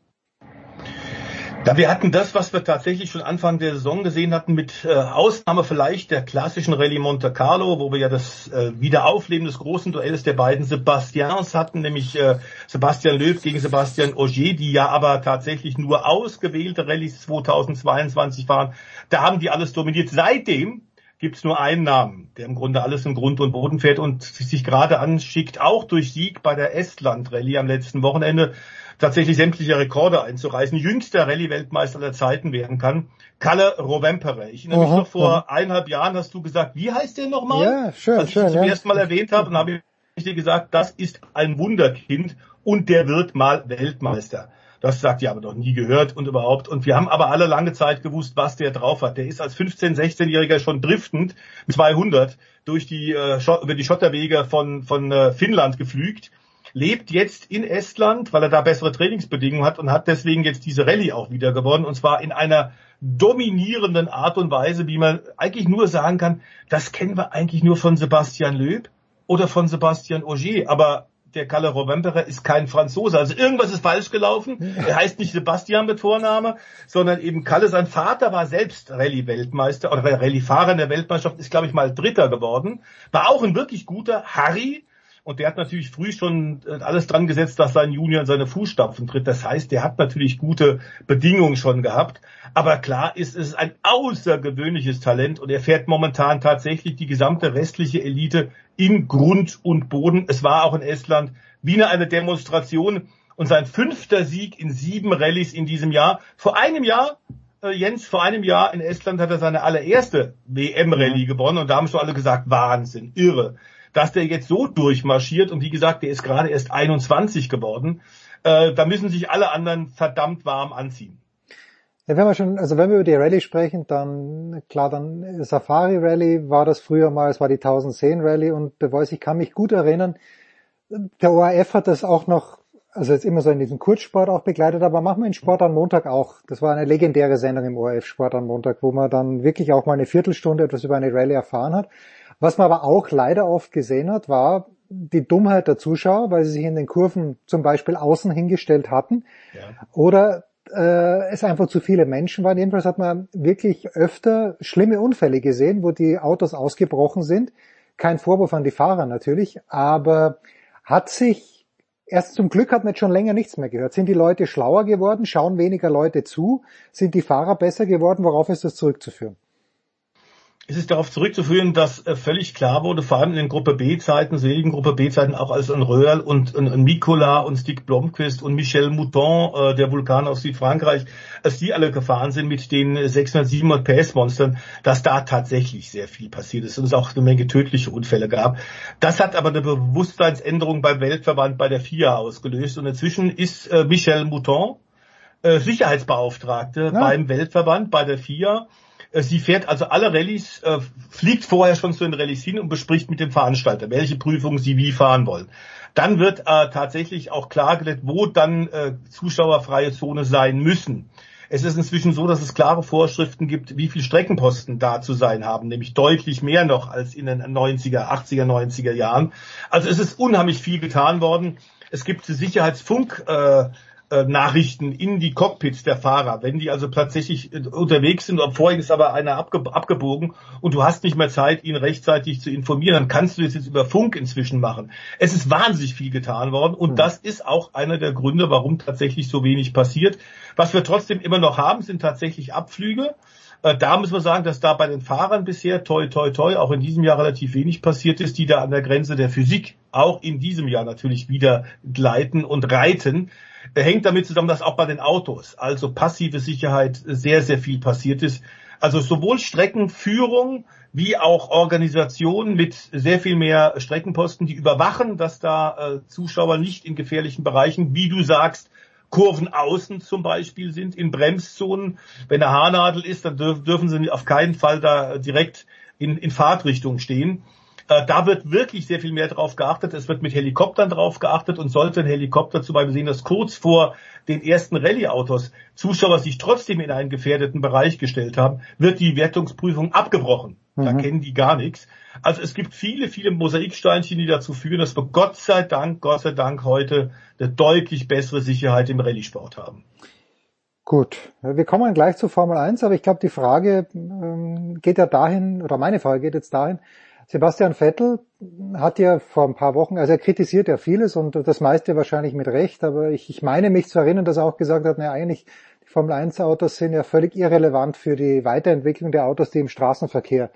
Ja, wir hatten das, was wir tatsächlich schon Anfang der Saison gesehen hatten, mit äh, Ausnahme vielleicht der klassischen Rallye Monte Carlo, wo wir ja das äh, Wiederaufleben des großen Duells der beiden Sebastians hatten, nämlich äh, Sebastian Löw gegen Sebastian Ogier, die ja aber tatsächlich nur ausgewählte Rallyes 2022 waren. Da haben die alles dominiert. Seitdem gibt's nur einen Namen, der im Grunde alles in Grund und Boden fährt und sich gerade anschickt, auch durch Sieg bei der Estland Rallye am letzten Wochenende tatsächlich sämtliche Rekorde einzureißen, jüngster Rallye-Weltmeister der Zeiten werden kann. Kalle Rovempere. Ich erinnere mich noch vor aha. eineinhalb Jahren hast du gesagt, wie heißt der nochmal? Ja, schön, Als schön. ich ihn zum ja. ersten Mal erwähnt habe, und habe ich dir gesagt, das ist ein Wunderkind und der wird mal Weltmeister. Das sagt ihr aber noch nie gehört und überhaupt. Und wir haben aber alle lange Zeit gewusst, was der drauf hat. Der ist als 15-, 16-Jähriger schon driftend 200 durch die, äh, über die Schotterwege von, von äh, Finnland geflügt lebt jetzt in Estland, weil er da bessere Trainingsbedingungen hat und hat deswegen jetzt diese Rallye auch wieder gewonnen und zwar in einer dominierenden Art und Weise, wie man eigentlich nur sagen kann, das kennen wir eigentlich nur von Sebastian Löb oder von Sebastian Auger, aber der Kalle Rovemperer ist kein Franzose. Also irgendwas ist falsch gelaufen. Er heißt nicht Sebastian mit Vorname, sondern eben Kalle. Sein Vater war selbst Rallye-Weltmeister oder Rallye-Fahrer in der Weltmeisterschaft, ist glaube ich mal Dritter geworden. War auch ein wirklich guter Harry, und der hat natürlich früh schon äh, alles dran gesetzt, dass sein Junior in seine Fußstapfen tritt. Das heißt, der hat natürlich gute Bedingungen schon gehabt. Aber klar ist, es ist ein außergewöhnliches Talent und er fährt momentan tatsächlich die gesamte restliche Elite in Grund und Boden. Es war auch in Estland wie eine Demonstration und sein fünfter Sieg in sieben Rallyes in diesem Jahr. Vor einem Jahr äh, Jens, vor einem Jahr in Estland hat er seine allererste WM-Rallye gewonnen und da haben schon alle gesagt, Wahnsinn, irre dass der jetzt so durchmarschiert und wie gesagt, der ist gerade erst 21 geworden. Äh, da müssen sich alle anderen verdammt warm anziehen. Ja, wenn wir schon, also wenn wir über die Rallye sprechen, dann klar, dann Safari Rallye war das früher mal, es war die 1010 Rallye und weiß, ich kann mich gut erinnern, der ORF hat das auch noch, also jetzt immer so in diesem Kurzsport auch begleitet, aber machen wir in Sport am Montag auch. Das war eine legendäre Sendung im ORF Sport am Montag, wo man dann wirklich auch mal eine Viertelstunde etwas über eine Rallye erfahren hat. Was man aber auch leider oft gesehen hat, war die Dummheit der Zuschauer, weil sie sich in den Kurven zum Beispiel außen hingestellt hatten. Ja. Oder äh, es einfach zu viele Menschen waren. Jedenfalls hat man wirklich öfter schlimme Unfälle gesehen, wo die Autos ausgebrochen sind. Kein Vorwurf an die Fahrer natürlich, aber hat sich Erst zum Glück hat man jetzt schon länger nichts mehr gehört. Sind die Leute schlauer geworden? Schauen weniger Leute zu? Sind die Fahrer besser geworden? Worauf ist das zurückzuführen? Es ist darauf zurückzuführen, dass äh, völlig klar wurde, vor allem in den Gruppe B-Zeiten, seligen Gruppe B-Zeiten, auch als ein Röhrl und ein, Mikola und Stig Blomqvist und Michel Mouton, äh, der Vulkan aus Südfrankreich, als die alle gefahren sind mit den 600, 700 PS-Monstern, dass da tatsächlich sehr viel passiert ist und es auch eine Menge tödliche Unfälle gab. Das hat aber eine Bewusstseinsänderung beim Weltverband bei der FIA ausgelöst und inzwischen ist äh, Michel Mouton Sicherheitsbeauftragte ja. beim Weltverband, bei der FIA sie fährt also alle Rallyes, äh, fliegt vorher schon zu den Rallyes hin und bespricht mit dem Veranstalter, welche Prüfungen sie wie fahren wollen. Dann wird äh, tatsächlich auch klargelegt, wo dann äh, zuschauerfreie Zone sein müssen. Es ist inzwischen so, dass es klare Vorschriften gibt, wie viel Streckenposten da zu sein haben, nämlich deutlich mehr noch als in den 90er, 80er, 90er Jahren. Also es ist unheimlich viel getan worden. Es gibt Sicherheitsfunk. Äh, äh, Nachrichten in die Cockpits der Fahrer. Wenn die also tatsächlich äh, unterwegs sind, vorhin ist aber einer abge abgebogen und du hast nicht mehr Zeit, ihn rechtzeitig zu informieren, dann kannst du das jetzt über Funk inzwischen machen. Es ist wahnsinnig viel getan worden und mhm. das ist auch einer der Gründe, warum tatsächlich so wenig passiert. Was wir trotzdem immer noch haben, sind tatsächlich Abflüge. Äh, da müssen wir sagen, dass da bei den Fahrern bisher toi toi toi auch in diesem Jahr relativ wenig passiert ist, die da an der Grenze der Physik auch in diesem Jahr natürlich wieder gleiten und reiten hängt damit zusammen, dass auch bei den Autos, also passive Sicherheit, sehr, sehr viel passiert ist. Also sowohl Streckenführung wie auch Organisationen mit sehr viel mehr Streckenposten, die überwachen, dass da äh, Zuschauer nicht in gefährlichen Bereichen, wie du sagst, Kurven außen zum Beispiel sind, in Bremszonen. Wenn eine Haarnadel ist, dann dürf, dürfen sie auf keinen Fall da direkt in, in Fahrtrichtung stehen. Äh, da wird wirklich sehr viel mehr drauf geachtet. Es wird mit Helikoptern drauf geachtet und sollte ein Helikopter zum Beispiel sehen, dass kurz vor den ersten Rallye-Autos Zuschauer sich trotzdem in einen gefährdeten Bereich gestellt haben, wird die Wertungsprüfung abgebrochen. Da mhm. kennen die gar nichts. Also es gibt viele, viele Mosaiksteinchen, die dazu führen, dass wir Gott sei Dank, Gott sei Dank heute eine deutlich bessere Sicherheit im Rallye-Sport haben. Gut, wir kommen gleich zur Formel 1, aber ich glaube, die Frage ähm, geht ja dahin, oder meine Frage geht jetzt dahin, Sebastian Vettel hat ja vor ein paar Wochen, also er kritisiert ja vieles und das meiste wahrscheinlich mit Recht, aber ich, ich meine mich zu erinnern, dass er auch gesagt hat, naja, eigentlich die Formel 1 Autos sind ja völlig irrelevant für die Weiterentwicklung der Autos, die im Straßenverkehr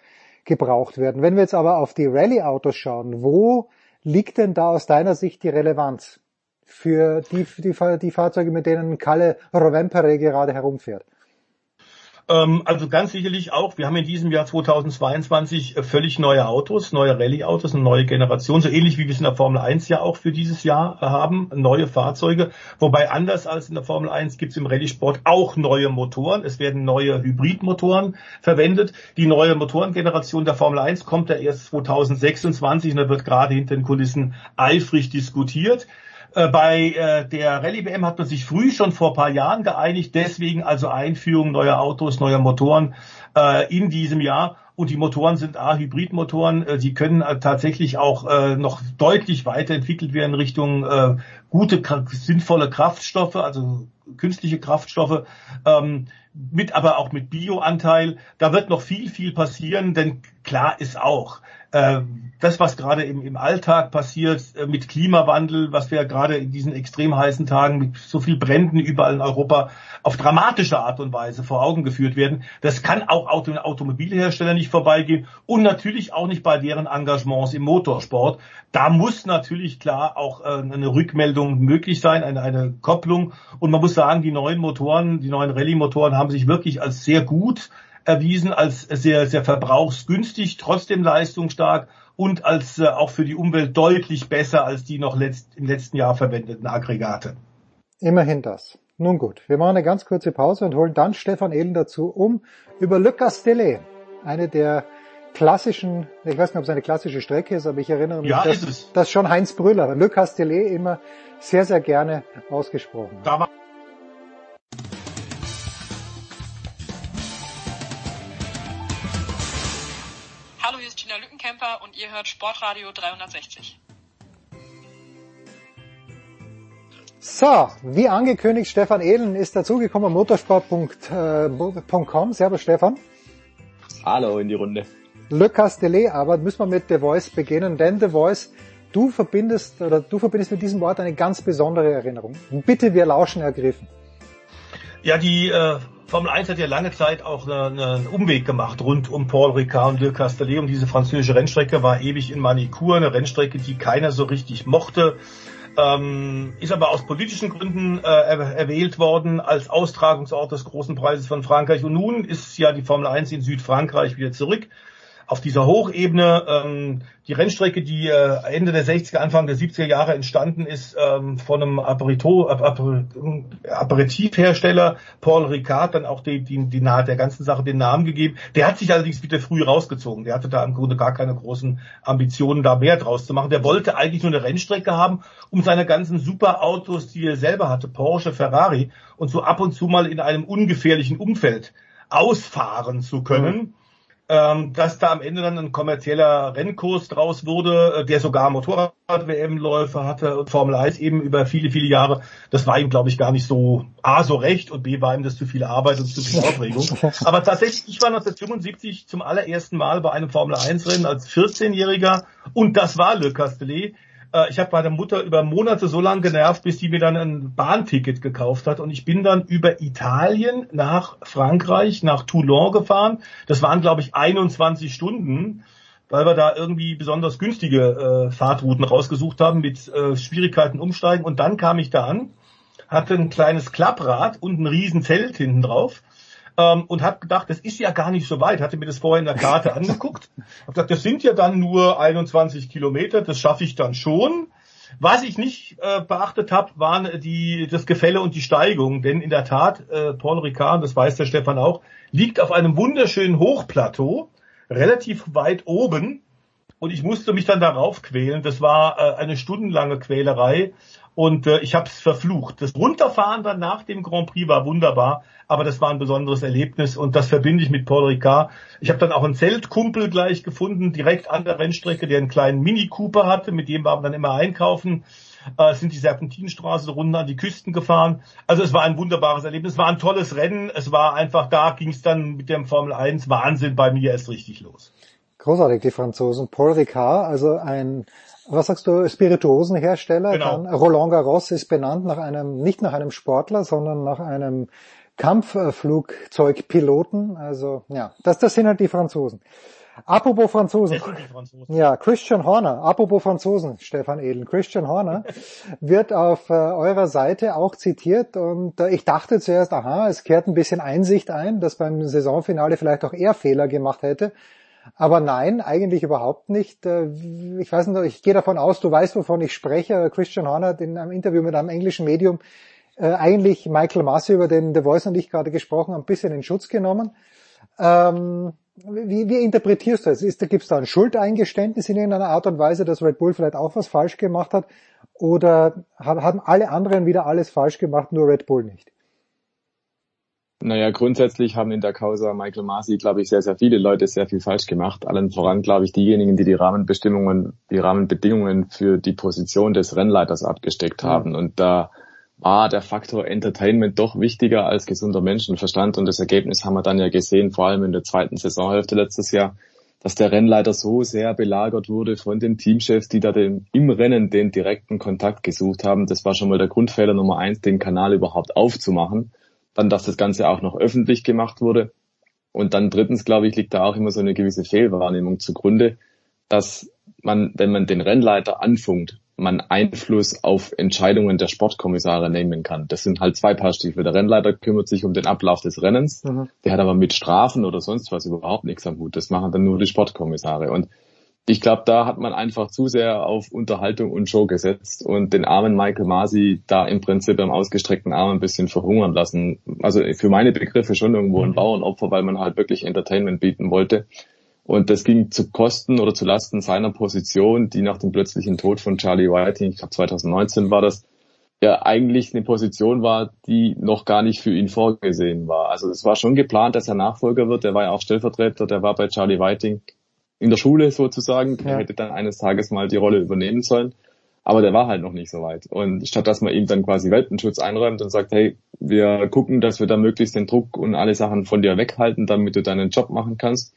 gebraucht werden. Wenn wir jetzt aber auf die Rallye-Autos schauen, wo liegt denn da aus deiner Sicht die Relevanz für die, die, die Fahrzeuge, mit denen Kalle Rovempere gerade herumfährt? Ähm, also ganz sicherlich auch, wir haben in diesem Jahr 2022 äh, völlig neue Autos, neue Rallye-Autos, eine neue Generation, so ähnlich wie wir es in der Formel 1 ja auch für dieses Jahr äh, haben, neue Fahrzeuge. Wobei anders als in der Formel 1 gibt es im Rallye-Sport auch neue Motoren. Es werden neue Hybridmotoren verwendet. Die neue Motorengeneration der Formel 1 kommt ja erst 2026 und da wird gerade hinter den Kulissen eifrig diskutiert. Äh, bei äh, der Rallye WM hat man sich früh schon vor paar Jahren geeinigt, deswegen also Einführung neuer Autos, neuer Motoren äh, in diesem Jahr. Und die Motoren sind A, Hybridmotoren, äh, die können äh, tatsächlich auch äh, noch deutlich weiterentwickelt werden Richtung äh, gute, sinnvolle Kraftstoffe, also künstliche Kraftstoffe, ähm, mit aber auch mit Bioanteil. Da wird noch viel, viel passieren, denn klar ist auch, das, was gerade im, im Alltag passiert äh, mit Klimawandel, was wir gerade in diesen extrem heißen Tagen mit so viel Bränden überall in Europa auf dramatische Art und Weise vor Augen geführt werden, das kann auch Auto Automobilhersteller nicht vorbeigehen und natürlich auch nicht bei deren Engagements im Motorsport. Da muss natürlich klar auch äh, eine Rückmeldung möglich sein, eine, eine Kopplung. Und man muss sagen, die neuen Motoren, die neuen Rallye-Motoren haben sich wirklich als sehr gut erwiesen als sehr, sehr verbrauchsgünstig, trotzdem leistungsstark und als äh, auch für die Umwelt deutlich besser als die noch letzt, im letzten Jahr verwendeten Aggregate. Immerhin das. Nun gut, wir machen eine ganz kurze Pause und holen dann Stefan Ehlen dazu, um über Le Castellet, eine der klassischen, ich weiß nicht, ob es eine klassische Strecke ist, aber ich erinnere mich, ja, dass, dass schon Heinz Brüller Le Castellet immer sehr, sehr gerne ausgesprochen hat. Und ihr hört Sportradio 360. So, wie angekündigt, Stefan Ehlen ist dazugekommen, motorsport.com. Servus Stefan. Hallo in die Runde. Le Castellet, aber müssen wir mit The Voice beginnen, denn The Voice, du verbindest, oder du verbindest mit diesem Wort eine ganz besondere Erinnerung. Bitte, wir lauschen ergriffen. Ja, die äh, Formel 1 hat ja lange Zeit auch einen Umweg gemacht rund um Paul Ricard und Le Castellet. Und diese französische Rennstrecke war ewig in Manikur, eine Rennstrecke, die keiner so richtig mochte. Ähm, ist aber aus politischen Gründen äh, erwählt worden als Austragungsort des großen Preises von Frankreich. Und nun ist ja die Formel 1 in Südfrankreich wieder zurück auf dieser Hochebene. Ähm, die Rennstrecke, die äh, Ende der 60er, Anfang der 70er Jahre entstanden ist, ähm, von einem Aperito, Aper, Aperitivhersteller, Paul Ricard, dann auch die, die, die der ganzen Sache den Namen gegeben. Der hat sich allerdings wieder früh rausgezogen. Der hatte da im Grunde gar keine großen Ambitionen, da mehr draus zu machen. Der wollte eigentlich nur eine Rennstrecke haben, um seine ganzen Superautos, die er selber hatte, Porsche, Ferrari, und so ab und zu mal in einem ungefährlichen Umfeld ausfahren zu können. Mhm ähm, dass da am Ende dann ein kommerzieller Rennkurs draus wurde, äh, der sogar Motorrad-WM-Läufe hatte und Formel 1 eben über viele, viele Jahre. Das war ihm, glaube ich, gar nicht so A, so recht und B, war ihm das zu viel Arbeit und zu viel Aufregung. Aber tatsächlich, ich war 1975 zum allerersten Mal bei einem Formel 1-Rennen als 14-Jähriger und das war Le Castellet äh, ich habe meine Mutter über Monate so lange genervt, bis die mir dann ein Bahnticket gekauft hat. Und ich bin dann über Italien nach Frankreich, nach Toulon gefahren. Das waren, glaube ich, 21 Stunden, weil wir da irgendwie besonders günstige äh, Fahrtrouten rausgesucht haben mit äh, Schwierigkeiten umsteigen. Und dann kam ich da an, hatte ein kleines Klapprad und ein riesen Zelt hinten drauf ähm, und habe gedacht, das ist ja gar nicht so weit. Hatte mir das vorher in der Karte angeguckt. Habe gesagt, das sind ja dann nur 21 Kilometer, das schaffe ich dann schon. Was ich nicht äh, beachtet habe, waren die, das Gefälle und die Steigung. Denn in der Tat, äh, Paul Ricard, das weiß der Stefan auch, liegt auf einem wunderschönen Hochplateau, relativ weit oben. Und ich musste mich dann darauf quälen. Das war äh, eine stundenlange Quälerei und äh, ich habe es verflucht. Das Runterfahren dann nach dem Grand Prix war wunderbar, aber das war ein besonderes Erlebnis und das verbinde ich mit Paul Ricard. Ich habe dann auch einen Zeltkumpel gleich gefunden, direkt an der Rennstrecke, der einen kleinen Mini Cooper hatte, mit dem waren wir dann immer einkaufen. Äh, sind die Serpentinstraße runter an die Küsten gefahren. Also es war ein wunderbares Erlebnis, es war ein tolles Rennen, es war einfach da, ging es dann mit dem Formel 1 Wahnsinn bei mir erst richtig los. Großartig, die Franzosen. Paul Ricard, also ein was sagst du, Spirituosenhersteller. Genau. Dann Roland Garros ist benannt nach einem, nicht nach einem Sportler, sondern nach einem Kampfflugzeugpiloten. Also ja, das, das sind halt die Franzosen. Apropos Franzosen. Franzosen. Ja, Christian Horner. Apropos Franzosen, Stefan Edel. Christian Horner wird auf äh, eurer Seite auch zitiert und äh, ich dachte zuerst, aha, es kehrt ein bisschen Einsicht ein, dass beim Saisonfinale vielleicht auch er Fehler gemacht hätte. Aber nein, eigentlich überhaupt nicht. Äh, ich weiß nicht, ich gehe davon aus, du weißt, wovon ich spreche. Christian Horner hat in einem Interview mit einem englischen Medium äh, eigentlich Michael Massey, über den The Voice und ich gerade gesprochen haben, ein bisschen in Schutz genommen. Ähm, wie, wie interpretierst du das? Gibt es da ein Schuldeingeständnis in irgendeiner Art und Weise, dass Red Bull vielleicht auch was falsch gemacht hat? Oder haben alle anderen wieder alles falsch gemacht, nur Red Bull nicht? Naja, grundsätzlich haben in der Causa Michael Masi, glaube ich, sehr, sehr viele Leute sehr viel falsch gemacht. Allen voran, glaube ich, diejenigen, die die Rahmenbestimmungen, die Rahmenbedingungen für die Position des Rennleiters abgesteckt mhm. haben. Und da war der Faktor Entertainment doch wichtiger als gesunder Menschenverstand. Und das Ergebnis haben wir dann ja gesehen, vor allem in der zweiten Saisonhälfte letztes Jahr, dass der Rennleiter so sehr belagert wurde von den Teamchefs, die da den, im Rennen den direkten Kontakt gesucht haben. Das war schon mal der Grundfehler Nummer eins, den Kanal überhaupt aufzumachen dann, dass das Ganze auch noch öffentlich gemacht wurde. Und dann drittens, glaube ich, liegt da auch immer so eine gewisse Fehlwahrnehmung zugrunde, dass man, wenn man den Rennleiter anfunkt, man Einfluss auf Entscheidungen der Sportkommissare nehmen kann. Das sind halt zwei Paar Stiefel. Der Rennleiter kümmert sich um den Ablauf des Rennens, mhm. der hat aber mit Strafen oder sonst was überhaupt nichts am Hut. Das machen dann nur die Sportkommissare. Und ich glaube, da hat man einfach zu sehr auf Unterhaltung und Show gesetzt und den armen Michael Masi da im Prinzip am ausgestreckten Arm ein bisschen verhungern lassen. Also für meine Begriffe schon irgendwo ein mhm. Bauernopfer, weil man halt wirklich Entertainment bieten wollte. Und das ging zu Kosten oder zu Lasten seiner Position, die nach dem plötzlichen Tod von Charlie Whiting, ich glaube 2019 war das, ja eigentlich eine Position war, die noch gar nicht für ihn vorgesehen war. Also es war schon geplant, dass er Nachfolger wird. Der war ja auch Stellvertreter, der war bei Charlie Whiting in der Schule sozusagen. Ja. Er hätte dann eines Tages mal die Rolle übernehmen sollen. Aber der war halt noch nicht so weit. Und statt dass man ihm dann quasi Welpenschutz einräumt und sagt, hey, wir gucken, dass wir da möglichst den Druck und alle Sachen von dir weghalten, damit du deinen Job machen kannst.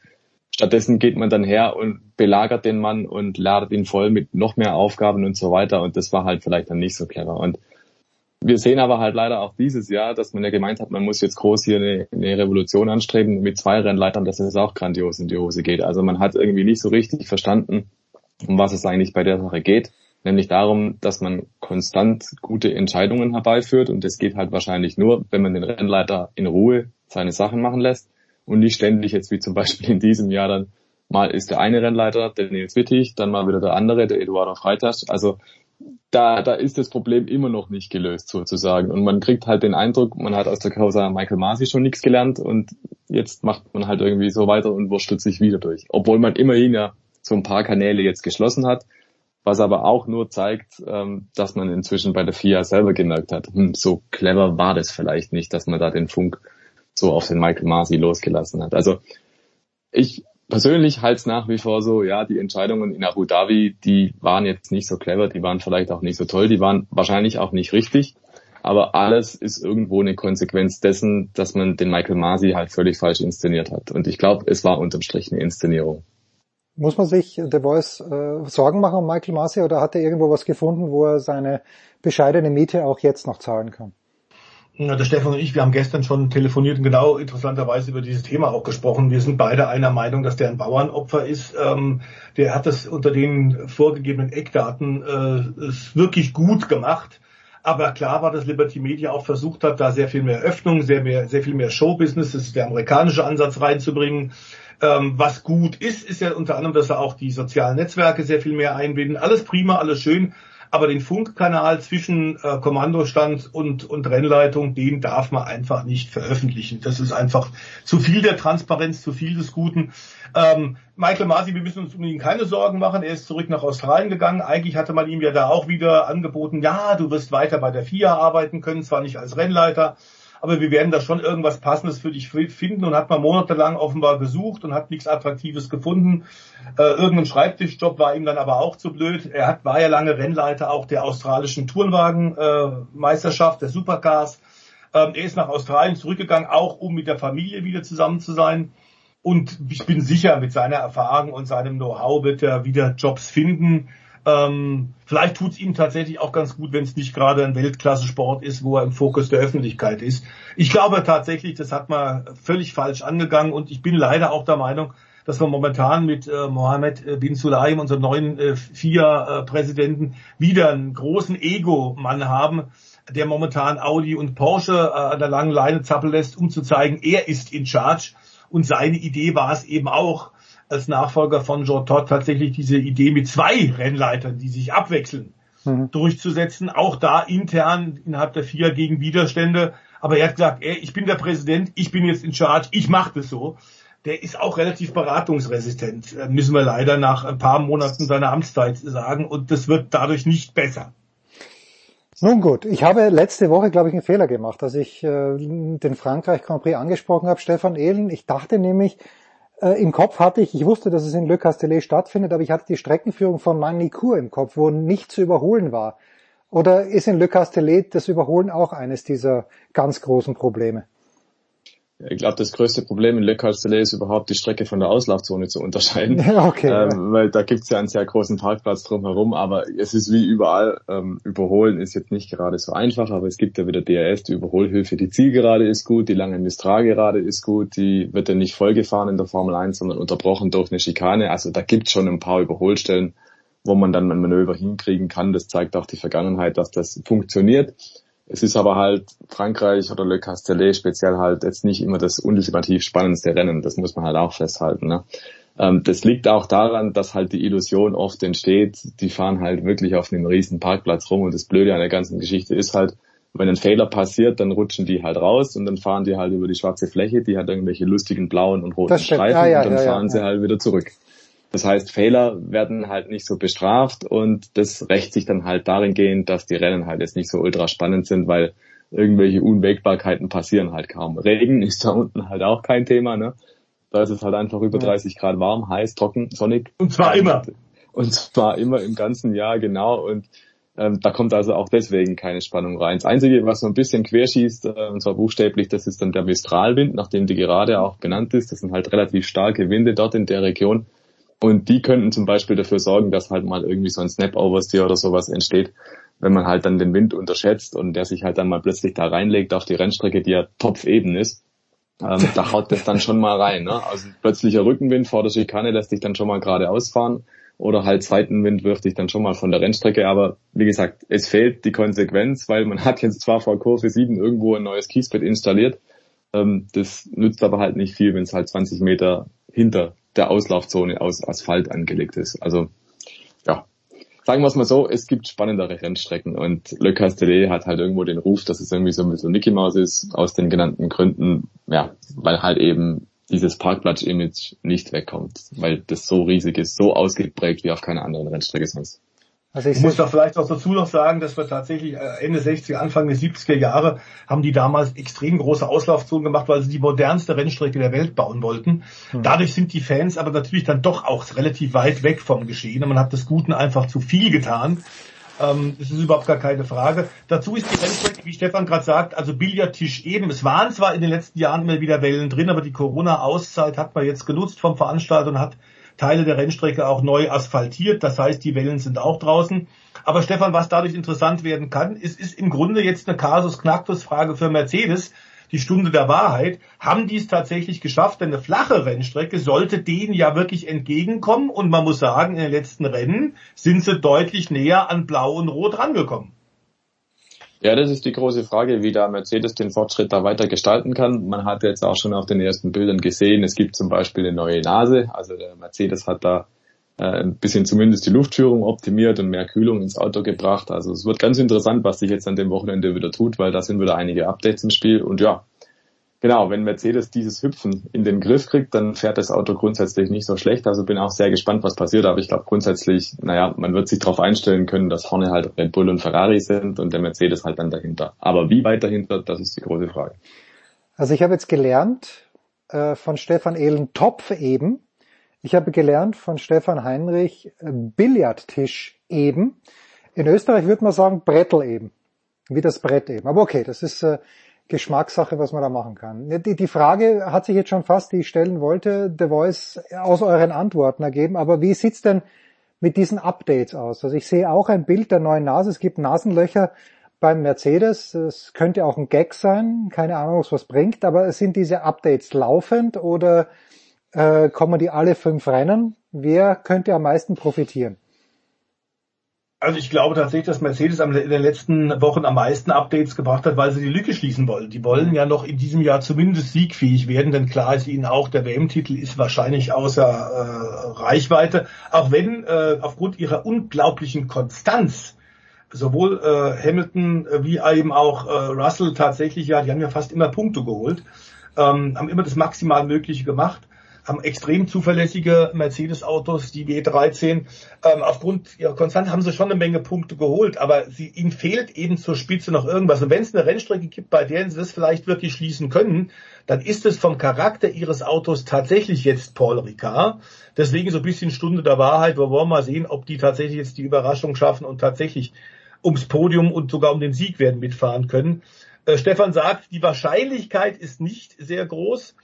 Stattdessen geht man dann her und belagert den Mann und ladet ihn voll mit noch mehr Aufgaben und so weiter. Und das war halt vielleicht dann nicht so clever. Und wir sehen aber halt leider auch dieses Jahr, dass man ja gemeint hat, man muss jetzt groß hier eine, eine Revolution anstreben mit zwei Rennleitern, dass es auch grandios in die Hose geht. Also man hat irgendwie nicht so richtig verstanden, um was es eigentlich bei der Sache geht. Nämlich darum, dass man konstant gute Entscheidungen herbeiführt und das geht halt wahrscheinlich nur, wenn man den Rennleiter in Ruhe seine Sachen machen lässt und nicht ständig jetzt wie zum Beispiel in diesem Jahr dann mal ist der eine Rennleiter, der Nils Wittig, dann mal wieder der andere, der Eduardo Freitas. Also da, da ist das Problem immer noch nicht gelöst sozusagen. Und man kriegt halt den Eindruck, man hat aus der Causa Michael Masi schon nichts gelernt und jetzt macht man halt irgendwie so weiter und wurstelt sich wieder durch. Obwohl man immerhin ja so ein paar Kanäle jetzt geschlossen hat, was aber auch nur zeigt, ähm, dass man inzwischen bei der FIA selber gemerkt hat, hm, so clever war das vielleicht nicht, dass man da den Funk so auf den Michael Masi losgelassen hat. Also ich persönlich halte nach wie vor so, ja, die Entscheidungen in Abu Dhabi, die waren jetzt nicht so clever, die waren vielleicht auch nicht so toll, die waren wahrscheinlich auch nicht richtig. Aber alles ist irgendwo eine Konsequenz dessen, dass man den Michael Masi halt völlig falsch inszeniert hat. Und ich glaube, es war unterm Strich eine Inszenierung. Muss man sich The Voice äh, Sorgen machen um Michael Masi oder hat er irgendwo was gefunden, wo er seine bescheidene Miete auch jetzt noch zahlen kann? Der Stefan und ich, wir haben gestern schon telefoniert und genau interessanterweise über dieses Thema auch gesprochen. Wir sind beide einer Meinung, dass der ein Bauernopfer ist. Ähm, der hat das unter den vorgegebenen Eckdaten äh, wirklich gut gemacht. Aber klar war, dass Liberty Media auch versucht hat, da sehr viel mehr Öffnung, sehr, mehr, sehr viel mehr Showbusiness, das ist der amerikanische Ansatz reinzubringen. Ähm, was gut ist, ist ja unter anderem, dass er auch die sozialen Netzwerke sehr viel mehr einbinden. Alles prima, alles schön aber den Funkkanal zwischen äh, Kommandostand und, und Rennleitung, den darf man einfach nicht veröffentlichen. Das ist einfach zu viel der Transparenz, zu viel des Guten. Ähm, Michael Masi, wir müssen uns um ihn keine Sorgen machen. Er ist zurück nach Australien gegangen. Eigentlich hatte man ihm ja da auch wieder angeboten, ja, du wirst weiter bei der FIA arbeiten können, zwar nicht als Rennleiter, aber wir werden da schon irgendwas Passendes für dich finden und hat man monatelang offenbar gesucht und hat nichts Attraktives gefunden. Äh, irgendein Schreibtischjob war ihm dann aber auch zu blöd. Er hat, war ja lange Rennleiter auch der australischen Tourenwagenmeisterschaft, äh, der Supercars. Ähm, er ist nach Australien zurückgegangen, auch um mit der Familie wieder zusammen zu sein. Und ich bin sicher, mit seiner Erfahrung und seinem Know-how wird er wieder Jobs finden. Ähm, vielleicht tut es ihm tatsächlich auch ganz gut, wenn es nicht gerade ein Weltklasse-Sport ist, wo er im Fokus der Öffentlichkeit ist. Ich glaube tatsächlich, das hat man völlig falsch angegangen und ich bin leider auch der Meinung, dass wir momentan mit äh, Mohammed äh, bin Sulaim, unserem neuen äh, FIA-Präsidenten, wieder einen großen Ego-Mann haben, der momentan Audi und Porsche äh, an der langen Leine zappeln lässt, um zu zeigen, er ist in Charge. Und seine Idee war es eben auch, als Nachfolger von Jean Todt tatsächlich diese Idee mit zwei Rennleitern, die sich abwechseln, mhm. durchzusetzen. Auch da intern innerhalb der FIA gegen Widerstände. Aber er hat gesagt, ey, ich bin der Präsident, ich bin jetzt in Charge, ich mache das so. Der ist auch relativ beratungsresistent, äh, müssen wir leider nach ein paar Monaten seiner Amtszeit sagen. Und das wird dadurch nicht besser. Nun gut, ich habe letzte Woche, glaube ich, einen Fehler gemacht, als ich äh, den Frankreich Grand Prix angesprochen habe, Stefan Ehlen. Ich dachte nämlich, äh, im Kopf hatte ich, ich wusste, dass es in Le Castellet stattfindet, aber ich hatte die Streckenführung von Manicourt im Kopf, wo nicht zu überholen war. Oder ist in Le Castellet das Überholen auch eines dieser ganz großen Probleme? Ich glaube, das größte Problem in Le Castellet ist überhaupt die Strecke von der Auslaufzone zu unterscheiden. okay, ähm, ja. Weil da gibt's ja einen sehr großen Parkplatz drumherum, aber es ist wie überall, ähm, überholen ist jetzt nicht gerade so einfach, aber es gibt ja wieder DRS, die Überholhilfe, die Zielgerade ist gut, die lange Mistral-Gerade ist gut, die wird ja nicht vollgefahren in der Formel 1, sondern unterbrochen durch eine Schikane. Also da gibt's schon ein paar Überholstellen, wo man dann ein Manöver hinkriegen kann. Das zeigt auch die Vergangenheit, dass das funktioniert. Es ist aber halt Frankreich oder Le Castellet speziell halt jetzt nicht immer das ultimativ spannendste Rennen. Das muss man halt auch festhalten. Ne? Ähm, das liegt auch daran, dass halt die Illusion oft entsteht, die fahren halt wirklich auf einem riesen Parkplatz rum und das Blöde an der ganzen Geschichte ist halt, wenn ein Fehler passiert, dann rutschen die halt raus und dann fahren die halt über die schwarze Fläche, die hat irgendwelche lustigen blauen und roten Streifen ja, ja, und dann ja, fahren sie halt wieder zurück. Das heißt, Fehler werden halt nicht so bestraft und das rächt sich dann halt darin gehend, dass die Rennen halt jetzt nicht so ultra spannend sind, weil irgendwelche Unwägbarkeiten passieren halt kaum. Regen ist da unten halt auch kein Thema, ne? Da ist es halt einfach über 30 Grad warm, heiß, trocken, sonnig. Und zwar immer. Und zwar immer im ganzen Jahr, genau. Und ähm, da kommt also auch deswegen keine Spannung rein. Das Einzige, was so ein bisschen querschießt, äh, und zwar buchstäblich, das ist dann der Mistralwind, nachdem die gerade auch benannt ist. Das sind halt relativ starke Winde dort in der Region. Und die könnten zum Beispiel dafür sorgen, dass halt mal irgendwie so ein Snap-Oversteer oder sowas entsteht, wenn man halt dann den Wind unterschätzt und der sich halt dann mal plötzlich da reinlegt auf die Rennstrecke, die ja topfeben ist. Ähm, da haut das dann schon mal rein. Ne? Also plötzlicher Rückenwind vor der Schikane lässt dich dann schon mal geradeaus fahren oder halt Seitenwind wirft dich dann schon mal von der Rennstrecke. Aber wie gesagt, es fehlt die Konsequenz, weil man hat jetzt zwar vor Kurve 7 irgendwo ein neues Kiesbett installiert, ähm, das nützt aber halt nicht viel, wenn es halt 20 Meter hinter der Auslaufzone aus Asphalt angelegt ist. Also ja, sagen wir es mal so, es gibt spannendere Rennstrecken und Le Castellet hat halt irgendwo den Ruf, dass es irgendwie so ein so Mickey Mouse ist, aus den genannten Gründen, ja, weil halt eben dieses Parkplatz-Image nicht wegkommt, weil das so riesig ist, so ausgeprägt wie auf keiner anderen Rennstrecke sonst. Also ich muss da vielleicht auch dazu noch sagen, dass wir tatsächlich äh, Ende 60er, Anfang der 70er Jahre haben die damals extrem große Auslaufzonen gemacht, weil sie die modernste Rennstrecke der Welt bauen wollten. Hm. Dadurch sind die Fans aber natürlich dann doch auch relativ weit weg vom Geschehen. Und man hat des Guten einfach zu viel getan. Ähm, das ist überhaupt gar keine Frage. Dazu ist die Rennstrecke, wie Stefan gerade sagt, also Billardtisch eben. Es waren zwar in den letzten Jahren immer wieder Wellen drin, aber die Corona-Auszeit hat man jetzt genutzt vom Veranstalter und hat Teile der Rennstrecke auch neu asphaltiert. Das heißt, die Wellen sind auch draußen. Aber Stefan, was dadurch interessant werden kann, ist, ist im Grunde jetzt eine Kasus Knacktus Frage für Mercedes die Stunde der Wahrheit, haben die es tatsächlich geschafft, denn eine flache Rennstrecke sollte denen ja wirklich entgegenkommen und man muss sagen, in den letzten Rennen sind sie deutlich näher an Blau und Rot rangekommen. Ja, das ist die große Frage, wie da Mercedes den Fortschritt da weiter gestalten kann. Man hat jetzt auch schon auf den ersten Bildern gesehen, es gibt zum Beispiel eine neue Nase. Also der Mercedes hat da äh, ein bisschen zumindest die Luftführung optimiert und mehr Kühlung ins Auto gebracht. Also es wird ganz interessant, was sich jetzt an dem Wochenende wieder tut, weil da sind wieder einige Updates im Spiel. Und ja, genau, wenn Mercedes dieses Hüpfen in den Griff kriegt, dann fährt das Auto grundsätzlich nicht so schlecht. Also bin auch sehr gespannt, was passiert. Aber ich glaube grundsätzlich, naja, man wird sich darauf einstellen können, dass vorne halt Red Bull und Ferrari sind und der Mercedes halt dann dahinter. Aber wie weit dahinter, das ist die große Frage. Also ich habe jetzt gelernt äh, von Stefan Ehlen Topf eben, ich habe gelernt von Stefan Heinrich äh, Billardtisch eben. In Österreich würde man sagen Brettel eben. Wie das Brett eben. Aber okay, das ist äh, Geschmackssache, was man da machen kann. Die, die Frage hat sich jetzt schon fast, die ich stellen wollte, The Voice aus euren Antworten ergeben. Aber wie sieht's denn mit diesen Updates aus? Also ich sehe auch ein Bild der neuen Nase. Es gibt Nasenlöcher beim Mercedes. Es könnte auch ein Gag sein. Keine Ahnung, was was bringt. Aber sind diese Updates laufend oder äh, kommen die alle fünf Rennen. Wer könnte am meisten profitieren? Also ich glaube tatsächlich, dass Mercedes in den letzten Wochen am meisten Updates gebracht hat, weil sie die Lücke schließen wollen. Die wollen ja noch in diesem Jahr zumindest siegfähig werden, denn klar ist ihnen auch, der WM-Titel ist wahrscheinlich außer äh, Reichweite, auch wenn äh, aufgrund ihrer unglaublichen Konstanz sowohl äh, Hamilton wie eben auch äh, Russell tatsächlich, ja, die haben ja fast immer Punkte geholt, ähm, haben immer das maximal Mögliche gemacht haben extrem zuverlässige Mercedes-Autos, die W13. Ähm, aufgrund ihrer Konstanz haben sie schon eine Menge Punkte geholt, aber sie, ihnen fehlt eben zur Spitze noch irgendwas. Und wenn es eine Rennstrecke gibt, bei der sie das vielleicht wirklich schließen können, dann ist es vom Charakter ihres Autos tatsächlich jetzt Paul Ricard. Deswegen so ein bisschen Stunde der Wahrheit. Wir wollen mal sehen, ob die tatsächlich jetzt die Überraschung schaffen und tatsächlich ums Podium und sogar um den Sieg werden mitfahren können. Äh, Stefan sagt, die Wahrscheinlichkeit ist nicht sehr groß.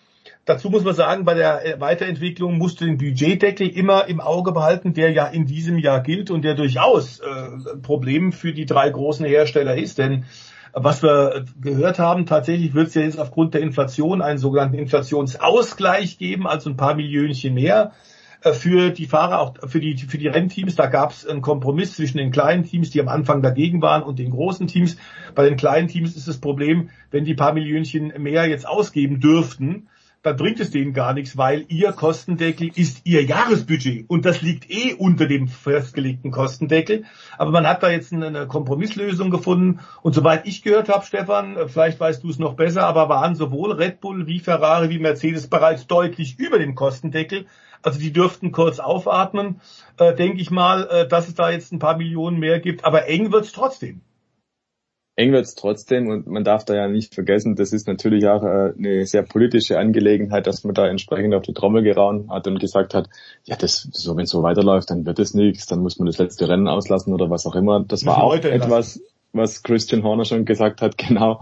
Dazu muss man sagen, bei der äh, Weiterentwicklung musst du den Budgetdeckel immer im Auge behalten, der ja in diesem Jahr gilt und der durchaus äh, Problem für die drei großen Hersteller ist. Denn was wir gehört haben, tatsächlich wird es ja jetzt aufgrund der Inflation einen sogenannten Inflationsausgleich geben, also ein paar Millionchen mehr äh, für die Fahrer, auch für die, für die Rennteams. Da gab es einen Kompromiss zwischen den kleinen Teams, die am Anfang dagegen waren, und den großen Teams. Bei den kleinen Teams ist das Problem, wenn die paar Millionchen mehr jetzt ausgeben dürften, dann bringt es denen gar nichts, weil ihr Kostendeckel ist ihr Jahresbudget. Und das liegt eh unter dem festgelegten Kostendeckel. Aber man hat da jetzt eine Kompromisslösung gefunden. Und soweit ich gehört habe, Stefan, vielleicht weißt du es noch besser, aber waren sowohl Red Bull wie Ferrari wie Mercedes bereits deutlich über dem Kostendeckel. Also die dürften kurz aufatmen, äh, denke ich mal, äh, dass es da jetzt ein paar Millionen mehr gibt, aber eng wird es trotzdem eng wird's trotzdem und man darf da ja nicht vergessen, das ist natürlich auch äh, eine sehr politische Angelegenheit, dass man da entsprechend auf die Trommel gerauen hat und gesagt hat, ja, das so wenn es so weiterläuft, dann wird es nichts, dann muss man das letzte Rennen auslassen oder was auch immer. Das war auch etwas, was Christian Horner schon gesagt hat, genau.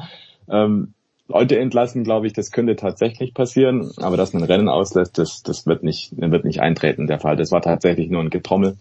Ähm, Leute entlassen, glaube ich, das könnte tatsächlich passieren, aber dass man Rennen auslässt, das, das wird nicht, wird nicht eintreten, der Fall. Das war tatsächlich nur ein Getrommel.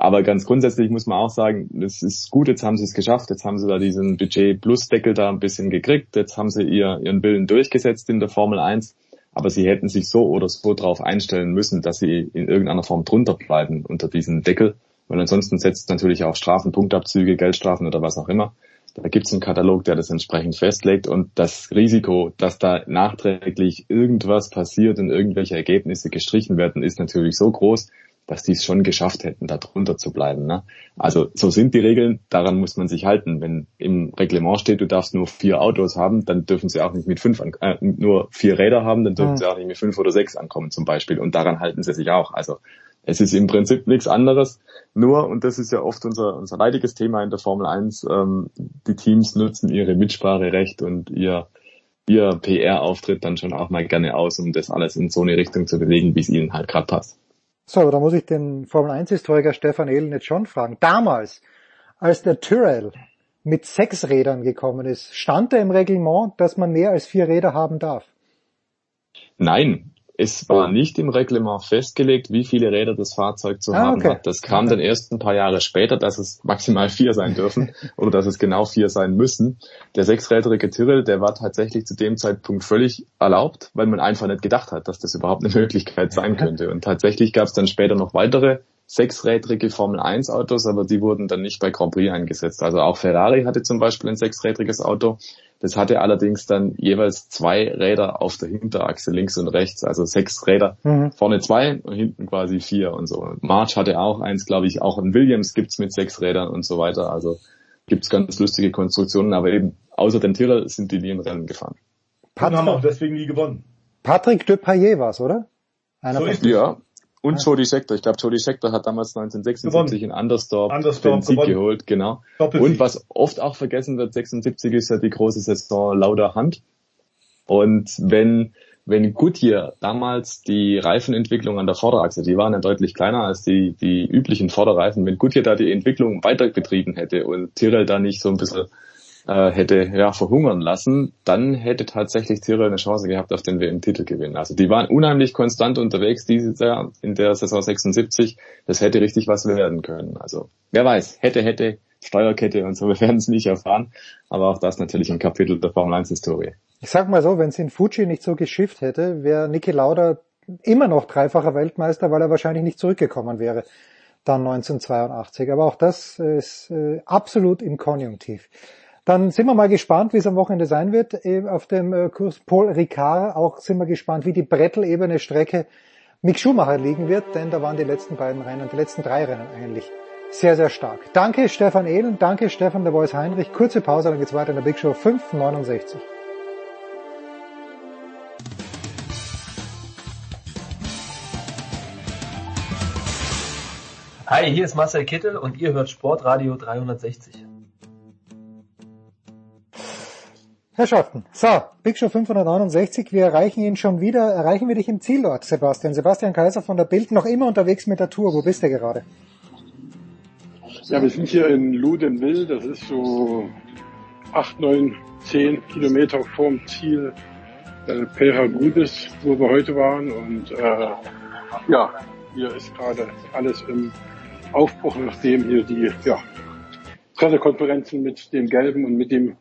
Aber ganz grundsätzlich muss man auch sagen, es ist gut, jetzt haben sie es geschafft, jetzt haben sie da diesen Budget-Plus-Deckel da ein bisschen gekriegt, jetzt haben sie ihr, ihren Willen durchgesetzt in der Formel 1, aber sie hätten sich so oder so darauf einstellen müssen, dass sie in irgendeiner Form drunter bleiben unter diesen Deckel, weil ansonsten setzt natürlich auch Strafen, Punktabzüge, Geldstrafen oder was auch immer. Da gibt es einen Katalog, der das entsprechend festlegt. Und das Risiko, dass da nachträglich irgendwas passiert und irgendwelche Ergebnisse gestrichen werden, ist natürlich so groß, dass die es schon geschafft hätten, da drunter zu bleiben. Ne? Also so sind die Regeln, daran muss man sich halten. Wenn im Reglement steht, du darfst nur vier Autos haben, dann dürfen sie auch nicht mit fünf, an, äh, nur vier Räder haben, dann dürfen mhm. sie auch nicht mit fünf oder sechs ankommen zum Beispiel. Und daran halten sie sich auch. Also Es ist im Prinzip nichts anderes. Nur, und das ist ja oft unser, unser leidiges Thema in der Formel 1, ähm, die Teams nutzen ihre Mitspracherecht und ihr, ihr PR-Auftritt dann schon auch mal gerne aus, um das alles in so eine Richtung zu bewegen, wie es ihnen halt gerade passt. So, aber da muss ich den Formel 1-Historiker Stefan Ehlen jetzt schon fragen. Damals, als der Tyrrell mit sechs Rädern gekommen ist, stand da im Reglement, dass man mehr als vier Räder haben darf? Nein, es war nicht im Reglement festgelegt, wie viele Räder das Fahrzeug zu ah, haben okay. hat. Das kam okay. dann erst ein paar Jahre später, dass es maximal vier sein dürfen oder dass es genau vier sein müssen. Der sechsrädrige Tyrrell, der war tatsächlich zu dem Zeitpunkt völlig erlaubt, weil man einfach nicht gedacht hat, dass das überhaupt eine Möglichkeit sein könnte. Und tatsächlich gab es dann später noch weitere sechsrädrige Formel 1 Autos, aber die wurden dann nicht bei Grand Prix eingesetzt. Also auch Ferrari hatte zum Beispiel ein sechsrädriges Auto. Das hatte allerdings dann jeweils zwei Räder auf der Hinterachse links und rechts, also sechs Räder. Mhm. Vorne zwei und hinten quasi vier und so. March hatte auch eins, glaube ich, auch in Williams gibt's mit sechs Rädern und so weiter. Also gibt's ganz lustige Konstruktionen, aber eben außer den Tyrrell sind die nie in Rennen gefahren. Patrick, haben auch deswegen nie gewonnen. Patrick de Paillet war's, oder? Einer so ist ja, und Jody Scheckter. Ich glaube, Jody Scheckter hat damals 1976 gewonnen. in Andersdorf, Andersdorf den Sieg gewonnen. geholt, genau. Doppelsieg. Und was oft auch vergessen wird, 76 ist ja die große Saison lauter Hand. Und wenn, wenn Goodyear damals die Reifenentwicklung an der Vorderachse, die waren ja deutlich kleiner als die, die üblichen Vorderreifen, wenn Goodyear da die Entwicklung weiter betrieben hätte und Tyrrell da nicht so ein bisschen äh, hätte ja verhungern lassen, dann hätte tatsächlich Tyrrell eine Chance gehabt auf den WM-Titelgewinn. Also die waren unheimlich konstant unterwegs dieses Jahr in der Saison 76. Das hätte richtig was werden können. Also wer weiß, hätte, hätte, Steuerkette und so, wir werden es nicht erfahren. Aber auch das natürlich ein Kapitel der Formel 1 Historie. Ich sag mal so, wenn es in Fuji nicht so geschifft hätte, wäre Niki Lauda immer noch dreifacher Weltmeister, weil er wahrscheinlich nicht zurückgekommen wäre dann 1982. Aber auch das ist äh, absolut im Konjunktiv. Dann sind wir mal gespannt, wie es am Wochenende sein wird. Äh, auf dem äh, Kurs Paul Ricard auch sind wir gespannt, wie die Brettelebene Strecke Mick Schumacher liegen wird, denn da waren die letzten beiden Rennen, die letzten drei Rennen eigentlich sehr, sehr stark. Danke Stefan Ehlen, danke Stefan der Voice Heinrich. Kurze Pause, dann geht's weiter in der Big Show 569. Hi, hier ist Marcel Kittel und ihr hört Sportradio 360. Herrschaften, so, Big Show 569, wir erreichen ihn schon wieder, erreichen wir dich im Zielort, Sebastian. Sebastian Kaiser von der Bild, noch immer unterwegs mit der Tour, wo bist du gerade? Ja, wir sind hier in Ludenwil, das ist so 8, 9, 10 Kilometer vorm Ziel äh, Pera Gudis, wo wir heute waren und äh, ja, hier ist gerade alles im Aufbruch, nachdem hier die ja, Pressekonferenzen mit dem Gelben und mit dem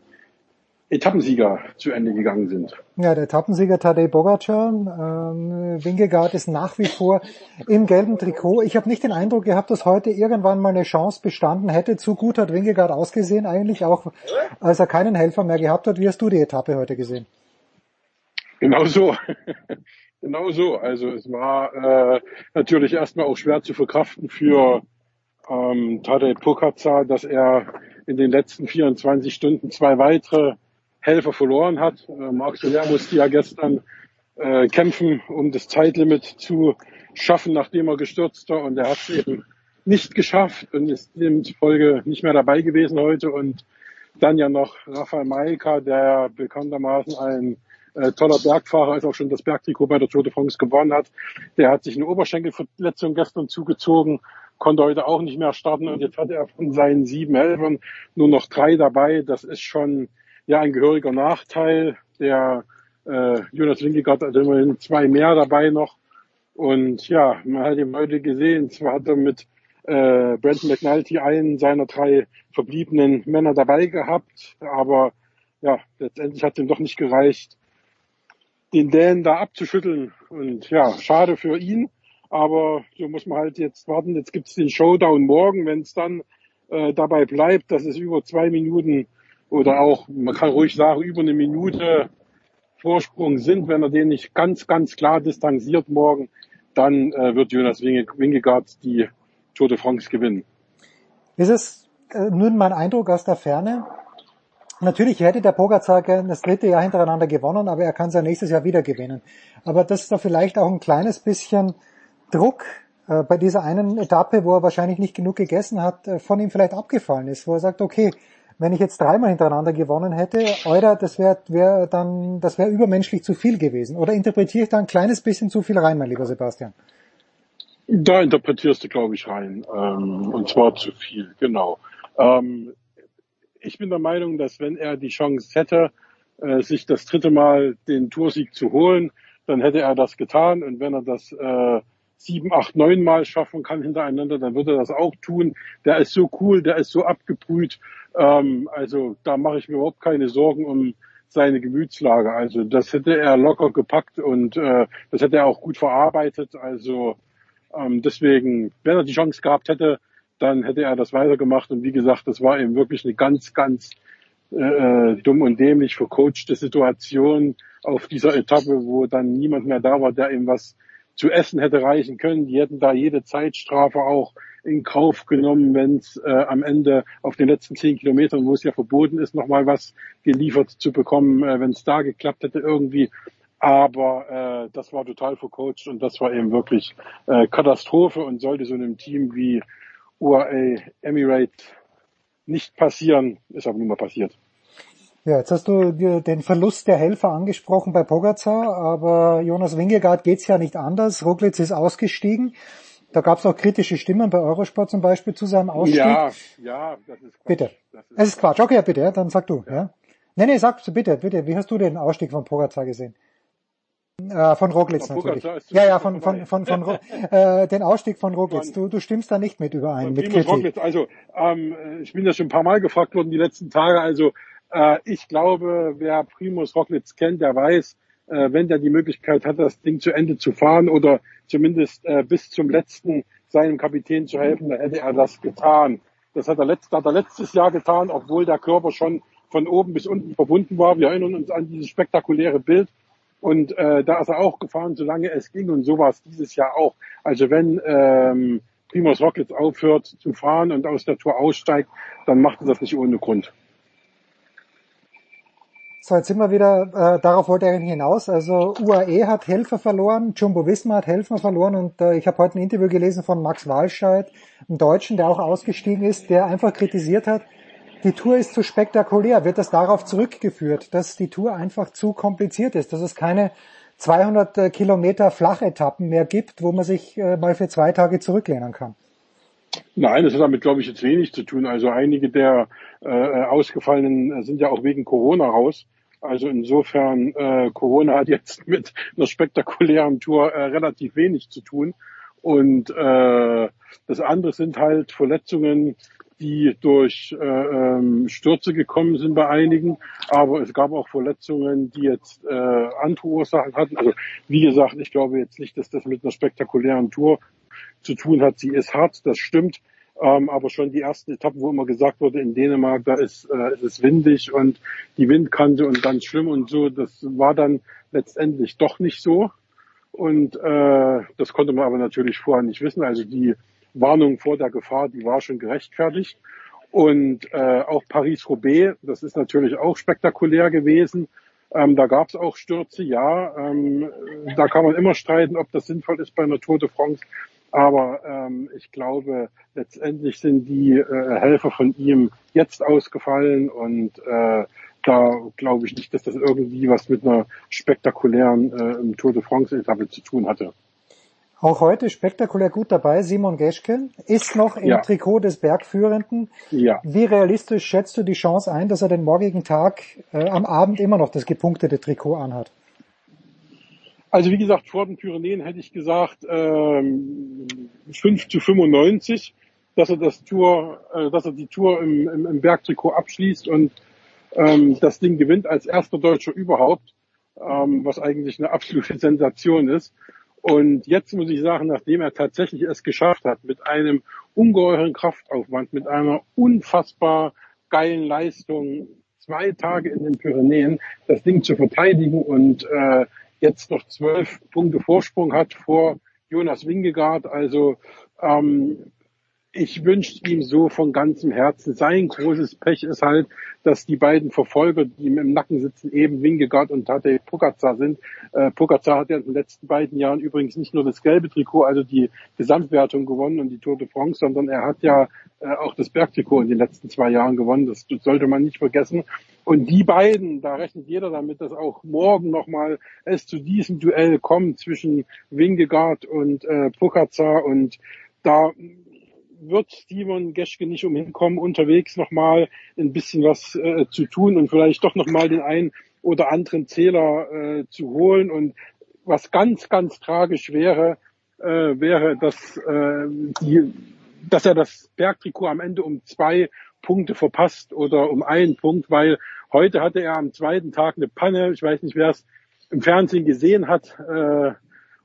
Etappensieger zu Ende gegangen sind. Ja, der Etappensieger Tadej Bogacar, ähm, Wingegaard ist nach wie vor im gelben Trikot. Ich habe nicht den Eindruck gehabt, dass heute irgendwann mal eine Chance bestanden hätte. Zu gut hat Wingegaard ausgesehen eigentlich, auch als er keinen Helfer mehr gehabt hat. Wie hast du die Etappe heute gesehen? Genau so. genau so. Also es war äh, natürlich erstmal auch schwer zu verkraften für ähm, Tadej Pogacar, dass er in den letzten 24 Stunden zwei weitere Helfer verloren hat. Äh, Marc Soler musste ja gestern äh, kämpfen, um das Zeitlimit zu schaffen, nachdem er gestürzt war. Und er hat es eben nicht geschafft und ist demzufolge nicht mehr dabei gewesen heute. Und dann ja noch Rafael Maika, der bekanntermaßen ein äh, toller Bergfahrer ist, auch schon das Bergtrikot bei der Tour de France gewonnen hat. Der hat sich eine Oberschenkelverletzung gestern zugezogen, konnte heute auch nicht mehr starten und jetzt hat er von seinen sieben Helfern nur noch drei dabei. Das ist schon ja ein gehöriger Nachteil. Der äh, Jonas Winkegaard hat immerhin zwei mehr dabei noch. Und ja, man hat ihn heute gesehen, zwar hat er mit äh, Brandon McNulty einen seiner drei verbliebenen Männer dabei gehabt, aber ja, letztendlich hat ihm doch nicht gereicht, den Dan da abzuschütteln. Und ja, schade für ihn, aber so muss man halt jetzt warten. Jetzt gibt's den Showdown morgen, wenn es dann äh, dabei bleibt, dass es über zwei Minuten oder auch, man kann ruhig sagen, über eine Minute Vorsprung sind, wenn er den nicht ganz, ganz klar distanziert morgen, dann äh, wird Jonas Wingegaard die Tour de France gewinnen. Ist es äh, nun mein Eindruck aus der Ferne? Natürlich hätte der Pogacar das dritte Jahr hintereinander gewonnen, aber er kann ja nächstes Jahr wieder gewinnen. Aber dass da vielleicht auch ein kleines bisschen Druck äh, bei dieser einen Etappe, wo er wahrscheinlich nicht genug gegessen hat, äh, von ihm vielleicht abgefallen ist, wo er sagt, okay, wenn ich jetzt dreimal hintereinander gewonnen hätte, Eurer, das wäre wär dann, das wäre übermenschlich zu viel gewesen. Oder interpretiere ich da ein kleines bisschen zu viel rein, mein lieber Sebastian? Da interpretierst du, glaube ich, rein. Ähm, und zwar zu viel, genau. Ähm, ich bin der Meinung, dass wenn er die Chance hätte, äh, sich das dritte Mal den Toursieg zu holen, dann hätte er das getan. Und wenn er das äh, sieben, acht, neun Mal schaffen kann hintereinander, dann würde er das auch tun. Der ist so cool, der ist so abgebrüht. Ähm, also da mache ich mir überhaupt keine Sorgen um seine Gemütslage. Also das hätte er locker gepackt und äh, das hätte er auch gut verarbeitet. Also ähm, deswegen, wenn er die Chance gehabt hätte, dann hätte er das weitergemacht. Und wie gesagt, das war eben wirklich eine ganz, ganz äh, äh, dumm und dämlich vercoachte Situation auf dieser Etappe, wo dann niemand mehr da war, der ihm was zu essen hätte reichen können. Die hätten da jede Zeitstrafe auch in Kauf genommen, wenn es äh, am Ende auf den letzten zehn Kilometern, wo es ja verboten ist, nochmal was geliefert zu bekommen, äh, wenn es da geklappt hätte irgendwie. Aber äh, das war total vercoacht und das war eben wirklich äh, Katastrophe und sollte so einem Team wie UAE Emirate nicht passieren, ist aber nun mal passiert. Ja, jetzt hast du den Verlust der Helfer angesprochen bei Pogacar, aber Jonas Wingegaard geht's ja nicht anders. Roglic ist ausgestiegen. Da gab's auch kritische Stimmen bei Eurosport zum Beispiel zu seinem Ausstieg. Ja, ja, das ist Quatsch. Bitte. Das ist es ist Quatsch. Okay, bitte, dann sag du. Ja. ja. Nee, nee, sag bitte, bitte. Wie hast du den Ausstieg von Pogacar gesehen? Äh, von Roglic von natürlich. Ja, ja, von, von, von, von, von äh, den Ausstieg von Roglic. Du, du stimmst da nicht mit überein, mit Kritik. Roglic. Also, ähm, ich bin ja schon ein paar Mal gefragt worden die letzten Tage. Also, äh, ich glaube, wer Primus Roglic kennt, der weiß, äh, wenn der die Möglichkeit hat, das Ding zu Ende zu fahren oder zumindest äh, bis zum letzten seinem Kapitän zu helfen, dann hätte er das getan. Das hat er, letzt, hat er letztes Jahr getan, obwohl der Körper schon von oben bis unten verbunden war. Wir erinnern uns an dieses spektakuläre Bild. Und äh, da ist er auch gefahren, solange es ging. Und so war es dieses Jahr auch. Also wenn ähm, Primoz Rockets aufhört zu fahren und aus der Tour aussteigt, dann macht er das nicht ohne Grund. So, jetzt sind wir wieder, äh, darauf wollte eigentlich hinaus. Also UAE hat Helfer verloren, Jumbo Visma hat Helfer verloren und äh, ich habe heute ein Interview gelesen von Max Walscheid, einem Deutschen, der auch ausgestiegen ist, der einfach kritisiert hat, die Tour ist zu spektakulär. Wird das darauf zurückgeführt, dass die Tour einfach zu kompliziert ist, dass es keine 200 äh, Kilometer Flachetappen mehr gibt, wo man sich äh, mal für zwei Tage zurücklehnen kann? Nein, das hat damit, glaube ich, jetzt wenig zu tun. Also einige der äh, Ausgefallenen sind ja auch wegen Corona raus. Also insofern, äh, Corona hat jetzt mit einer spektakulären Tour äh, relativ wenig zu tun. Und äh, das andere sind halt Verletzungen, die durch äh, ähm, Stürze gekommen sind bei einigen. Aber es gab auch Verletzungen, die jetzt äh, andere Ursachen hatten. Also wie gesagt, ich glaube jetzt nicht, dass das mit einer spektakulären Tour zu tun hat. Sie ist hart, das stimmt. Ähm, aber schon die ersten Etappen, wo immer gesagt wurde, in Dänemark, da ist, äh, ist es windig und die Windkante und ganz schlimm und so, das war dann letztendlich doch nicht so. Und äh, das konnte man aber natürlich vorher nicht wissen. Also die Warnung vor der Gefahr, die war schon gerechtfertigt. Und äh, auch Paris-Roubaix, das ist natürlich auch spektakulär gewesen. Ähm, da gab es auch Stürze, ja. Ähm, da kann man immer streiten, ob das sinnvoll ist bei einer Tour de France. Aber ähm, ich glaube, letztendlich sind die äh, Helfer von ihm jetzt ausgefallen und äh, da glaube ich nicht, dass das irgendwie was mit einer spektakulären äh, Tour de France-Etappe zu tun hatte. Auch heute spektakulär gut dabei, Simon Geschke ist noch im ja. Trikot des Bergführenden. Ja. Wie realistisch schätzt du die Chance ein, dass er den morgigen Tag äh, am Abend immer noch das gepunktete Trikot anhat? Also wie gesagt, vor den Pyrenäen hätte ich gesagt ähm, 5 zu 95, dass er das Tour, äh, dass er die Tour im, im, im Bergtrikot abschließt und ähm, das Ding gewinnt als erster Deutscher überhaupt, ähm, was eigentlich eine absolute Sensation ist. Und jetzt muss ich sagen, nachdem er tatsächlich es geschafft hat, mit einem ungeheuren Kraftaufwand, mit einer unfassbar geilen Leistung, zwei Tage in den Pyrenäen, das Ding zu verteidigen und äh, jetzt noch zwölf Punkte Vorsprung hat vor Jonas Wingegaard. Also ähm, ich wünsche ihm so von ganzem Herzen. Sein großes Pech ist halt, dass die beiden Verfolger, die ihm im Nacken sitzen, eben Wingegaard und Tadej Pogacar sind. Äh, Pogacar hat ja in den letzten beiden Jahren übrigens nicht nur das gelbe Trikot, also die Gesamtwertung gewonnen und die Tour de France, sondern er hat ja äh, auch das Bergtrikot in den letzten zwei Jahren gewonnen. Das, das sollte man nicht vergessen. Und die beiden, da rechnet jeder damit, dass auch morgen nochmal es zu diesem Duell kommt zwischen Wingegaard und äh, Pogacar und da wird Steven Geschke nicht umhin kommen, unterwegs nochmal ein bisschen was äh, zu tun und vielleicht doch nochmal den einen oder anderen Zähler äh, zu holen. Und was ganz, ganz tragisch wäre, äh, wäre, dass, äh, die, dass er das Bergtrikot am Ende um zwei Punkte verpasst oder um einen Punkt, weil heute hatte er am zweiten Tag eine Panne. Ich weiß nicht, wer es im Fernsehen gesehen hat. Äh,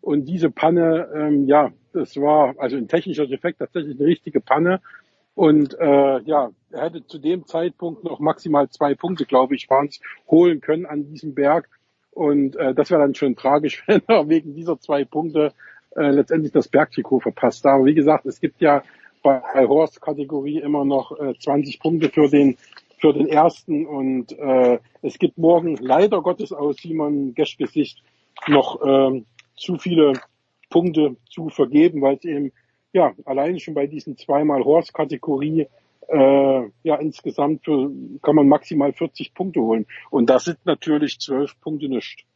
und diese Panne, ähm, ja, das war also ein technischer Defekt, tatsächlich eine richtige Panne. Und äh, ja, er hätte zu dem Zeitpunkt noch maximal zwei Punkte, glaube ich, waren es, holen können an diesem Berg. Und äh, das wäre dann schon tragisch, wenn er wegen dieser zwei Punkte äh, letztendlich das Bergtrikot verpasst. Aber wie gesagt, es gibt ja bei, Horst-Kategorie immer noch äh, 20 Punkte für den für den ersten und äh, es gibt morgen leider Gottes aus Simon Geschkes Sicht noch ähm, zu viele Punkte zu vergeben, weil es eben ja allein schon bei diesen zweimal Horse-Kategorie äh, ja insgesamt für, kann man maximal 40 Punkte holen und das sind natürlich zwölf Punkte nicht.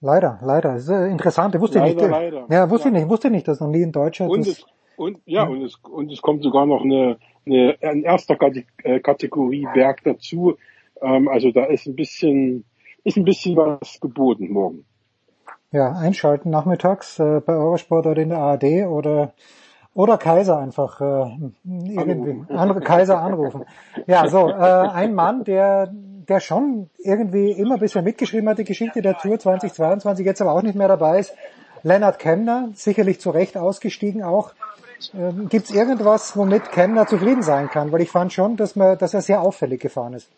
Leider, leider. Das ist äh, interessant. Ich wusste leider, nicht. Leider. Ja, wusste ja. ich nicht. Wusste nicht, dass noch nie in Deutschland. Und es, und ja, und es und es kommt sogar noch eine, eine ein erster äh, Kategorie Berg dazu. Ähm, also da ist ein bisschen ist ein bisschen was geboten morgen. Ja, einschalten nachmittags äh, bei Eurosport oder in der ARD oder oder Kaiser einfach äh, irgendwie andere Kaiser anrufen. Ja, so äh, ein Mann, der der schon irgendwie immer bisher mitgeschrieben hat die Geschichte der Tour 2022, jetzt aber auch nicht mehr dabei ist. Lennart Kemner, sicherlich zu Recht ausgestiegen auch. Ähm, Gibt es irgendwas, womit Kemner zufrieden sein kann? Weil ich fand schon, dass, man, dass er sehr auffällig gefahren ist.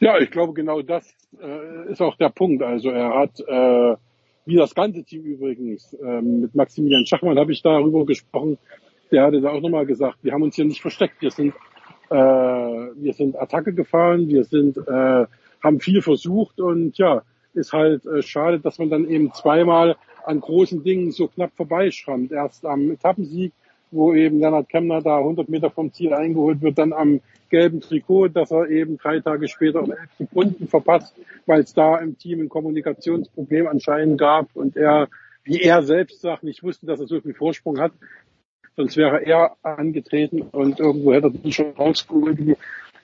Ja, ich glaube genau das äh, ist auch der Punkt. Also er hat äh, wie das ganze Team übrigens. Ähm, mit Maximilian Schachmann habe ich darüber gesprochen. Der hatte da auch nochmal gesagt, wir haben uns hier nicht versteckt. Wir sind, äh, wir sind Attacke gefahren, wir sind, äh, haben viel versucht und ja, ist halt äh, schade, dass man dann eben zweimal an großen Dingen so knapp vorbeischrammt. Erst am Etappensieg wo eben Lennart Kemner da 100 Meter vom Ziel eingeholt wird, dann am gelben Trikot, dass er eben drei Tage später um elf Sekunden verpasst, weil es da im Team ein Kommunikationsproblem anscheinend gab und er, wie er selbst sagt, nicht wusste, dass er so viel Vorsprung hat. Sonst wäre er angetreten und irgendwo hätte er die schon rausgeholt,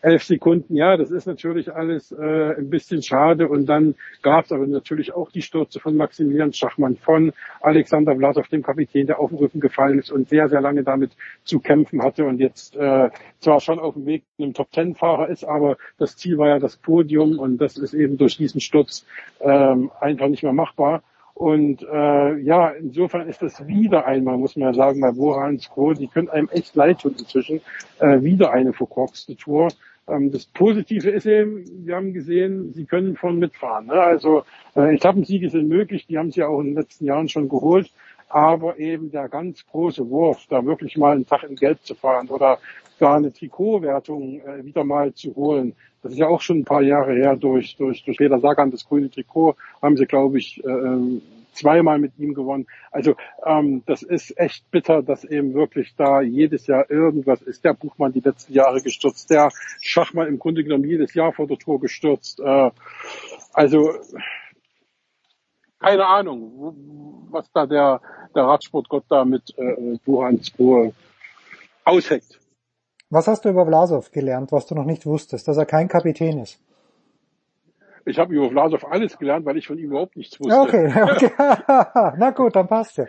elf Sekunden, ja, das ist natürlich alles äh, ein bisschen schade. Und dann gab es aber natürlich auch die Stürze von Maximilian Schachmann, von Alexander Vlasov, dem Kapitän, der auf den Rücken gefallen ist und sehr, sehr lange damit zu kämpfen hatte und jetzt äh, zwar schon auf dem Weg einem Top-Ten-Fahrer ist, aber das Ziel war ja das Podium und das ist eben durch diesen Sturz ähm, einfach nicht mehr machbar. Und äh, ja, insofern ist das wieder einmal, muss man ja sagen, bei Woran Skro, die können einem echt leid tun inzwischen, äh, wieder eine verkorkste Tour. Ähm, das Positive ist eben, wir haben gesehen, sie können von mitfahren. Ne? Also äh, Etappensiege sind möglich, die haben sie ja auch in den letzten Jahren schon geholt. Aber eben der ganz große Wurf, da wirklich mal einen Tag in Gelb zu fahren oder gar eine Trikotwertung äh, wieder mal zu holen, das ist ja auch schon ein paar Jahre her durch, durch, durch Leder Sagan, das grüne Trikot, haben sie, glaube ich, äh, zweimal mit ihm gewonnen. Also ähm, das ist echt bitter, dass eben wirklich da jedes Jahr irgendwas ist. Der Buchmann die letzten Jahre gestürzt, der Schachmann im Grunde genommen jedes Jahr vor der Tour gestürzt. Äh, also keine Ahnung, was da der, der Radsportgott da mit äh, Buchans Spur ausheckt. Was hast du über Vlasov gelernt, was du noch nicht wusstest, dass er kein Kapitän ist? Ich habe über Vlasov alles gelernt, weil ich von ihm überhaupt nichts wusste. Okay, okay. na gut, dann passt ja.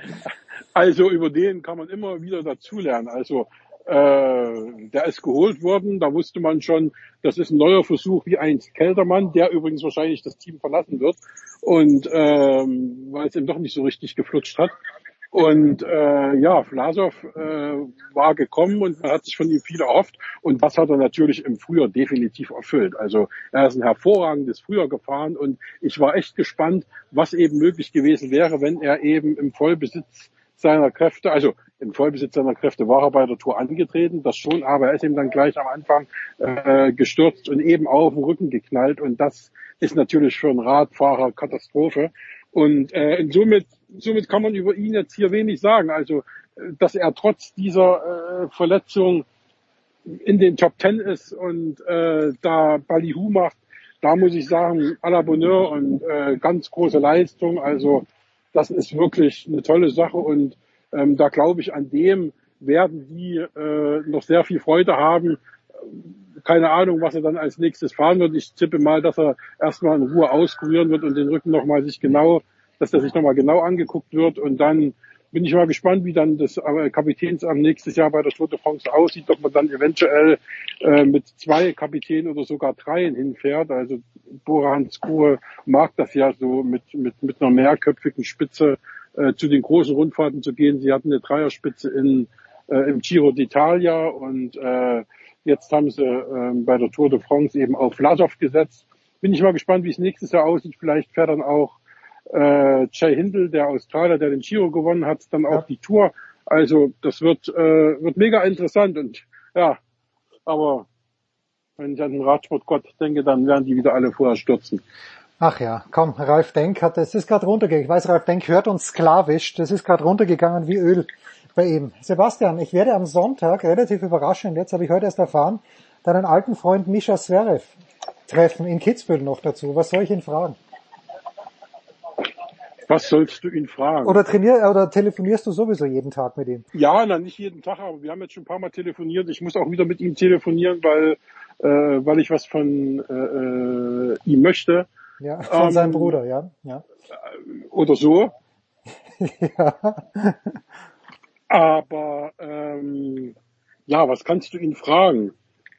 Also über den kann man immer wieder dazulernen. Also äh, der ist geholt worden, da wusste man schon, das ist ein neuer Versuch wie ein Keltermann, der übrigens wahrscheinlich das Team verlassen wird und ähm, weil es ihm doch nicht so richtig geflutscht hat. Und äh, ja, Vlasov äh, war gekommen und man hat sich von ihm viel erhofft. Und das hat er natürlich im Frühjahr definitiv erfüllt. Also er ist ein hervorragendes Frühjahr gefahren und ich war echt gespannt, was eben möglich gewesen wäre, wenn er eben im Vollbesitz seiner Kräfte, also im Vollbesitz seiner Kräfte war er bei der Tour angetreten, das schon, aber er ist ihm dann gleich am Anfang äh, gestürzt und eben auf den Rücken geknallt und das ist natürlich für einen Radfahrer Katastrophe. Und äh, somit, somit kann man über ihn jetzt hier wenig sagen. Also, dass er trotz dieser äh, Verletzung in den Top Ten ist und äh, da Ballyhoo macht, da muss ich sagen, à la Bonheur und äh, ganz große Leistung. Also das ist wirklich eine tolle Sache und ähm, da glaube ich, an dem werden die äh, noch sehr viel Freude haben. Keine Ahnung, was er dann als nächstes fahren wird. Ich tippe mal, dass er erstmal in Ruhe auskurieren wird und den Rücken nochmal sich genau, dass er sich nochmal genau angeguckt wird und dann bin ich mal gespannt, wie dann das äh, Kapitänsamt nächstes Jahr bei der Tour de France aussieht, ob man dann eventuell äh, mit zwei Kapitänen oder sogar dreien hinfährt. Also Bora Hansgrohe mag das ja so mit, mit, mit einer mehrköpfigen Spitze äh, zu den großen Rundfahrten zu gehen. Sie hatten eine Dreierspitze in, äh, im Giro d'Italia und äh, jetzt haben sie äh, bei der Tour de France eben auf Lasov gesetzt. Bin ich mal gespannt, wie es nächstes Jahr aussieht. Vielleicht fährt dann auch äh, Jay Hindle, der Australier, der den Giro gewonnen hat, dann auch die Tour. Also das wird, äh, wird mega interessant und ja, aber wenn ich an den Radsportgott denke, dann werden die wieder alle vorher stürzen. Ach ja, komm, Ralf Denk hat, es ist gerade runtergegangen. Ich weiß, Ralf Denk hört uns sklavisch. Das ist gerade runtergegangen wie Öl bei ihm. Sebastian, ich werde am Sonntag, relativ überraschend, jetzt habe ich heute erst erfahren, deinen alten Freund Mischa Zverev treffen in Kitzbühel noch dazu. Was soll ich ihn fragen? Was sollst du ihn fragen? Oder trainier, oder telefonierst du sowieso jeden Tag mit ihm? Ja, na, nicht jeden Tag, aber wir haben jetzt schon ein paar Mal telefoniert. Ich muss auch wieder mit ihm telefonieren, weil, äh, weil ich was von äh, äh ihm möchte. Ja, von ähm, seinem Bruder, ja. ja. Oder so. ja. Aber ähm, ja, was kannst du ihn fragen?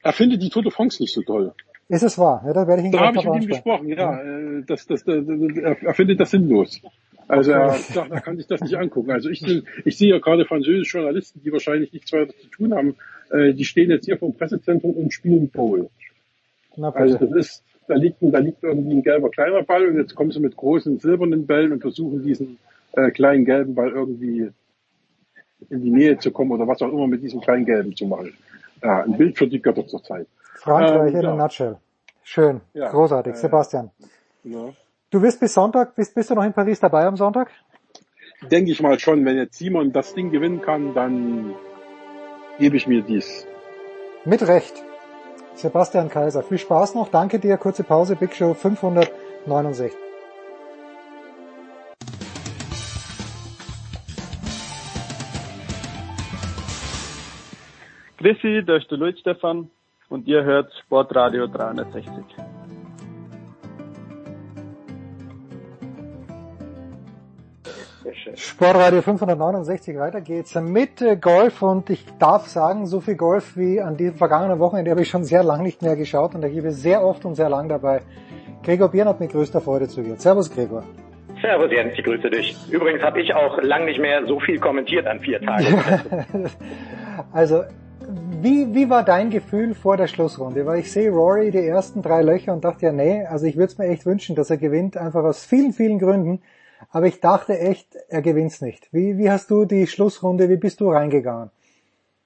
Er findet die Tour de France nicht so toll. Ist es wahr? Ja, da werde ich ihn Da habe ich mit ihm gesprochen, ja. ja. Äh, das, das, das, er, er findet das sinnlos. Also er sagt, er kann sich das nicht angucken. Also ich, ich sehe ja gerade französische Journalisten, die wahrscheinlich nichts weiter zu tun haben, äh, die stehen jetzt hier vom Pressezentrum und spielen Pole. Also das ist, da liegt, da liegt irgendwie ein gelber kleiner Ball und jetzt kommen sie mit großen silbernen Bällen und versuchen diesen äh, kleinen gelben Ball irgendwie in die Nähe zu kommen oder was auch immer mit diesem kleinen gelben zu machen. Ja, ein Bild für die Götter zur Zeit. Frankreich ähm, in ja. a nutshell. Schön, ja, großartig. Äh, Sebastian. Ja. Du wirst bis Sonntag, bist, bist du noch in Paris dabei am Sonntag? Denke ich mal schon. Wenn jetzt Simon das Ding gewinnen kann, dann gebe ich mir dies. Mit Recht. Sebastian Kaiser. Viel Spaß noch. Danke dir. Kurze Pause. Big Show 569. Grüßi, da ist der Luis Stefan und ihr hört Sportradio 360. Sportradio 569, weiter geht's mit Golf und ich darf sagen, so viel Golf wie an diesem vergangenen Wochenende habe ich schon sehr lang nicht mehr geschaut und da gebe ich sehr oft und sehr lang dabei. Gregor Bieren hat mit größter Freude zugehört. Servus Gregor. Servus Jens, ich grüße dich. Übrigens habe ich auch lang nicht mehr so viel kommentiert an vier Tagen. also wie, wie war dein Gefühl vor der Schlussrunde? Weil ich sehe Rory die ersten drei Löcher und dachte ja, nee, also ich würde es mir echt wünschen, dass er gewinnt, einfach aus vielen, vielen Gründen. Aber ich dachte echt, er gewinnt's nicht. Wie, wie hast du die Schlussrunde, wie bist du reingegangen?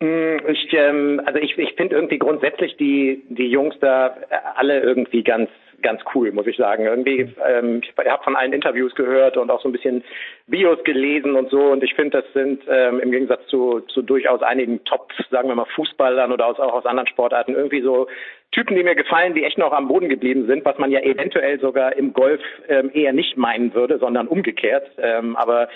Mm, ich, ähm, also ich, ich finde irgendwie grundsätzlich die, die Jungs da alle irgendwie ganz ganz cool, muss ich sagen. Irgendwie, ähm, ich habe von allen Interviews gehört und auch so ein bisschen Bios gelesen und so. Und ich finde, das sind ähm, im Gegensatz zu, zu durchaus einigen Top, sagen wir mal, Fußballern oder aus, auch aus anderen Sportarten irgendwie so Typen, die mir gefallen, die echt noch am Boden geblieben sind, was man ja eventuell sogar im Golf ähm, eher nicht meinen würde, sondern umgekehrt. Ähm, aber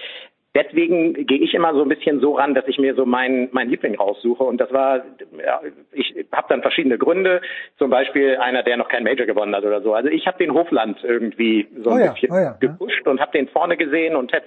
deswegen gehe ich immer so ein bisschen so ran, dass ich mir so meinen mein Liebling raussuche. Und das war, ja, ich habe dann verschiedene Gründe. Zum Beispiel einer, der noch kein Major gewonnen hat oder so. Also ich habe den Hofland irgendwie so ein oh ja, bisschen oh ja, gepusht ja. und habe den vorne gesehen und hätte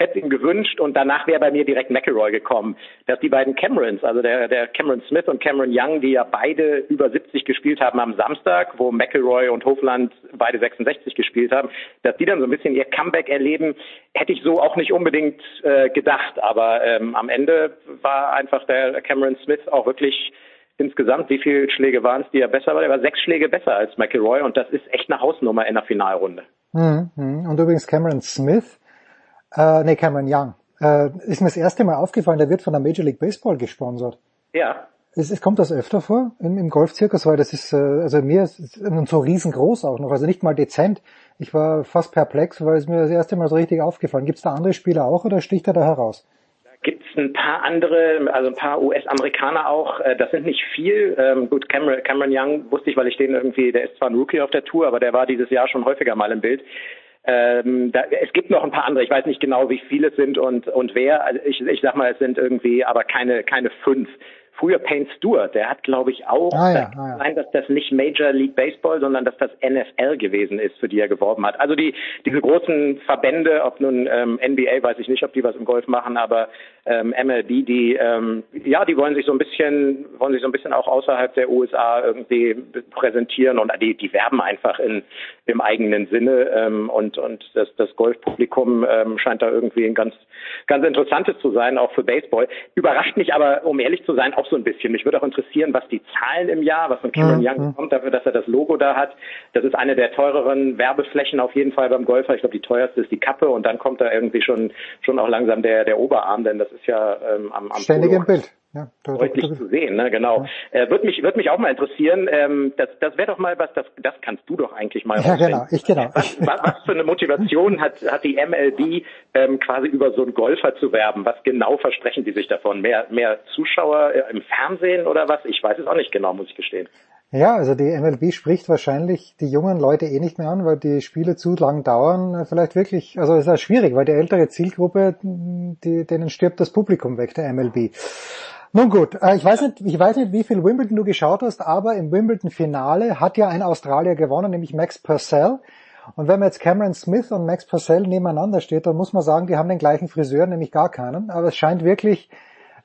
hätte ihm gewünscht und danach wäre bei mir direkt McElroy gekommen. Dass die beiden Camerons, also der, der Cameron Smith und Cameron Young, die ja beide über 70 gespielt haben am Samstag, wo McElroy und Hofland beide 66 gespielt haben, dass die dann so ein bisschen ihr Comeback erleben, hätte ich so auch nicht unbedingt äh, gedacht. Aber ähm, am Ende war einfach der Cameron Smith auch wirklich insgesamt, wie viele Schläge waren es, die er besser war? Er war sechs Schläge besser als McElroy und das ist echt eine Hausnummer in der Finalrunde. Mhm. Und übrigens Cameron Smith, äh, nee, Cameron Young, Äh, ist mir das erste Mal aufgefallen, der wird von der Major League Baseball gesponsert. Ja. Es, es kommt das öfter vor im, im Golfzirkus, weil das ist, äh, also mir ist so riesengroß auch noch, also nicht mal dezent. Ich war fast perplex, weil es mir das erste Mal so richtig aufgefallen. Gibt es da andere Spieler auch oder sticht er da heraus? Gibt es ein paar andere, also ein paar US-Amerikaner auch. Äh, das sind nicht viel. Ähm, gut, Cameron, Cameron Young wusste ich, weil ich den irgendwie, der ist zwar ein Rookie auf der Tour, aber der war dieses Jahr schon häufiger mal im Bild. Ähm, da, es gibt noch ein paar andere. Ich weiß nicht genau, wie viele es sind und und wer. Also ich, ich sag mal, es sind irgendwie, aber keine keine fünf früher Payne Stewart, der hat, glaube ich, auch ah, ja, ah, ja. sein, dass das nicht Major League Baseball, sondern dass das NFL gewesen ist, für die er geworben hat. Also die diese großen Verbände, ob nun ähm, NBA, weiß ich nicht, ob die was im Golf machen, aber ähm, MLB, die ähm, ja, die wollen sich so ein bisschen, wollen sich so ein bisschen auch außerhalb der USA irgendwie präsentieren und die, die werben einfach in im eigenen Sinne ähm, und und das, das Golfpublikum ähm, scheint da irgendwie ein ganz ganz interessantes zu sein, auch für Baseball. Überrascht mich aber, um ehrlich zu sein, auch so ein bisschen. Mich würde auch interessieren, was die Zahlen im Jahr, was von Cameron mhm. Young kommt, dafür, dass er das Logo da hat. Das ist eine der teureren Werbeflächen auf jeden Fall beim Golfer. Ich glaube, die teuerste ist die Kappe und dann kommt da irgendwie schon schon auch langsam der der Oberarm, denn das ist ja ähm, am, am ständig im Bild. Ja, deutlich zu sehen, ne? genau. Ja. Äh, würde mich würde mich auch mal interessieren. Ähm, das das wäre doch mal was, das das kannst du doch eigentlich mal. Ja, genau, ich genau. Was, was, was für eine Motivation hat hat die MLB ähm, quasi über so einen Golfer zu werben? Was genau versprechen die sich davon? Mehr mehr Zuschauer äh, im Fernsehen oder was? Ich weiß es auch nicht genau, muss ich gestehen. Ja, also die MLB spricht wahrscheinlich die jungen Leute eh nicht mehr an, weil die Spiele zu lang dauern. Vielleicht wirklich, also es ist ja schwierig, weil die ältere Zielgruppe, die, denen stirbt das Publikum weg, der MLB. Nun gut, äh, ich weiß nicht, ich weiß nicht, wie viel Wimbledon du geschaut hast, aber im Wimbledon-Finale hat ja ein Australier gewonnen, nämlich Max Purcell. Und wenn man jetzt Cameron Smith und Max Purcell nebeneinander steht, dann muss man sagen, die haben den gleichen Friseur, nämlich gar keinen. Aber es scheint wirklich,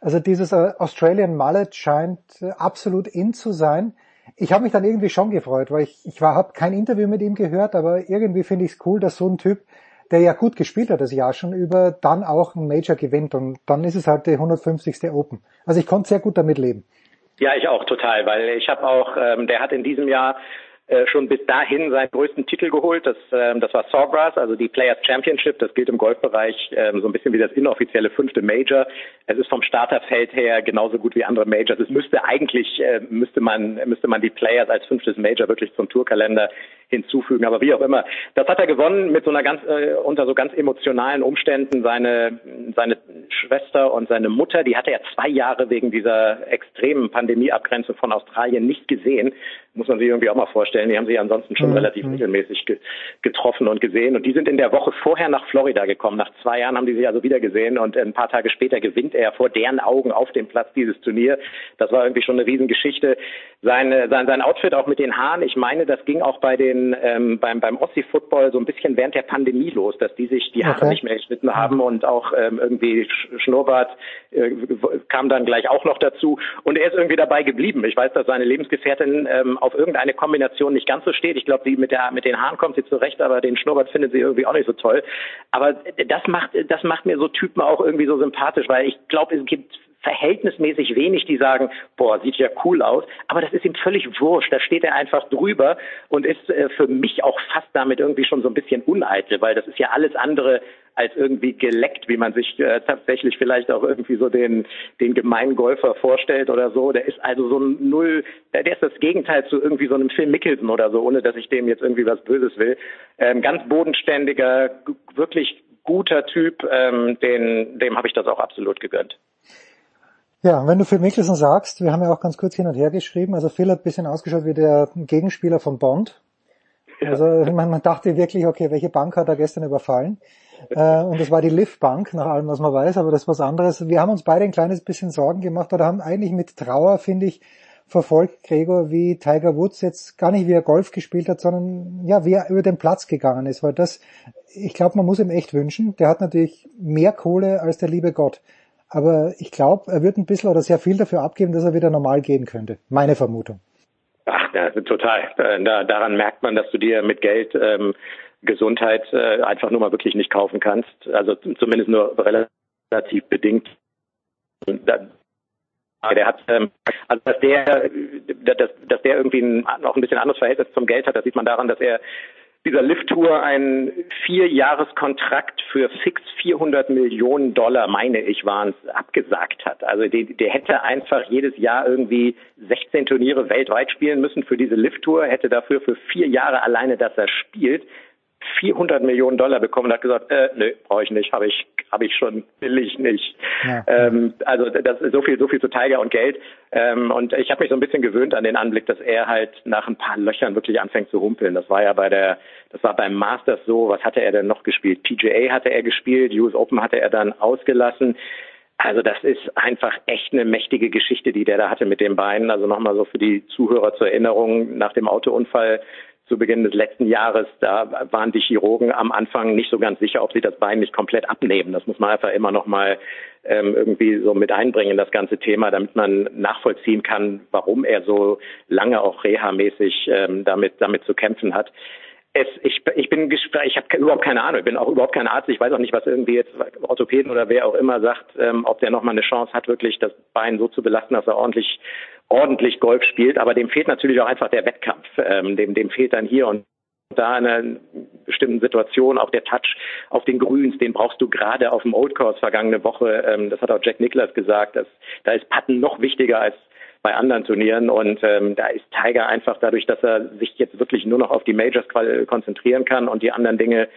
also dieses äh, Australian Mullet scheint äh, absolut in zu sein. Ich habe mich dann irgendwie schon gefreut, weil ich, ich habe kein Interview mit ihm gehört, aber irgendwie finde ich es cool, dass so ein Typ der ja gut gespielt hat das Jahr schon über, dann auch ein Major gewinnt und dann ist es halt die 150. Open. Also ich konnte sehr gut damit leben. Ja, ich auch total, weil ich habe auch, ähm, der hat in diesem Jahr äh, schon bis dahin seinen größten Titel geholt. Das, ähm, das war Sawgrass, also die Players Championship. Das gilt im Golfbereich ähm, so ein bisschen wie das inoffizielle fünfte Major. Es ist vom Starterfeld her genauso gut wie andere Majors. Es müsste eigentlich äh, müsste man müsste man die Players als fünftes Major wirklich zum Tourkalender hinzufügen. Aber wie auch immer, das hat er gewonnen mit so einer ganz äh, unter so ganz emotionalen Umständen. Seine seine Schwester und seine Mutter, die hatte er zwei Jahre wegen dieser extremen Pandemieabgrenzung von Australien nicht gesehen. Muss man sich irgendwie auch mal vorstellen. Die haben sich ansonsten schon mhm. relativ regelmäßig ge getroffen und gesehen. Und die sind in der Woche vorher nach Florida gekommen. Nach zwei Jahren haben die sich also wieder gesehen und ein paar Tage später gewinnt er vor deren Augen auf dem Platz dieses Turnier. Das war irgendwie schon eine Riesengeschichte. Sein, sein, sein Outfit auch mit den Haaren, ich meine, das ging auch bei den ähm, beim beim Ossi Football so ein bisschen während der Pandemie los, dass die sich die Haare okay. nicht mehr geschnitten haben und auch ähm, irgendwie Schnurrbart äh, kam dann gleich auch noch dazu und er ist irgendwie dabei geblieben. Ich weiß, dass seine Lebensgefährtin ähm, auf irgendeine Kombination nicht ganz so steht. Ich glaube, die mit der mit den Haaren kommt sie zurecht, aber den Schnurrbart findet sie irgendwie auch nicht so toll. Aber das macht das macht mir so Typen auch irgendwie so sympathisch, weil ich glaube, es gibt verhältnismäßig wenig, die sagen, boah, sieht ja cool aus, aber das ist ihm völlig wurscht. Da steht er einfach drüber und ist äh, für mich auch fast damit irgendwie schon so ein bisschen uneitel, weil das ist ja alles andere als irgendwie geleckt, wie man sich äh, tatsächlich vielleicht auch irgendwie so den den gemeinen Golfer vorstellt oder so. Der ist also so ein Null, der, ist das Gegenteil zu irgendwie so einem Phil Mickelson oder so, ohne dass ich dem jetzt irgendwie was Böses will. Ähm, ganz bodenständiger, wirklich guter Typ, ähm, den, dem habe ich das auch absolut gegönnt. Ja, wenn du Phil Mickelson sagst, wir haben ja auch ganz kurz hin und her geschrieben, also Phil hat ein bisschen ausgeschaut wie der Gegenspieler von Bond. Ja. Also man, man dachte wirklich, okay, welche Bank hat er gestern überfallen? äh, und das war die Liv Bank, nach allem, was man weiß, aber das ist was anderes. Wir haben uns beide ein kleines bisschen Sorgen gemacht oder haben eigentlich mit Trauer, finde ich, verfolgt Gregor, wie Tiger Woods jetzt gar nicht wie er Golf gespielt hat, sondern ja, wie er über den Platz gegangen ist, weil das, ich glaube, man muss ihm echt wünschen. Der hat natürlich mehr Kohle als der liebe Gott. Aber ich glaube, er wird ein bisschen oder sehr viel dafür abgeben, dass er wieder normal gehen könnte. Meine Vermutung. Ach, ja, total. Da, daran merkt man, dass du dir mit Geld ähm, Gesundheit äh, einfach nur mal wirklich nicht kaufen kannst. Also zumindest nur relativ bedingt. Da, der hat, ähm, also dass der, dass, dass der irgendwie ein, noch ein bisschen anderes Verhältnis zum Geld hat, das sieht man daran, dass er dieser Lift-Tour einen Vierjahreskontrakt für fix 400 Millionen Dollar, meine ich, waren es, abgesagt hat. Also der, der hätte einfach jedes Jahr irgendwie 16 Turniere weltweit spielen müssen für diese Lift-Tour, hätte dafür für vier Jahre alleine, dass er spielt, 400 Millionen Dollar bekommen und hat gesagt, äh, nö, brauche ich nicht, habe ich habe ich schon, will ich nicht. Ja. Ähm, also das ist so viel, so viel zu Tiger und Geld. Ähm, und ich habe mich so ein bisschen gewöhnt an den Anblick, dass er halt nach ein paar Löchern wirklich anfängt zu humpeln. Das war ja bei der, das war beim Masters so. Was hatte er denn noch gespielt? PGA hatte er gespielt, US Open hatte er dann ausgelassen. Also das ist einfach echt eine mächtige Geschichte, die der da hatte mit den Beinen. Also nochmal so für die Zuhörer zur Erinnerung, nach dem Autounfall zu Beginn des letzten Jahres, da waren die Chirurgen am Anfang nicht so ganz sicher, ob sie das Bein nicht komplett abnehmen. Das muss man einfach immer noch mal ähm, irgendwie so mit einbringen, das ganze Thema, damit man nachvollziehen kann, warum er so lange auch reha-mäßig ähm, damit, damit zu kämpfen hat. Es, ich, ich bin ich habe überhaupt keine Ahnung, ich bin auch überhaupt kein Arzt, ich weiß auch nicht, was irgendwie jetzt Orthopäden oder wer auch immer sagt, ähm, ob der nochmal eine Chance hat, wirklich das Bein so zu belasten, dass er ordentlich ordentlich Golf spielt, aber dem fehlt natürlich auch einfach der Wettkampf. Ähm, dem, dem fehlt dann hier und da in einer bestimmten Situation auch der Touch auf den Grüns, den brauchst du gerade auf dem Old Course vergangene Woche. Ähm, das hat auch Jack Nicklaus gesagt. Dass, da ist Patten noch wichtiger als bei anderen Turnieren und ähm, da ist Tiger einfach dadurch, dass er sich jetzt wirklich nur noch auf die Majors konzentrieren kann und die anderen Dinge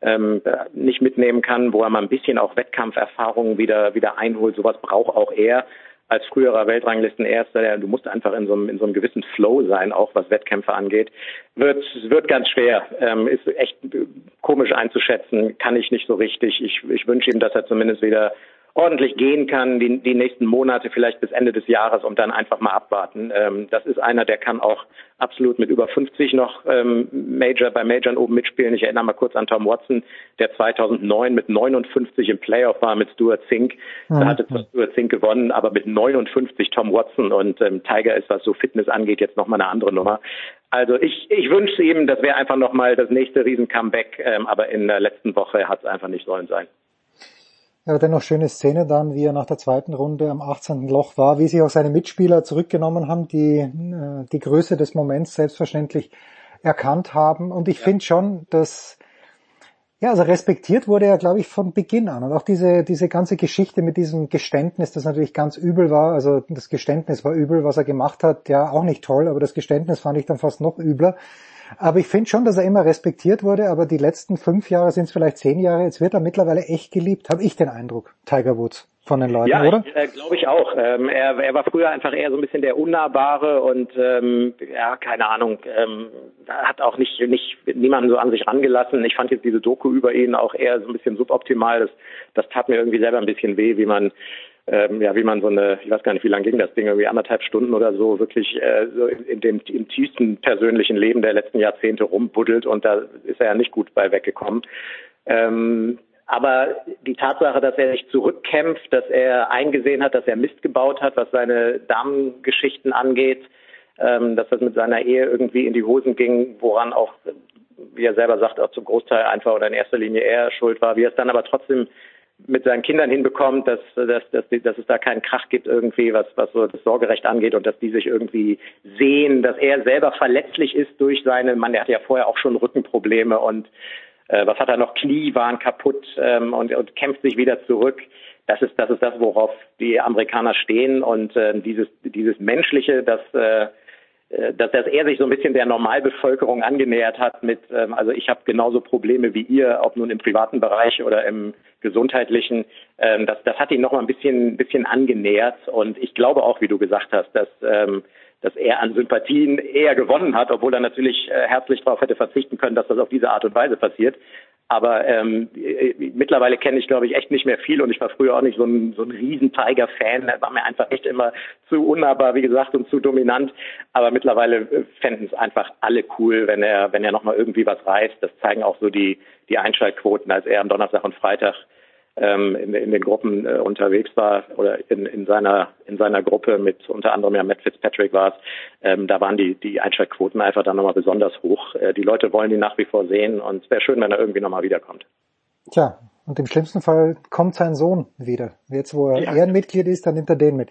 ähm, nicht mitnehmen kann, wo er mal ein bisschen auch Wettkampferfahrung wieder wieder einholt. Sowas braucht auch er als früherer Weltranglistenerster, du musst einfach in so einem, in so einem gewissen Flow sein, auch was Wettkämpfe angeht, wird, wird ganz schwer, ähm, ist echt komisch einzuschätzen, kann ich nicht so richtig. Ich, ich wünsche ihm, dass er zumindest wieder ordentlich gehen kann, die, die nächsten Monate, vielleicht bis Ende des Jahres und dann einfach mal abwarten. Ähm, das ist einer, der kann auch absolut mit über 50 noch ähm, Major bei Majoren oben mitspielen. Ich erinnere mal kurz an Tom Watson, der 2009 mit 59 im Playoff war mit Stuart Zink. Mhm. Da hatte zwar Stuart Zink gewonnen, aber mit 59 Tom Watson und ähm, Tiger ist, was so Fitness angeht, jetzt nochmal eine andere Nummer. Also ich, ich wünsche ihm, das wäre einfach nochmal das nächste Riesen-Comeback, ähm, aber in der letzten Woche hat es einfach nicht sollen sein. Ja, dennoch schöne Szene dann, wie er nach der zweiten Runde am 18. Loch war, wie sich auch seine Mitspieler zurückgenommen haben, die äh, die Größe des Moments selbstverständlich erkannt haben. Und ich ja. finde schon, dass ja, also respektiert wurde er, glaube ich, von Beginn an. Und auch diese, diese ganze Geschichte mit diesem Geständnis, das natürlich ganz übel war. Also das Geständnis war übel, was er gemacht hat, ja auch nicht toll, aber das Geständnis fand ich dann fast noch übler. Aber ich finde schon, dass er immer respektiert wurde, aber die letzten fünf Jahre sind es vielleicht zehn Jahre, jetzt wird er mittlerweile echt geliebt, habe ich den Eindruck, Tiger Woods von den Leuten, ja, oder? Ja, äh, glaube ich auch. Ähm, er, er war früher einfach eher so ein bisschen der Unnahbare und ähm, ja, keine Ahnung, ähm, hat auch nicht, nicht niemanden so an sich rangelassen. Ich fand jetzt diese Doku über ihn auch eher so ein bisschen suboptimal. Das, das tat mir irgendwie selber ein bisschen weh, wie man ähm, ja, wie man so eine, ich weiß gar nicht, wie lange ging das Ding, irgendwie anderthalb Stunden oder so, wirklich äh, so in, dem im tiefsten persönlichen Leben der letzten Jahrzehnte rumbuddelt und da ist er ja nicht gut bei weggekommen. Ähm, aber die Tatsache, dass er sich zurückkämpft, dass er eingesehen hat, dass er Mist gebaut hat, was seine Damengeschichten angeht, ähm, dass das mit seiner Ehe irgendwie in die Hosen ging, woran auch, wie er selber sagt, auch zum Großteil einfach oder in erster Linie er schuld war, wie er es dann aber trotzdem mit seinen Kindern hinbekommt, dass, dass, dass, dass es da keinen Krach gibt irgendwie, was, was so das Sorgerecht angeht und dass die sich irgendwie sehen, dass er selber verletzlich ist durch seine, man, der hatte ja vorher auch schon Rückenprobleme und äh, was hat er noch, Knie waren kaputt ähm, und, und kämpft sich wieder zurück. Das ist, das ist das, worauf die Amerikaner stehen und äh, dieses, dieses Menschliche, das äh, dass, dass er sich so ein bisschen der Normalbevölkerung angenähert hat mit, ähm, also ich habe genauso Probleme wie ihr, ob nun im privaten Bereich oder im gesundheitlichen. Ähm, das, das hat ihn noch mal ein bisschen, bisschen angenähert und ich glaube auch, wie du gesagt hast, dass ähm, dass er an Sympathien eher gewonnen hat, obwohl er natürlich äh, herzlich darauf hätte verzichten können, dass das auf diese Art und Weise passiert. Aber ähm, mittlerweile kenne ich, glaube ich, echt nicht mehr viel und ich war früher auch nicht so ein, so ein riesen Tiger-Fan. Er war mir einfach echt immer zu unnahbar, wie gesagt, und zu dominant. Aber mittlerweile äh, fänden es einfach alle cool, wenn er, wenn er nochmal irgendwie was reißt. Das zeigen auch so die, die Einschaltquoten, als er am Donnerstag und Freitag ähm, in, in den Gruppen äh, unterwegs war oder in, in seiner in seiner Gruppe mit unter anderem ja Matt Fitzpatrick war es, ähm, da waren die die Einschaltquoten einfach dann nochmal besonders hoch. Äh, die Leute wollen ihn nach wie vor sehen und es wäre schön, wenn er irgendwie nochmal wiederkommt. Tja, Und im schlimmsten Fall kommt sein Sohn wieder. Jetzt, wo er ja. Ehrenmitglied ist, dann nimmt er den mit.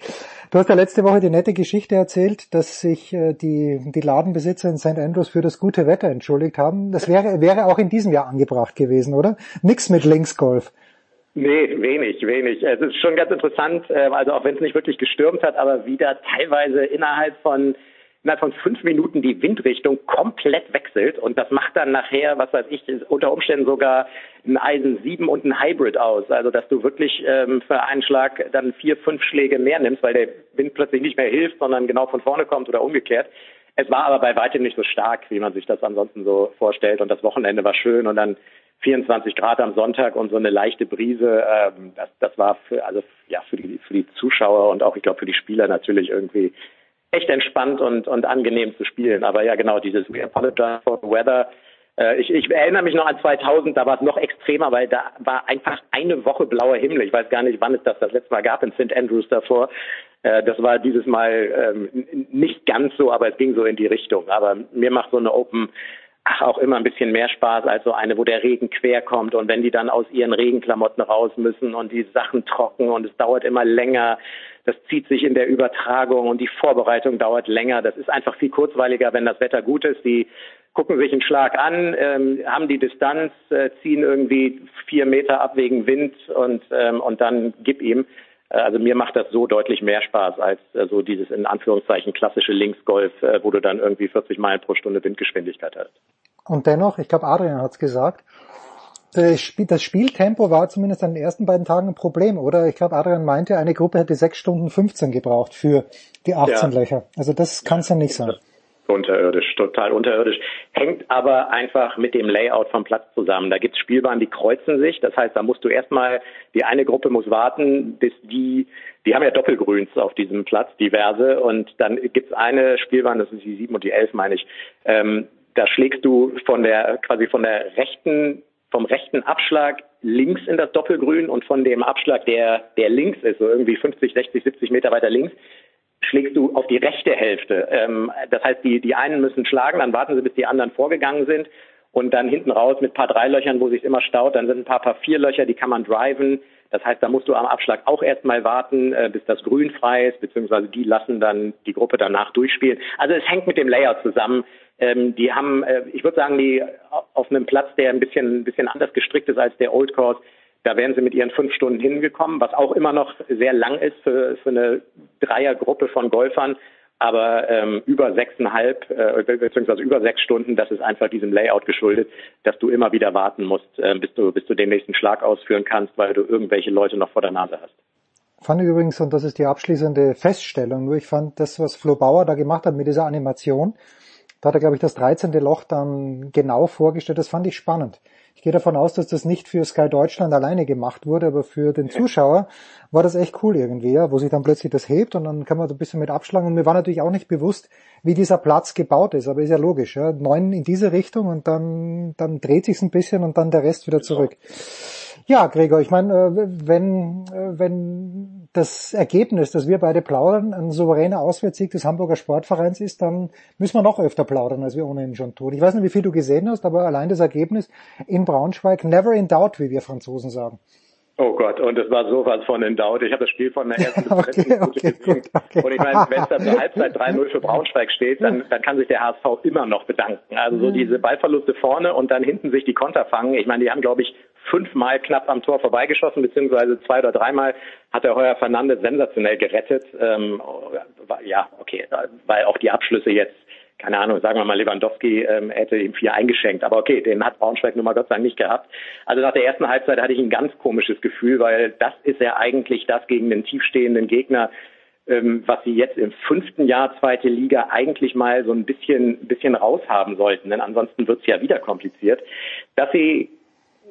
Du hast ja letzte Woche die nette Geschichte erzählt, dass sich äh, die, die Ladenbesitzer in St. Andrews für das gute Wetter entschuldigt haben. Das wäre, wäre auch in diesem Jahr angebracht gewesen, oder? Nix mit Linksgolf. Nee, wenig, wenig. Es ist schon ganz interessant, äh, also auch wenn es nicht wirklich gestürmt hat, aber wieder teilweise innerhalb von innerhalb von fünf Minuten die Windrichtung komplett wechselt und das macht dann nachher, was weiß ich, unter Umständen sogar ein Eisen 7 und ein Hybrid aus. Also dass du wirklich ähm, für einen Schlag dann vier, fünf Schläge mehr nimmst, weil der Wind plötzlich nicht mehr hilft, sondern genau von vorne kommt oder umgekehrt. Es war aber bei weitem nicht so stark, wie man sich das ansonsten so vorstellt. Und das Wochenende war schön und dann 24 Grad am Sonntag und so eine leichte Brise. Ähm, das, das war für, also ja für die für die Zuschauer und auch ich glaube für die Spieler natürlich irgendwie echt entspannt und, und angenehm zu spielen. Aber ja, genau, dieses We apologize for the weather. Äh, ich, ich erinnere mich noch an 2000, da war es noch extremer, weil da war einfach eine Woche blauer Himmel. Ich weiß gar nicht, wann es das das letzte Mal gab in St. Andrews davor. Äh, das war dieses Mal ähm, nicht ganz so, aber es ging so in die Richtung. Aber mir macht so eine Open ach, auch immer ein bisschen mehr Spaß als so eine, wo der Regen quer kommt und wenn die dann aus ihren Regenklamotten raus müssen und die Sachen trocken und es dauert immer länger das zieht sich in der Übertragung und die Vorbereitung dauert länger. Das ist einfach viel kurzweiliger, wenn das Wetter gut ist. Die gucken sich einen Schlag an, ähm, haben die Distanz, äh, ziehen irgendwie vier Meter ab wegen Wind und, ähm, und dann gib ihm. Äh, also mir macht das so deutlich mehr Spaß als äh, so dieses in Anführungszeichen klassische Linksgolf, äh, wo du dann irgendwie 40 Meilen pro Stunde Windgeschwindigkeit hast. Und dennoch, ich glaube Adrian hat es gesagt, das Spieltempo war zumindest an den ersten beiden Tagen ein Problem, oder? Ich glaube, Adrian meinte, eine Gruppe hätte sechs Stunden 15 gebraucht für die 18 ja. Löcher. Also das kann es ja nicht sein. Unterirdisch, total unterirdisch. Hängt aber einfach mit dem Layout vom Platz zusammen. Da gibt's Spielbahnen, die kreuzen sich. Das heißt, da musst du erstmal, die eine Gruppe muss warten, bis die, die haben ja Doppelgrüns auf diesem Platz, diverse. Und dann gibt's eine Spielbahn, das ist die sieben und die elf, meine ich. Ähm, da schlägst du von der, quasi von der rechten vom rechten Abschlag links in das Doppelgrün und von dem Abschlag, der, der links ist, so irgendwie 50, 60, 70 Meter weiter links, schlägst du auf die rechte Hälfte. Ähm, das heißt, die, die einen müssen schlagen, dann warten sie, bis die anderen vorgegangen sind und dann hinten raus mit paar Dreilöchern, wo sich immer staut, dann sind ein paar paar Vierlöcher, die kann man driven. Das heißt, da musst du am Abschlag auch erstmal warten, äh, bis das Grün frei ist, beziehungsweise die lassen dann die Gruppe danach durchspielen. Also es hängt mit dem Layout zusammen. Ähm, die haben, äh, ich würde sagen, die auf einem Platz, der ein bisschen, ein bisschen anders gestrickt ist als der Old Course, da wären sie mit ihren fünf Stunden hingekommen, was auch immer noch sehr lang ist für, für eine Dreiergruppe von Golfern. Aber ähm, über sechseinhalb, äh, beziehungsweise über sechs Stunden, das ist einfach diesem Layout geschuldet, dass du immer wieder warten musst, äh, bis, du, bis du den nächsten Schlag ausführen kannst, weil du irgendwelche Leute noch vor der Nase hast. Fand übrigens, und das ist die abschließende Feststellung, nur ich fand das, was Flo Bauer da gemacht hat mit dieser Animation, da hat er, glaube ich, das 13. Loch dann genau vorgestellt. Das fand ich spannend. Ich gehe davon aus, dass das nicht für Sky Deutschland alleine gemacht wurde, aber für den Zuschauer war das echt cool irgendwie, ja, wo sich dann plötzlich das hebt und dann kann man so ein bisschen mit abschlagen. Und mir war natürlich auch nicht bewusst, wie dieser Platz gebaut ist, aber ist ja logisch, ja. Neun in diese Richtung und dann, dann dreht sich's ein bisschen und dann der Rest wieder zurück. Ja, Gregor, ich meine, äh, wenn, äh, wenn das Ergebnis, dass wir beide plaudern, ein souveräner Auswärtssieg des Hamburger Sportvereins ist, dann müssen wir noch öfter plaudern, als wir ohnehin schon tun. Ich weiß nicht, wie viel du gesehen hast, aber allein das Ergebnis in Braunschweig, never in doubt, wie wir Franzosen sagen. Oh Gott, und es war sowas von in Doubt. Ich habe das Spiel von der ersten bis okay, okay, gesehen. Gut, okay. Und ich meine, wenn es dann zur Halbzeit 3-0 für Braunschweig steht, dann, dann kann sich der HSV immer noch bedanken. Also so mhm. diese Ballverluste vorne und dann hinten sich die Konter fangen. Ich meine, die haben, glaube ich, fünfmal knapp am Tor vorbeigeschossen, beziehungsweise zwei oder dreimal hat der Heuer Fernandes sensationell gerettet. Ähm, ja, okay, weil auch die Abschlüsse jetzt keine Ahnung, sagen wir mal, Lewandowski ähm, hätte ihm vier eingeschenkt. Aber okay, den hat Braunschweig nun mal Gott sei Dank nicht gehabt. Also nach der ersten Halbzeit hatte ich ein ganz komisches Gefühl, weil das ist ja eigentlich das gegen den tiefstehenden Gegner, ähm, was sie jetzt im fünften Jahr zweite Liga eigentlich mal so ein bisschen, bisschen raushaben sollten. Denn ansonsten wird es ja wieder kompliziert. Dass sie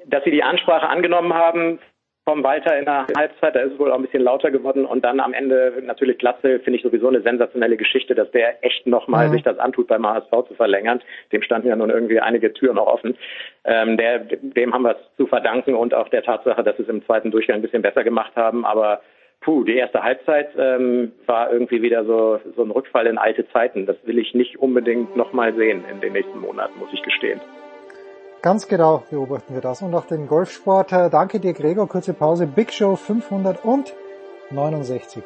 dass sie die Ansprache angenommen haben, vom Walter in der Halbzeit, da ist es wohl auch ein bisschen lauter geworden und dann am Ende natürlich Glatze, finde ich sowieso eine sensationelle Geschichte, dass der echt nochmal mhm. sich das antut beim HSV zu verlängern. Dem standen ja nun irgendwie einige Türen noch offen. Ähm, der, dem haben wir es zu verdanken und auch der Tatsache, dass sie es im zweiten Durchgang ein bisschen besser gemacht haben, aber Puh, die erste Halbzeit ähm, war irgendwie wieder so, so ein Rückfall in alte Zeiten. Das will ich nicht unbedingt nochmal sehen in den nächsten Monaten, muss ich gestehen. Ganz genau beobachten wir das. Und auch den Golfsport. Äh, danke dir, Gregor. Kurze Pause. Big Show 569.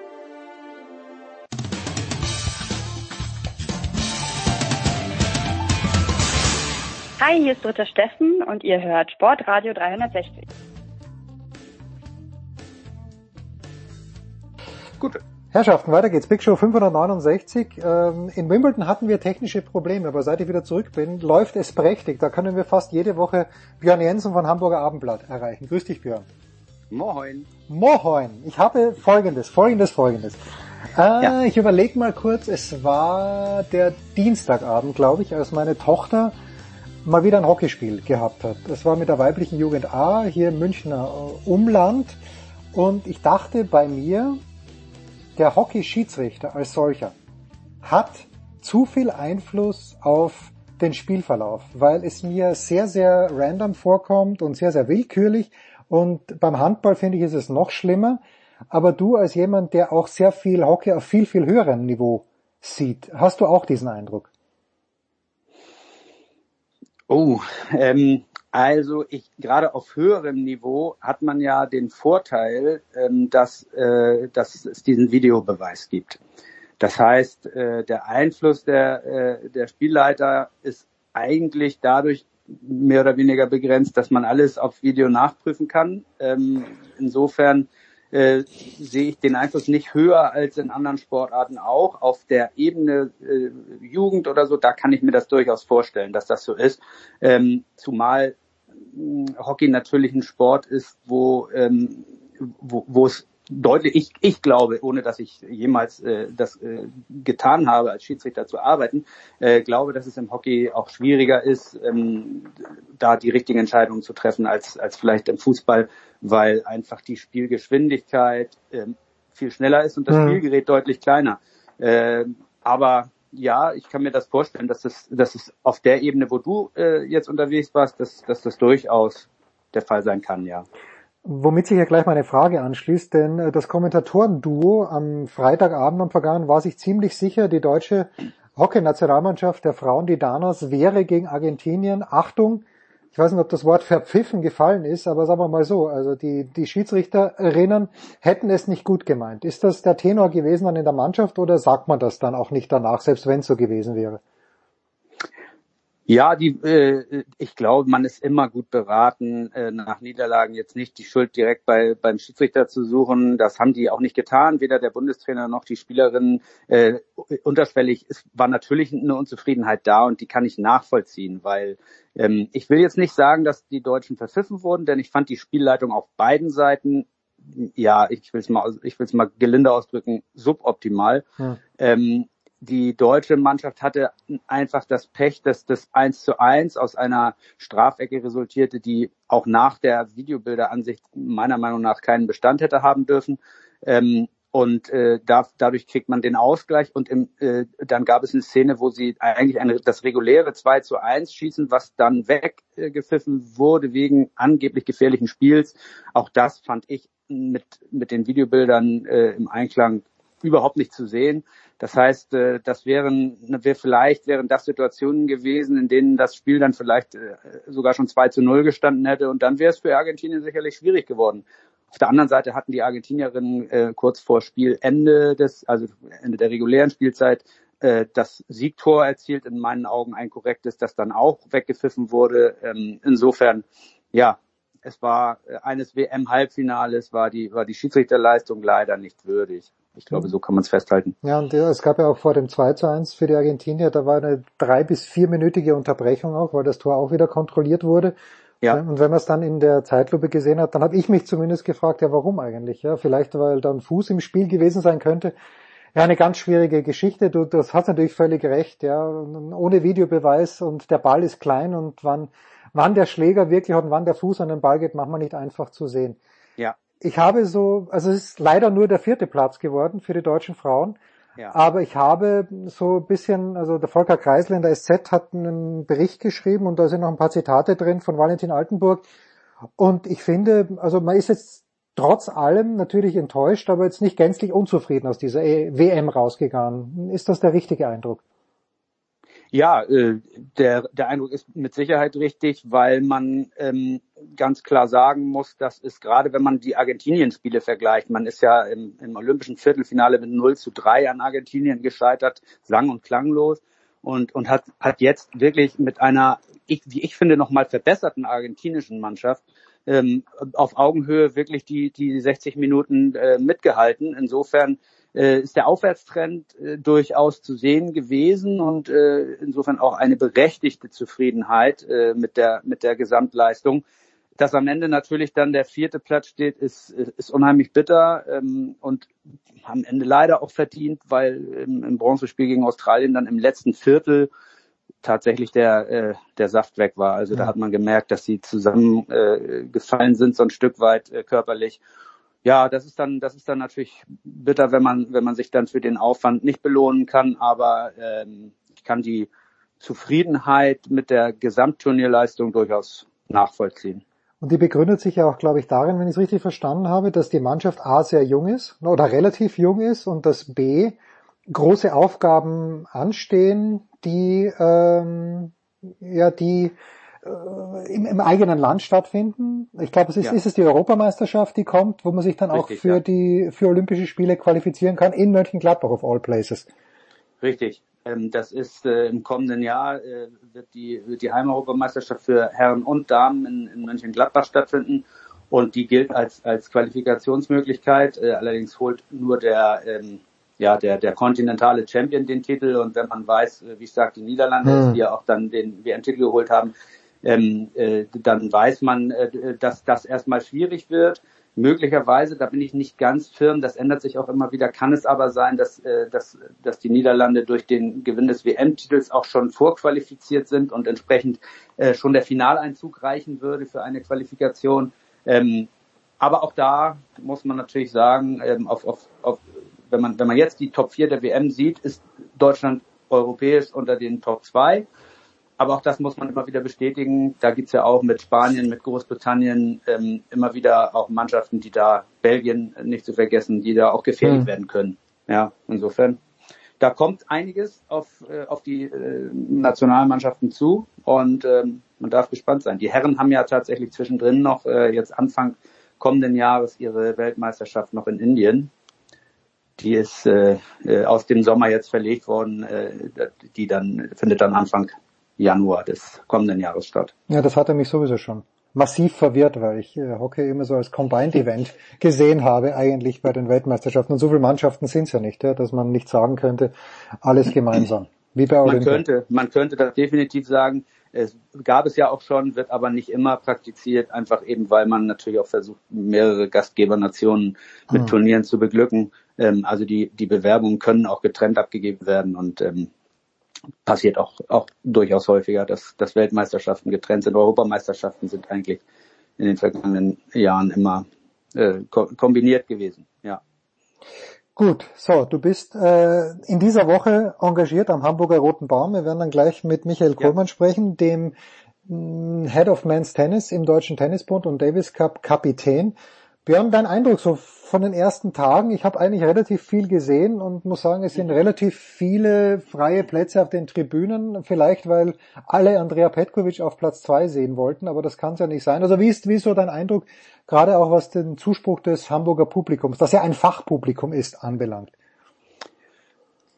Hi, hier ist Dritter Steffen und ihr hört Sportradio 360. Gut. Herrschaften, weiter geht's. Big Show 569. Ähm, in Wimbledon hatten wir technische Probleme, aber seit ich wieder zurück bin, läuft es prächtig. Da können wir fast jede Woche Björn Jensen von Hamburger Abendblatt erreichen. Grüß dich, Björn. Moin. Moin. Ich habe folgendes, folgendes, folgendes. Äh, ja. Ich überlege mal kurz, es war der Dienstagabend, glaube ich, als meine Tochter mal wieder ein Hockeyspiel gehabt hat. Das war mit der weiblichen Jugend A hier im Münchner äh, Umland. Und ich dachte bei mir, der Hockey-Schiedsrichter als solcher hat zu viel Einfluss auf den Spielverlauf, weil es mir sehr, sehr random vorkommt und sehr, sehr willkürlich. Und beim Handball finde ich, ist es noch schlimmer. Aber du als jemand, der auch sehr viel Hockey auf viel, viel höherem Niveau sieht, hast du auch diesen Eindruck? Oh, ähm, also ich gerade auf höherem Niveau hat man ja den Vorteil, ähm, dass, äh, dass es diesen Videobeweis gibt. Das heißt, äh, der Einfluss der, äh, der Spielleiter ist eigentlich dadurch mehr oder weniger begrenzt, dass man alles auf Video nachprüfen kann. Ähm, insofern äh, sehe ich den Einfluss nicht höher als in anderen Sportarten auch. Auf der Ebene äh, Jugend oder so, da kann ich mir das durchaus vorstellen, dass das so ist. Ähm, zumal mh, Hockey natürlich ein Sport ist, wo, ähm, wo es deutlich, ich, ich glaube, ohne dass ich jemals äh, das äh, getan habe, als Schiedsrichter zu arbeiten, äh, glaube, dass es im Hockey auch schwieriger ist, ähm, da die richtigen Entscheidungen zu treffen als, als vielleicht im Fußball, weil einfach die Spielgeschwindigkeit äh, viel schneller ist und das mhm. Spielgerät deutlich kleiner. Äh, aber ja, ich kann mir das vorstellen, dass es, dass es auf der Ebene, wo du äh, jetzt unterwegs warst, dass, dass das durchaus der Fall sein kann, ja. Womit sich ja gleich meine Frage anschließt, denn äh, das Kommentatorenduo am Freitagabend am vergangenen war sich ziemlich sicher, die deutsche Hockey-Nationalmannschaft der Frauen, die Danos, wäre gegen Argentinien, Achtung, ich weiß nicht, ob das Wort verpfiffen gefallen ist, aber sagen wir mal so, also die, die Schiedsrichterinnen hätten es nicht gut gemeint. Ist das der Tenor gewesen dann in der Mannschaft oder sagt man das dann auch nicht danach, selbst wenn es so gewesen wäre? Ja, die, äh, ich glaube, man ist immer gut beraten, äh, nach Niederlagen jetzt nicht die Schuld direkt bei, beim Schiedsrichter zu suchen. Das haben die auch nicht getan, weder der Bundestrainer noch die Spielerinnen. Äh, unterschwellig es war natürlich eine Unzufriedenheit da und die kann ich nachvollziehen, weil ähm, ich will jetzt nicht sagen, dass die Deutschen verpfiffen wurden, denn ich fand die Spielleitung auf beiden Seiten ja, ich will es mal, ich will es mal gelinde ausdrücken, suboptimal. Hm. Ähm, die deutsche Mannschaft hatte einfach das Pech, dass das 1 zu 1 aus einer Strafecke resultierte, die auch nach der Videobilderansicht meiner Meinung nach keinen Bestand hätte haben dürfen. Ähm, und äh, da, dadurch kriegt man den Ausgleich und im, äh, dann gab es eine Szene, wo sie eigentlich eine, das reguläre 2 zu 1 schießen, was dann weggepfiffen äh, wurde wegen angeblich gefährlichen Spiels. Auch das fand ich mit, mit den Videobildern äh, im Einklang überhaupt nicht zu sehen. Das heißt, äh, das wären, wäre vielleicht wären das Situationen gewesen, in denen das Spiel dann vielleicht äh, sogar schon 2 zu 0 gestanden hätte und dann wäre es für Argentinien sicherlich schwierig geworden. Auf der anderen Seite hatten die Argentinierinnen äh, kurz vor Spielende des, also Ende der regulären Spielzeit, das Siegtor erzielt, in meinen Augen ein korrektes, das dann auch weggepfiffen wurde. Ähm, insofern, ja, es war eines WM-Halbfinales, war die, war die Schiedsrichterleistung leider nicht würdig. Ich glaube, so kann man es festhalten. Ja, und es gab ja auch vor dem 2 zu 1 für die Argentinier, da war eine drei- bis vierminütige Unterbrechung auch, weil das Tor auch wieder kontrolliert wurde. Ja. Und wenn man es dann in der Zeitlupe gesehen hat, dann habe ich mich zumindest gefragt, ja, warum eigentlich? Ja, vielleicht weil da ein Fuß im Spiel gewesen sein könnte. Ja, eine ganz schwierige Geschichte. Du, das hast natürlich völlig recht, ja. Ohne Videobeweis und der Ball ist klein und wann, wann der Schläger wirklich hat und wann der Fuß an den Ball geht, macht man nicht einfach zu sehen. Ja ich habe so, also es ist leider nur der vierte Platz geworden für die deutschen Frauen. Ja. Aber ich habe so ein bisschen, also der Volker Kreisler in der SZ hat einen Bericht geschrieben und da sind noch ein paar Zitate drin von Valentin Altenburg. Und ich finde, also man ist jetzt trotz allem natürlich enttäuscht, aber jetzt nicht gänzlich unzufrieden aus dieser WM rausgegangen. Ist das der richtige Eindruck? Ja, äh, der, der Eindruck ist mit Sicherheit richtig, weil man ähm, ganz klar sagen muss, dass es gerade, wenn man die Argentinien-Spiele vergleicht, man ist ja im, im olympischen Viertelfinale mit 0 zu 3 an Argentinien gescheitert, sang- und klanglos und, und hat, hat jetzt wirklich mit einer, ich, wie ich finde, nochmal verbesserten argentinischen Mannschaft ähm, auf Augenhöhe wirklich die, die 60 Minuten äh, mitgehalten. Insofern äh, ist der Aufwärtstrend äh, durchaus zu sehen gewesen und äh, insofern auch eine berechtigte Zufriedenheit äh, mit der mit der Gesamtleistung. Dass am Ende natürlich dann der vierte Platz steht, ist, ist unheimlich bitter ähm, und am Ende leider auch verdient, weil im, im Bronzespiel gegen Australien dann im letzten Viertel tatsächlich der, äh, der Saft weg war. Also ja. da hat man gemerkt, dass sie zusammengefallen äh, sind, so ein Stück weit äh, körperlich ja, das ist dann, das ist dann natürlich bitter, wenn man, wenn man sich dann für den Aufwand nicht belohnen kann. Aber ähm, ich kann die Zufriedenheit mit der Gesamtturnierleistung durchaus nachvollziehen. Und die begründet sich ja auch, glaube ich, darin, wenn ich es richtig verstanden habe, dass die Mannschaft A sehr jung ist oder relativ jung ist und dass B große Aufgaben anstehen, die ähm, ja die im, im eigenen Land stattfinden. Ich glaube, es ist, ja. ist es die Europameisterschaft, die kommt, wo man sich dann Richtig, auch für ja. die für Olympische Spiele qualifizieren kann in Mönchengladbach of all places. Richtig. Ähm, das ist äh, im kommenden Jahr äh, wird die wird die Heimeuropameisterschaft für Herren und Damen in, in Mönchengladbach stattfinden und die gilt als als Qualifikationsmöglichkeit. Äh, allerdings holt nur der ähm, ja, der, der kontinentale Champion den Titel und wenn man weiß, äh, wie stark die Niederlande hm. ist, die ja auch dann den WM-Titel geholt haben, ähm, äh, dann weiß man, äh, dass das erstmal schwierig wird. Möglicherweise, da bin ich nicht ganz firm, das ändert sich auch immer wieder, kann es aber sein, dass, äh, dass, dass die Niederlande durch den Gewinn des WM-Titels auch schon vorqualifiziert sind und entsprechend äh, schon der Finaleinzug reichen würde für eine Qualifikation. Ähm, aber auch da muss man natürlich sagen, ähm, auf, auf, auf, wenn, man, wenn man jetzt die Top 4 der WM sieht, ist Deutschland europäisch unter den Top 2. Aber auch das muss man immer wieder bestätigen. Da gibt's ja auch mit Spanien, mit Großbritannien ähm, immer wieder auch Mannschaften, die da, Belgien nicht zu vergessen, die da auch gefährlich mhm. werden können. Ja, insofern. Da kommt einiges auf, äh, auf die äh, Nationalmannschaften zu und ähm, man darf gespannt sein. Die Herren haben ja tatsächlich zwischendrin noch äh, jetzt Anfang kommenden Jahres ihre Weltmeisterschaft noch in Indien. Die ist äh, äh aus dem Sommer jetzt verlegt worden. Äh, die dann findet dann Anfang Januar des kommenden Jahres statt. Ja, das hatte mich sowieso schon massiv verwirrt, weil ich äh, Hockey immer so als Combined Event gesehen habe, eigentlich bei den Weltmeisterschaften. Und so viele Mannschaften sind es ja nicht, ja, dass man nicht sagen könnte, alles gemeinsam. Wie bei Olympia. Man könnte, man könnte das definitiv sagen. Es gab es ja auch schon, wird aber nicht immer praktiziert, einfach eben, weil man natürlich auch versucht, mehrere Gastgebernationen mit hm. Turnieren zu beglücken. Ähm, also die, die Bewerbungen können auch getrennt abgegeben werden und ähm, passiert auch, auch durchaus häufiger, dass, dass Weltmeisterschaften getrennt sind. Europameisterschaften sind eigentlich in den vergangenen Jahren immer äh, ko kombiniert gewesen. Ja. Gut, so, du bist äh, in dieser Woche engagiert am Hamburger Roten Baum. Wir werden dann gleich mit Michael Kohlmann ja. sprechen, dem mm, Head of Men's Tennis im Deutschen Tennisbund und Davis Cup Kapitän. Björn, dein Eindruck so von den ersten Tagen? Ich habe eigentlich relativ viel gesehen und muss sagen, es sind relativ viele freie Plätze auf den Tribünen. Vielleicht, weil alle Andrea Petkovic auf Platz zwei sehen wollten, aber das kann es ja nicht sein. Also wie ist, wie ist so dein Eindruck, gerade auch was den Zuspruch des Hamburger Publikums, das ja ein Fachpublikum ist, anbelangt?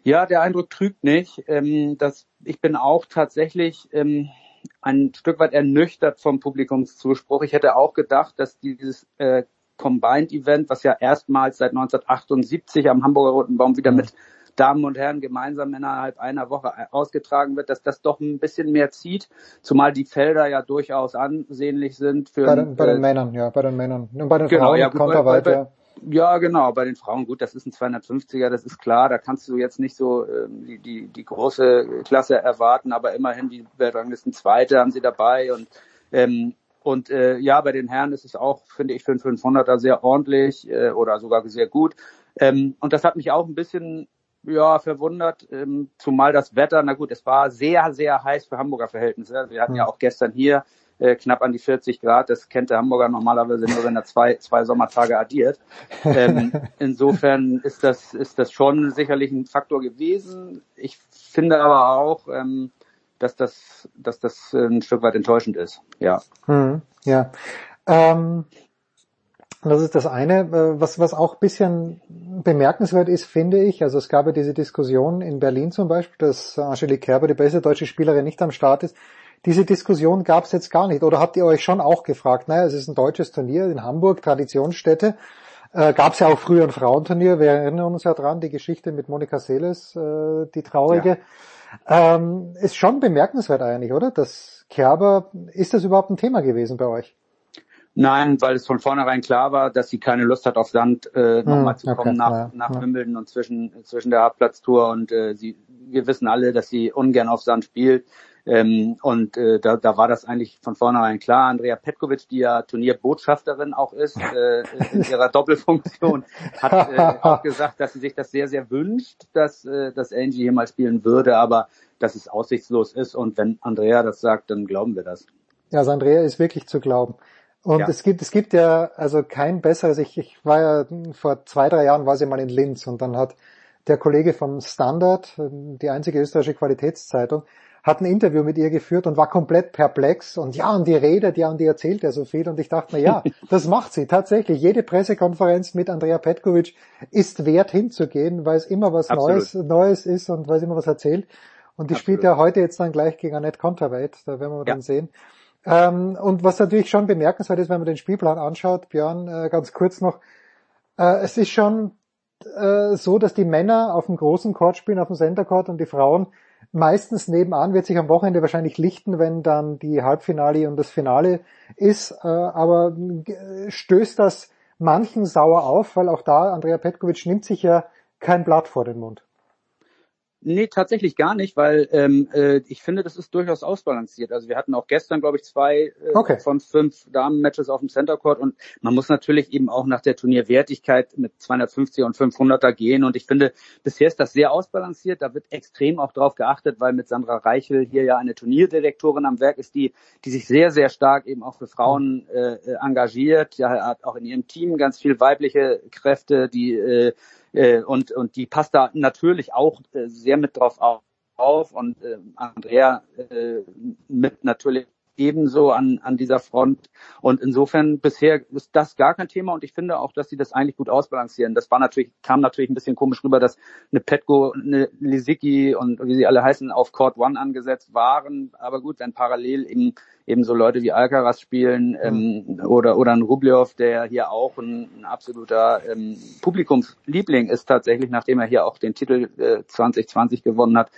Ja, der Eindruck trügt nicht. Ähm, das, ich bin auch tatsächlich ähm, ein Stück weit ernüchtert vom Publikumszuspruch. Ich hätte auch gedacht, dass dieses äh, Combined Event, was ja erstmals seit 1978 am Hamburger Roten Baum wieder mit Damen und Herren gemeinsam innerhalb einer Woche ausgetragen wird, dass das doch ein bisschen mehr zieht, zumal die Felder ja durchaus ansehnlich sind für bei den, bei den äh, Männern, ja, bei den Männern. Und bei den genau, Frauen ja, kommt er weiter. Ja, genau, bei den Frauen, gut, das ist ein 250er, das ist klar, da kannst du jetzt nicht so äh, die, die, die große Klasse erwarten, aber immerhin die Weltranglisten Zweite haben sie dabei und ähm, und äh, ja, bei den Herren ist es auch, finde ich, für einen 500er sehr ordentlich äh, oder sogar sehr gut. Ähm, und das hat mich auch ein bisschen ja, verwundert, ähm, zumal das Wetter, na gut, es war sehr, sehr heiß für Hamburger Verhältnisse. Wir hatten ja auch gestern hier äh, knapp an die 40 Grad. Das kennt der Hamburger normalerweise nur, wenn er zwei, zwei Sommertage addiert. Ähm, insofern ist das, ist das schon sicherlich ein Faktor gewesen. Ich finde aber auch, ähm, dass das, dass das ein Stück weit enttäuschend ist. Ja. Hm, ja. Ähm, das ist das eine. Äh, was, was auch bisschen bemerkenswert ist, finde ich, also es gab ja diese Diskussion in Berlin zum Beispiel, dass Angelique Kerber, die beste deutsche Spielerin, nicht am Start ist. Diese Diskussion gab es jetzt gar nicht. Oder habt ihr euch schon auch gefragt, naja, es ist ein deutsches Turnier in Hamburg, Traditionsstätte. Äh, gab es ja auch früher ein Frauenturnier, wir erinnern uns ja dran, die Geschichte mit Monika Seles, äh, die traurige. Ja. Ähm, ist schon bemerkenswert eigentlich, oder? Das Kerber, ist das überhaupt ein Thema gewesen bei euch? Nein, weil es von vornherein klar war, dass sie keine Lust hat, auf Sand äh, nochmal hm, zu kommen okay, nach, ja, nach ja. Wimbledon und zwischen, zwischen der Hartplatztour und äh, sie, wir wissen alle, dass sie ungern auf Sand spielt. Ähm, und äh, da, da war das eigentlich von vornherein klar. Andrea Petkovic, die ja Turnierbotschafterin auch ist, äh, in ihrer Doppelfunktion, hat äh, auch gesagt, dass sie sich das sehr, sehr wünscht, dass, äh, dass Angie hier mal spielen würde, aber dass es aussichtslos ist. Und wenn Andrea das sagt, dann glauben wir das. Ja, also Andrea ist wirklich zu glauben. Und ja. es gibt, es gibt ja also kein besseres, ich, ich war ja vor zwei, drei Jahren war sie mal in Linz und dann hat der Kollege vom Standard, die einzige österreichische Qualitätszeitung, hat ein Interview mit ihr geführt und war komplett perplex und ja, und die redet ja und die erzählt ja so viel und ich dachte mir, ja, das macht sie tatsächlich. Jede Pressekonferenz mit Andrea Petkovic ist wert hinzugehen, weil es immer was Neues, Neues ist und weil sie immer was erzählt. Und die Absolut. spielt ja heute jetzt dann gleich gegen Annette Konterweit, da werden wir ja. dann sehen. Ähm, und was natürlich schon bemerkenswert ist, wenn man den Spielplan anschaut, Björn, äh, ganz kurz noch, äh, es ist schon äh, so, dass die Männer auf dem großen Court spielen, auf dem Center Court und die Frauen meistens nebenan, wird sich am Wochenende wahrscheinlich lichten, wenn dann die Halbfinale und das Finale ist, äh, aber stößt das manchen sauer auf, weil auch da Andrea Petkovic nimmt sich ja kein Blatt vor den Mund. Nee, tatsächlich gar nicht, weil ähm, äh, ich finde, das ist durchaus ausbalanciert. Also wir hatten auch gestern, glaube ich, zwei äh, okay. von fünf Damen-Matches auf dem Center Court und man muss natürlich eben auch nach der Turnierwertigkeit mit 250 und 500er gehen und ich finde, bisher ist das sehr ausbalanciert. Da wird extrem auch drauf geachtet, weil mit Sandra Reichel hier ja eine Turnierdirektorin am Werk ist, die die sich sehr, sehr stark eben auch für Frauen äh, äh engagiert. Ja, hat auch in ihrem Team ganz viel weibliche Kräfte, die äh, äh, und, und die passt da natürlich auch äh, sehr mit drauf auf. Und äh, Andrea äh, mit natürlich ebenso an, an dieser Front. Und insofern bisher ist das gar kein Thema und ich finde auch, dass sie das eigentlich gut ausbalancieren. Das war natürlich, kam natürlich ein bisschen komisch rüber, dass eine Petko, eine Lisicki und wie sie alle heißen, auf Court One angesetzt waren. Aber gut, wenn parallel eben, eben so Leute wie Alcaraz spielen ähm, oder, oder ein Rublev, der hier auch ein, ein absoluter ähm, Publikumsliebling ist tatsächlich, nachdem er hier auch den Titel äh, 2020 gewonnen hat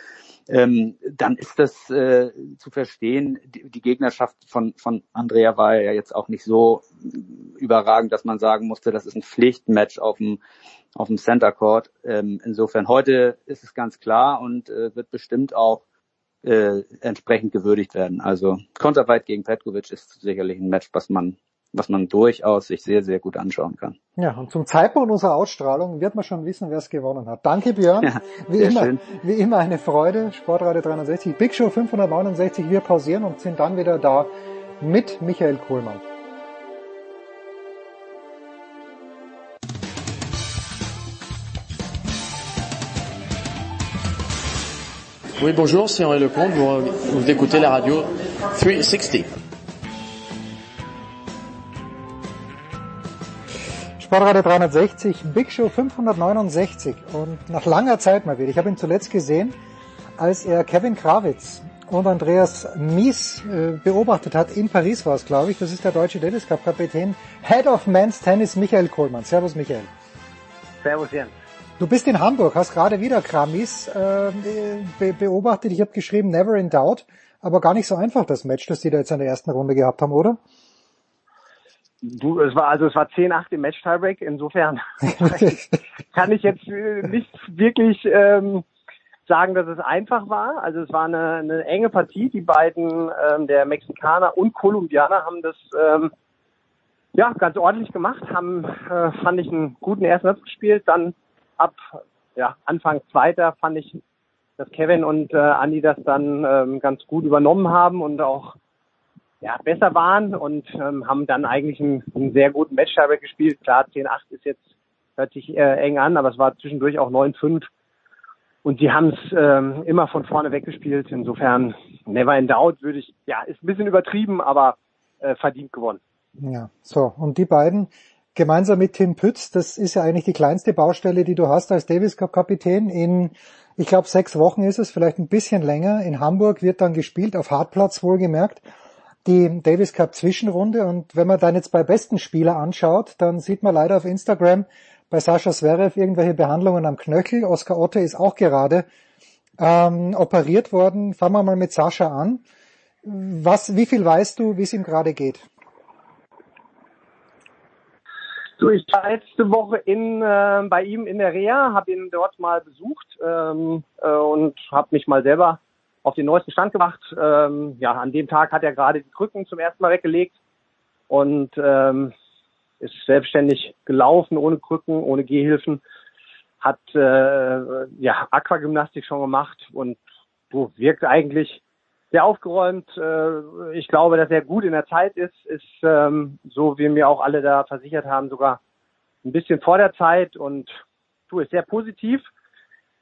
ähm, dann ist das äh, zu verstehen. Die, die Gegnerschaft von, von Andrea war ja jetzt auch nicht so überragend, dass man sagen musste, das ist ein Pflichtmatch auf dem, auf dem Center Court. Ähm, insofern heute ist es ganz klar und äh, wird bestimmt auch äh, entsprechend gewürdigt werden. Also Konterweit gegen Petkovic ist sicherlich ein Match, was man was man durchaus sich sehr, sehr gut anschauen kann. Ja, und zum Zeitpunkt unserer Ausstrahlung wird man schon wissen, wer es gewonnen hat. Danke Björn. Ja, wie, immer, schön. wie immer eine Freude. Sportradio 360, Big Show 569. Wir pausieren und sind dann wieder da mit Michael Kohlmann. Oui, bonjour, c'est Henri Lecomte. Vous, vous écoutez la radio 360. Sportradio 360, Big Show 569 und nach langer Zeit mal wieder. Ich habe ihn zuletzt gesehen, als er Kevin Krawitz und Andreas Mies äh, beobachtet hat. In Paris war es, glaube ich. Das ist der deutsche Tennis Cup Kapitän, Head of Men's Tennis, Michael Kohlmann. Servus, Michael. Servus, Jens. Du bist in Hamburg, hast gerade wieder Kramis äh, be beobachtet. Ich habe geschrieben, never in doubt, aber gar nicht so einfach das Match, das die da jetzt in der ersten Runde gehabt haben, oder? Du, es war also es war 10-8 im Match Tiebreak. Insofern kann ich jetzt äh, nicht wirklich ähm, sagen, dass es einfach war. Also es war eine, eine enge Partie. Die beiden, ähm, der Mexikaner und Kolumbianer, haben das ähm, ja ganz ordentlich gemacht. Haben äh, fand ich einen guten ersten Satz gespielt. Dann ab ja Anfang zweiter fand ich, dass Kevin und äh, Andy das dann ähm, ganz gut übernommen haben und auch ja, besser waren und ähm, haben dann eigentlich einen, einen sehr guten Match gespielt. Klar, 10-8 ist jetzt, hört sich äh, eng an, aber es war zwischendurch auch 9-5. Und sie haben es ähm, immer von vorne weggespielt. Insofern, never in doubt würde ich, ja, ist ein bisschen übertrieben, aber äh, verdient gewonnen. Ja, so. Und die beiden gemeinsam mit Tim Pütz, das ist ja eigentlich die kleinste Baustelle, die du hast als Davis Cup Kapitän. In, ich glaube, sechs Wochen ist es, vielleicht ein bisschen länger. In Hamburg wird dann gespielt, auf Hartplatz wohlgemerkt die Davis Cup Zwischenrunde. Und wenn man dann jetzt bei besten Spieler anschaut, dann sieht man leider auf Instagram bei Sascha Zverev irgendwelche Behandlungen am Knöchel. Oskar Otte ist auch gerade ähm, operiert worden. Fangen wir mal mit Sascha an. Was, wie viel weißt du, wie es ihm gerade geht? So, ich war letzte Woche in, äh, bei ihm in der Reha, habe ihn dort mal besucht ähm, äh, und habe mich mal selber auf den neuesten Stand gemacht. Ähm, ja, an dem Tag hat er gerade die Krücken zum ersten Mal weggelegt und ähm, ist selbstständig gelaufen, ohne Krücken, ohne Gehhilfen, hat äh, ja Aquagymnastik schon gemacht und so wirkt eigentlich sehr aufgeräumt. Äh, ich glaube, dass er gut in der Zeit ist, ist ähm, so wie mir auch alle da versichert haben, sogar ein bisschen vor der Zeit und du ist sehr positiv,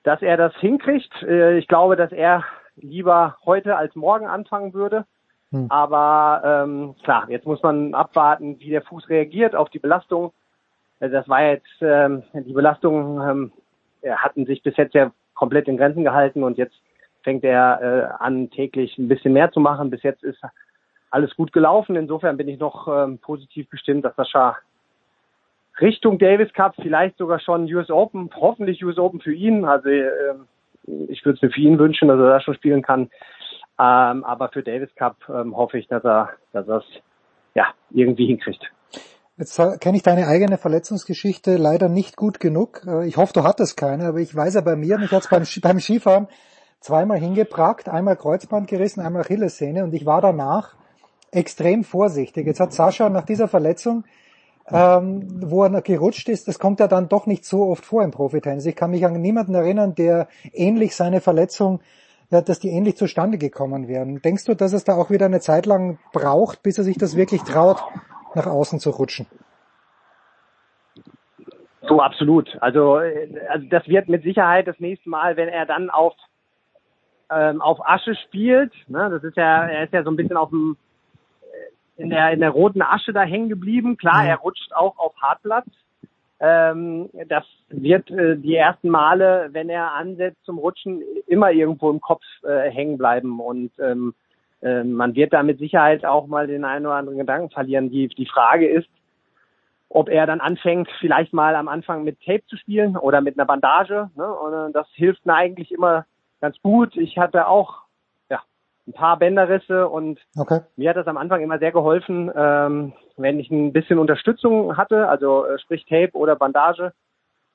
dass er das hinkriegt. Äh, ich glaube, dass er lieber heute als morgen anfangen würde. Hm. Aber ähm, klar, jetzt muss man abwarten, wie der Fuß reagiert auf die Belastung. Also das war jetzt, ähm, die Belastungen ähm, hatten sich bis jetzt ja komplett in Grenzen gehalten und jetzt fängt er äh, an, täglich ein bisschen mehr zu machen. Bis jetzt ist alles gut gelaufen. Insofern bin ich noch ähm, positiv bestimmt, dass Sascha Richtung Davis Cup, vielleicht sogar schon US Open, hoffentlich US Open für ihn. Also äh, ich würde es mir für ihn wünschen, dass er da schon spielen kann. Ähm, aber für Davis Cup ähm, hoffe ich, dass er, dass er ja irgendwie hinkriegt. Jetzt kenne ich deine eigene Verletzungsgeschichte leider nicht gut genug. Äh, ich hoffe, du hattest keine, aber ich weiß ja bei mir, mich hat's beim, beim Skifahren zweimal hingepragt, einmal Kreuzband gerissen, einmal Achillessehne und ich war danach extrem vorsichtig. Jetzt hat Sascha nach dieser Verletzung ähm, wo er gerutscht ist, das kommt ja dann doch nicht so oft vor im Profitennis. Ich kann mich an niemanden erinnern, der ähnlich seine Verletzung, ja, dass die ähnlich zustande gekommen wären. Denkst du, dass es da auch wieder eine Zeit lang braucht, bis er sich das wirklich traut, nach außen zu rutschen? So absolut. Also, äh, also das wird mit Sicherheit das nächste Mal, wenn er dann auf ähm, auf Asche spielt. Ne, das ist ja, er ist ja so ein bisschen auf dem in der, in der roten Asche da hängen geblieben. Klar, er rutscht auch auf Hartplatz. Ähm, das wird äh, die ersten Male, wenn er ansetzt zum Rutschen, immer irgendwo im Kopf äh, hängen bleiben. Und ähm, äh, man wird da mit Sicherheit auch mal den einen oder anderen Gedanken verlieren. Die, die Frage ist, ob er dann anfängt, vielleicht mal am Anfang mit Tape zu spielen oder mit einer Bandage. Ne? Und äh, das hilft mir eigentlich immer ganz gut. Ich hatte auch ein paar Bänderrisse und okay. mir hat das am Anfang immer sehr geholfen, ähm, wenn ich ein bisschen Unterstützung hatte, also äh, sprich Tape oder Bandage.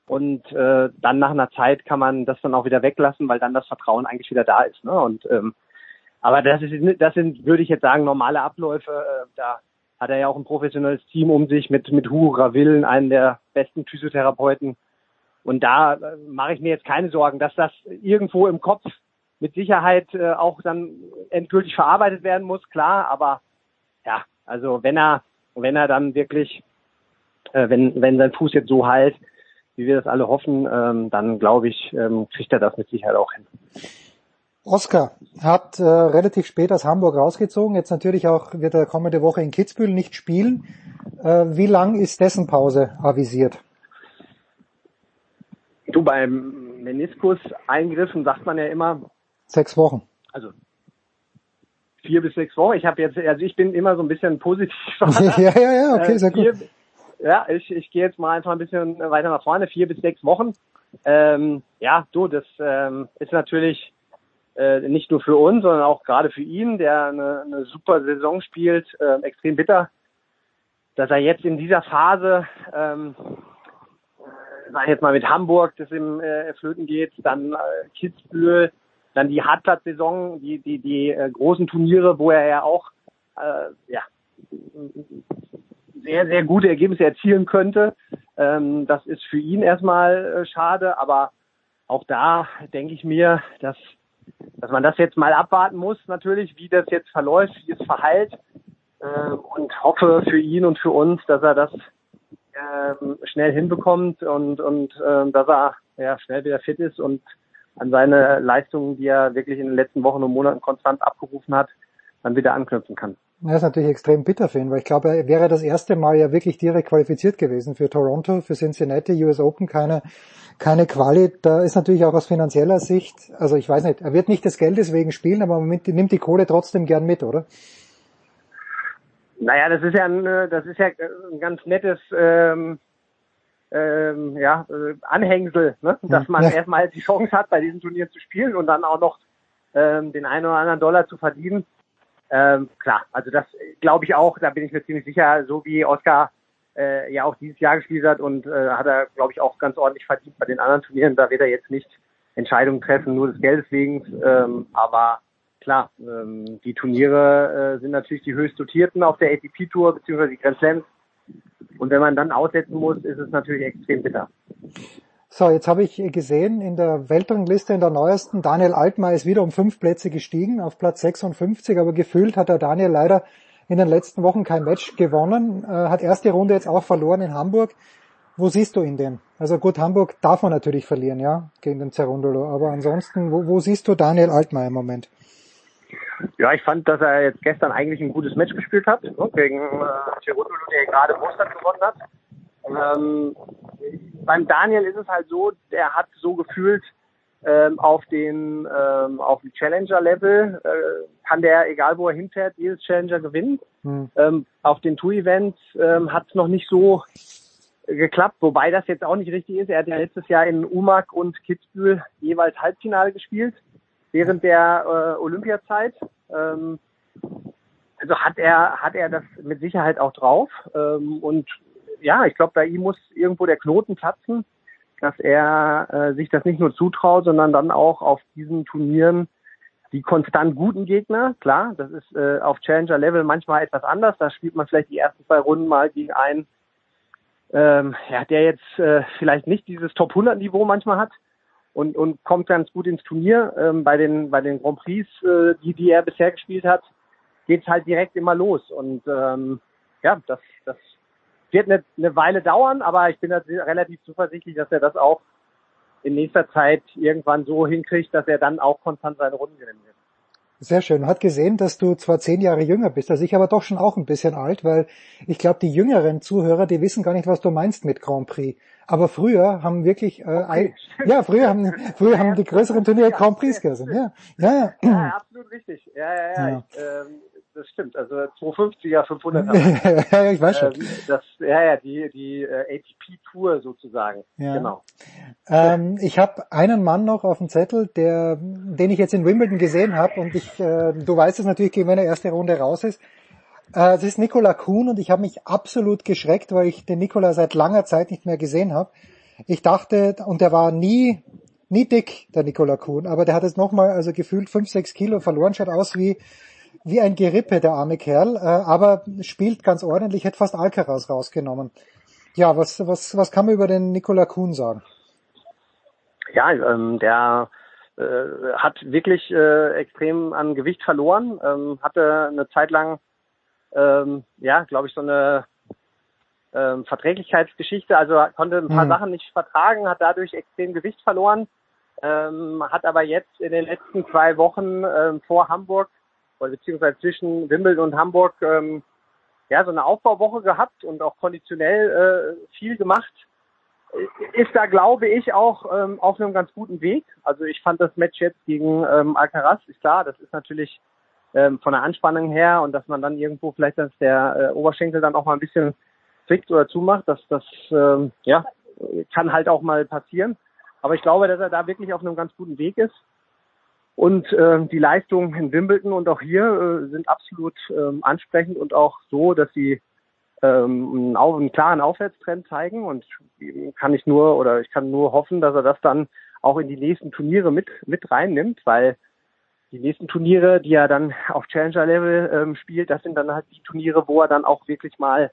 Und äh, dann nach einer Zeit kann man das dann auch wieder weglassen, weil dann das Vertrauen eigentlich wieder da ist. Ne? Und ähm, aber das ist das sind, würde ich jetzt sagen, normale Abläufe. Äh, da hat er ja auch ein professionelles Team um sich mit mit Hugo Ravillen, einen der besten Physiotherapeuten. Und da äh, mache ich mir jetzt keine Sorgen, dass das irgendwo im Kopf mit Sicherheit äh, auch dann endgültig verarbeitet werden muss, klar, aber ja, also wenn er, wenn er dann wirklich, äh, wenn, wenn sein Fuß jetzt so heilt, wie wir das alle hoffen, ähm, dann glaube ich, ähm, kriegt er das mit Sicherheit auch hin. Oscar hat äh, relativ spät aus Hamburg rausgezogen, jetzt natürlich auch wird er kommende Woche in Kitzbühel nicht spielen. Äh, wie lang ist dessen Pause avisiert? Du, beim Meniskus-Eingriffen sagt man ja immer, Sechs Wochen. Also vier bis sechs Wochen. Ich habe jetzt, also ich bin immer so ein bisschen positiv. ja, ja, ja, okay, sehr gut. Vier, ja, ich, ich gehe jetzt mal einfach ein bisschen weiter nach vorne, vier bis sechs Wochen. Ähm, ja, du, das ähm, ist natürlich äh, nicht nur für uns, sondern auch gerade für ihn, der eine, eine super Saison spielt, äh, extrem bitter, dass er jetzt in dieser Phase, ähm, sag ich jetzt mal mit Hamburg, das im äh, Flöten geht, dann äh, Kitzbühel, dann die Hartplatz-Saison, die, die, die äh, großen Turniere, wo er ja auch äh, ja, sehr, sehr gute Ergebnisse erzielen könnte. Ähm, das ist für ihn erstmal äh, schade, aber auch da denke ich mir, dass, dass man das jetzt mal abwarten muss, natürlich, wie das jetzt verläuft, wie es verheilt. äh, und hoffe für ihn und für uns, dass er das ähm, schnell hinbekommt und, und äh, dass er ja, schnell wieder fit ist und an seine Leistungen, die er wirklich in den letzten Wochen und Monaten konstant abgerufen hat, dann wieder anknüpfen kann. Das ist natürlich extrem bitter für ihn, weil ich glaube, er wäre das erste Mal ja wirklich direkt qualifiziert gewesen für Toronto, für Cincinnati, US Open, keine, keine Quali. Da ist natürlich auch aus finanzieller Sicht, also ich weiß nicht, er wird nicht des Geldes wegen spielen, aber man nimmt die Kohle trotzdem gern mit, oder? Naja, das ist ja ein, das ist ja ein ganz nettes ähm, ähm, ja, äh, Anhängsel, ne? dass man ja. erstmal die Chance hat, bei diesem Turnier zu spielen und dann auch noch ähm, den einen oder anderen Dollar zu verdienen. Ähm, klar, also das glaube ich auch, da bin ich mir ziemlich sicher, so wie Oscar äh, ja auch dieses Jahr gespielt hat und äh, hat er, glaube ich, auch ganz ordentlich verdient bei den anderen Turnieren. Da wird er jetzt nicht Entscheidungen treffen, nur des Geldes wegen. Ähm, aber klar, ähm, die Turniere äh, sind natürlich die höchst dotierten auf der ATP Tour beziehungsweise die Grand Slams. Und wenn man dann aussetzen muss, ist es natürlich extrem bitter. So, jetzt habe ich gesehen in der Weltrangliste, in der neuesten, Daniel Altmaier ist wieder um fünf Plätze gestiegen, auf Platz 56, aber gefühlt hat der Daniel leider in den letzten Wochen kein Match gewonnen, äh, hat erste Runde jetzt auch verloren in Hamburg. Wo siehst du ihn denn? Also gut, Hamburg darf man natürlich verlieren, ja, gegen den Cerundolo, aber ansonsten, wo, wo siehst du Daniel Altmaier im Moment? Ja, ich fand, dass er jetzt gestern eigentlich ein gutes Match gespielt hat, ne, gegen äh, Cerundolo, der gerade Mostert gewonnen hat. Ähm, beim Daniel ist es halt so, der hat so gefühlt ähm, auf den ähm, auf dem Challenger-Level äh, kann der, egal wo er hinfährt, jedes Challenger gewinnen. Hm. Ähm, auf den Tour-Events ähm, hat es noch nicht so geklappt, wobei das jetzt auch nicht richtig ist. Er hat ja letztes Jahr in Umag und Kitzbühel jeweils Halbfinale gespielt während der äh, Olympiazeit. Ähm, also hat er hat er das mit Sicherheit auch drauf ähm, und ja, ich glaube, bei ihm muss irgendwo der Knoten platzen, dass er äh, sich das nicht nur zutraut, sondern dann auch auf diesen Turnieren die konstant guten Gegner, klar, das ist äh, auf Challenger-Level manchmal etwas anders. Da spielt man vielleicht die ersten zwei Runden mal gegen einen, ähm, ja, der jetzt äh, vielleicht nicht dieses Top 100 Niveau manchmal hat und, und kommt ganz gut ins Turnier. Ähm, bei den bei den Grand Prix, äh, die die er bisher gespielt hat, geht's halt direkt immer los und ähm, ja, das das wird eine, eine Weile dauern, aber ich bin da relativ zuversichtlich, dass er das auch in nächster Zeit irgendwann so hinkriegt, dass er dann auch konstant seine Runden gewinnen wird. Sehr schön. Hat gesehen, dass du zwar zehn Jahre jünger bist, also ich aber doch schon auch ein bisschen alt, weil ich glaube, die jüngeren Zuhörer, die wissen gar nicht, was du meinst mit Grand Prix. Aber früher haben wirklich, äh, okay. ja, früher haben, früher haben die größeren Turniere Grand Prix. Ja, ja, ja. ja absolut richtig. Ja, ja, ja. ja. Ich, ähm, das stimmt. Also 250er, 500er. ja, ich weiß schon. Ähm, das, ja, ja, die, die äh, ATP-Tour sozusagen. Ja. Genau. Ähm, ich habe einen Mann noch auf dem Zettel, der, den ich jetzt in Wimbledon gesehen habe und ich, äh, du weißt es natürlich, wenn er erste Runde raus ist. Äh, das ist Nikola Kuhn und ich habe mich absolut geschreckt, weil ich den Nikola seit langer Zeit nicht mehr gesehen habe. Ich dachte, und der war nie nie dick, der Nikola Kuhn, aber der hat jetzt nochmal, also gefühlt fünf, sechs Kilo verloren, schaut aus wie, wie ein Gerippe, der arme Kerl, äh, aber spielt ganz ordentlich, hätte fast Alcaraz rausgenommen. Ja, was, was, was kann man über den Nikola Kuhn sagen? Ja, ähm, der äh, hat wirklich äh, extrem an Gewicht verloren, ähm, hatte eine Zeit lang, ähm, ja, glaube ich, so eine ähm, Verträglichkeitsgeschichte, also konnte ein paar mhm. Sachen nicht vertragen, hat dadurch extrem Gewicht verloren, ähm, hat aber jetzt in den letzten zwei Wochen ähm, vor Hamburg beziehungsweise zwischen Wimbledon und Hamburg ähm, ja so eine Aufbauwoche gehabt und auch konditionell äh, viel gemacht. Ist da, glaube ich, auch ähm, auf einem ganz guten Weg. Also ich fand das Match jetzt gegen ähm, Alcaraz, ist klar, das ist natürlich ähm, von der Anspannung her und dass man dann irgendwo vielleicht dass der äh, Oberschenkel dann auch mal ein bisschen zwickt oder zumacht, dass das ähm, ja kann halt auch mal passieren. Aber ich glaube, dass er da wirklich auf einem ganz guten Weg ist. Und äh, die Leistungen in Wimbledon und auch hier äh, sind absolut ähm, ansprechend und auch so, dass sie ähm, einen, einen klaren Aufwärtstrend zeigen. Und kann ich nur oder ich kann nur hoffen, dass er das dann auch in die nächsten Turniere mit mit reinnimmt, weil die nächsten Turniere, die er dann auf Challenger-Level ähm, spielt, das sind dann halt die Turniere, wo er dann auch wirklich mal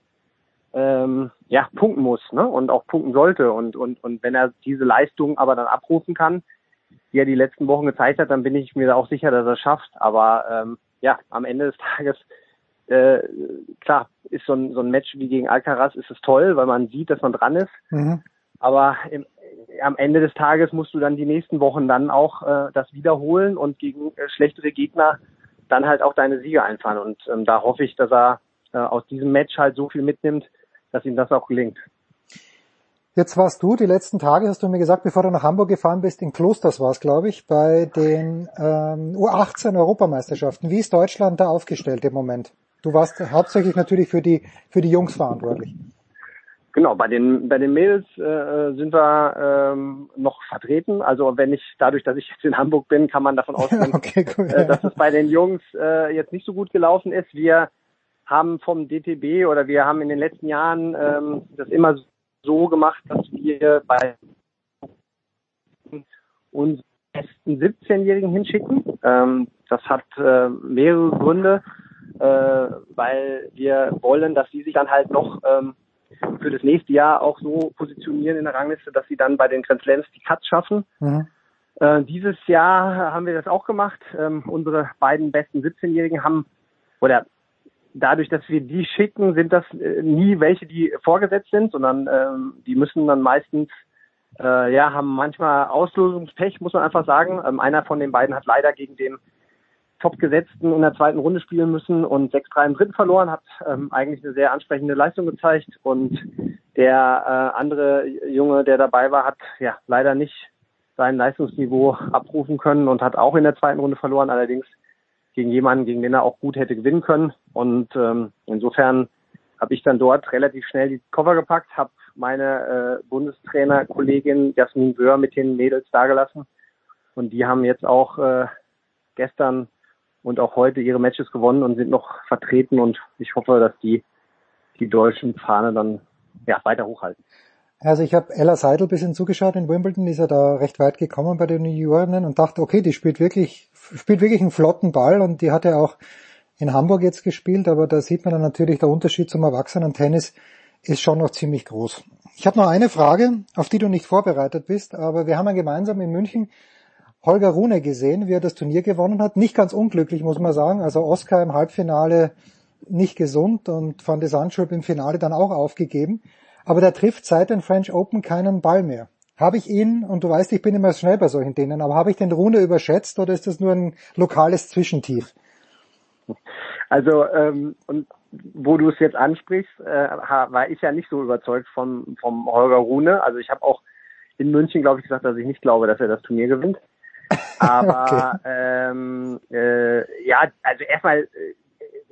ähm, ja punkten muss ne? und auch punkten sollte. Und und und wenn er diese Leistung aber dann abrufen kann, die er die letzten Wochen gezeigt hat, dann bin ich mir auch sicher, dass er es schafft. Aber ähm, ja, am Ende des Tages äh, klar, ist so ein, so ein Match wie gegen Alcaraz ist es toll, weil man sieht, dass man dran ist. Mhm. Aber im, am Ende des Tages musst du dann die nächsten Wochen dann auch äh, das wiederholen und gegen äh, schlechtere Gegner dann halt auch deine Siege einfahren. Und ähm, da hoffe ich, dass er äh, aus diesem Match halt so viel mitnimmt, dass ihm das auch gelingt. Jetzt warst du die letzten Tage, hast du mir gesagt, bevor du nach Hamburg gefahren bist, in Klosters war es, glaube ich, bei den ähm, U18 Europameisterschaften. Wie ist Deutschland da aufgestellt im Moment? Du warst hauptsächlich natürlich für die für die Jungs verantwortlich. Genau, bei den bei den Mädels äh, sind wir ähm, noch vertreten. Also wenn ich dadurch, dass ich jetzt in Hamburg bin, kann man davon ausgehen, okay, cool, äh, dass es bei den Jungs äh, jetzt nicht so gut gelaufen ist. Wir haben vom DTB oder wir haben in den letzten Jahren ähm, das immer so gemacht, dass wir bei unseren besten 17-Jährigen hinschicken. Ähm, das hat äh, mehrere Gründe, äh, weil wir wollen, dass sie sich dann halt noch ähm, für das nächste Jahr auch so positionieren in der Rangliste, dass sie dann bei den Grand Slams die Cuts schaffen. Mhm. Äh, dieses Jahr haben wir das auch gemacht. Ähm, unsere beiden besten 17-Jährigen haben, oder dadurch, dass wir die schicken, sind das äh, nie welche, die vorgesetzt sind, sondern ähm, die müssen dann meistens, äh, ja, haben manchmal Auslosungspech, muss man einfach sagen. Ähm, einer von den beiden hat leider gegen den Top-Gesetzten in der zweiten Runde spielen müssen und 6-3 im dritten verloren, hat ähm, eigentlich eine sehr ansprechende Leistung gezeigt und der äh, andere Junge, der dabei war, hat ja leider nicht sein Leistungsniveau abrufen können und hat auch in der zweiten Runde verloren, allerdings gegen jemanden, gegen den er auch gut hätte gewinnen können. Und ähm, insofern habe ich dann dort relativ schnell die Koffer gepackt, habe meine äh, Bundestrainerkollegin Jasmin Wöhr mit den Mädels dagelassen. Und die haben jetzt auch äh, gestern und auch heute ihre Matches gewonnen und sind noch vertreten. Und ich hoffe, dass die die deutschen Fahne dann ja, weiter hochhalten. Also ich habe Ella Seidel bisschen zugeschaut in Wimbledon, ist er da recht weit gekommen bei den Juniorinnen und dachte, okay, die spielt wirklich, spielt wirklich einen flotten Ball und die hat ja auch in Hamburg jetzt gespielt, aber da sieht man dann natürlich, der Unterschied zum Erwachsenen-Tennis ist schon noch ziemlich groß. Ich habe noch eine Frage, auf die du nicht vorbereitet bist, aber wir haben ja gemeinsam in München Holger Rune gesehen, wie er das Turnier gewonnen hat. Nicht ganz unglücklich, muss man sagen. Also Oscar im Halbfinale nicht gesund und Van de Sandschulp im Finale dann auch aufgegeben aber der trifft seit den French Open keinen Ball mehr. Habe ich ihn, und du weißt, ich bin immer schnell bei solchen Dingen, aber habe ich den Rune überschätzt oder ist das nur ein lokales Zwischentief? Also, ähm, und wo du es jetzt ansprichst, äh, war ich ja nicht so überzeugt vom, vom Holger Rune. Also ich habe auch in München, glaube ich, gesagt, dass ich nicht glaube, dass er das Turnier gewinnt. Aber okay. ähm, äh, ja, also erstmal, äh,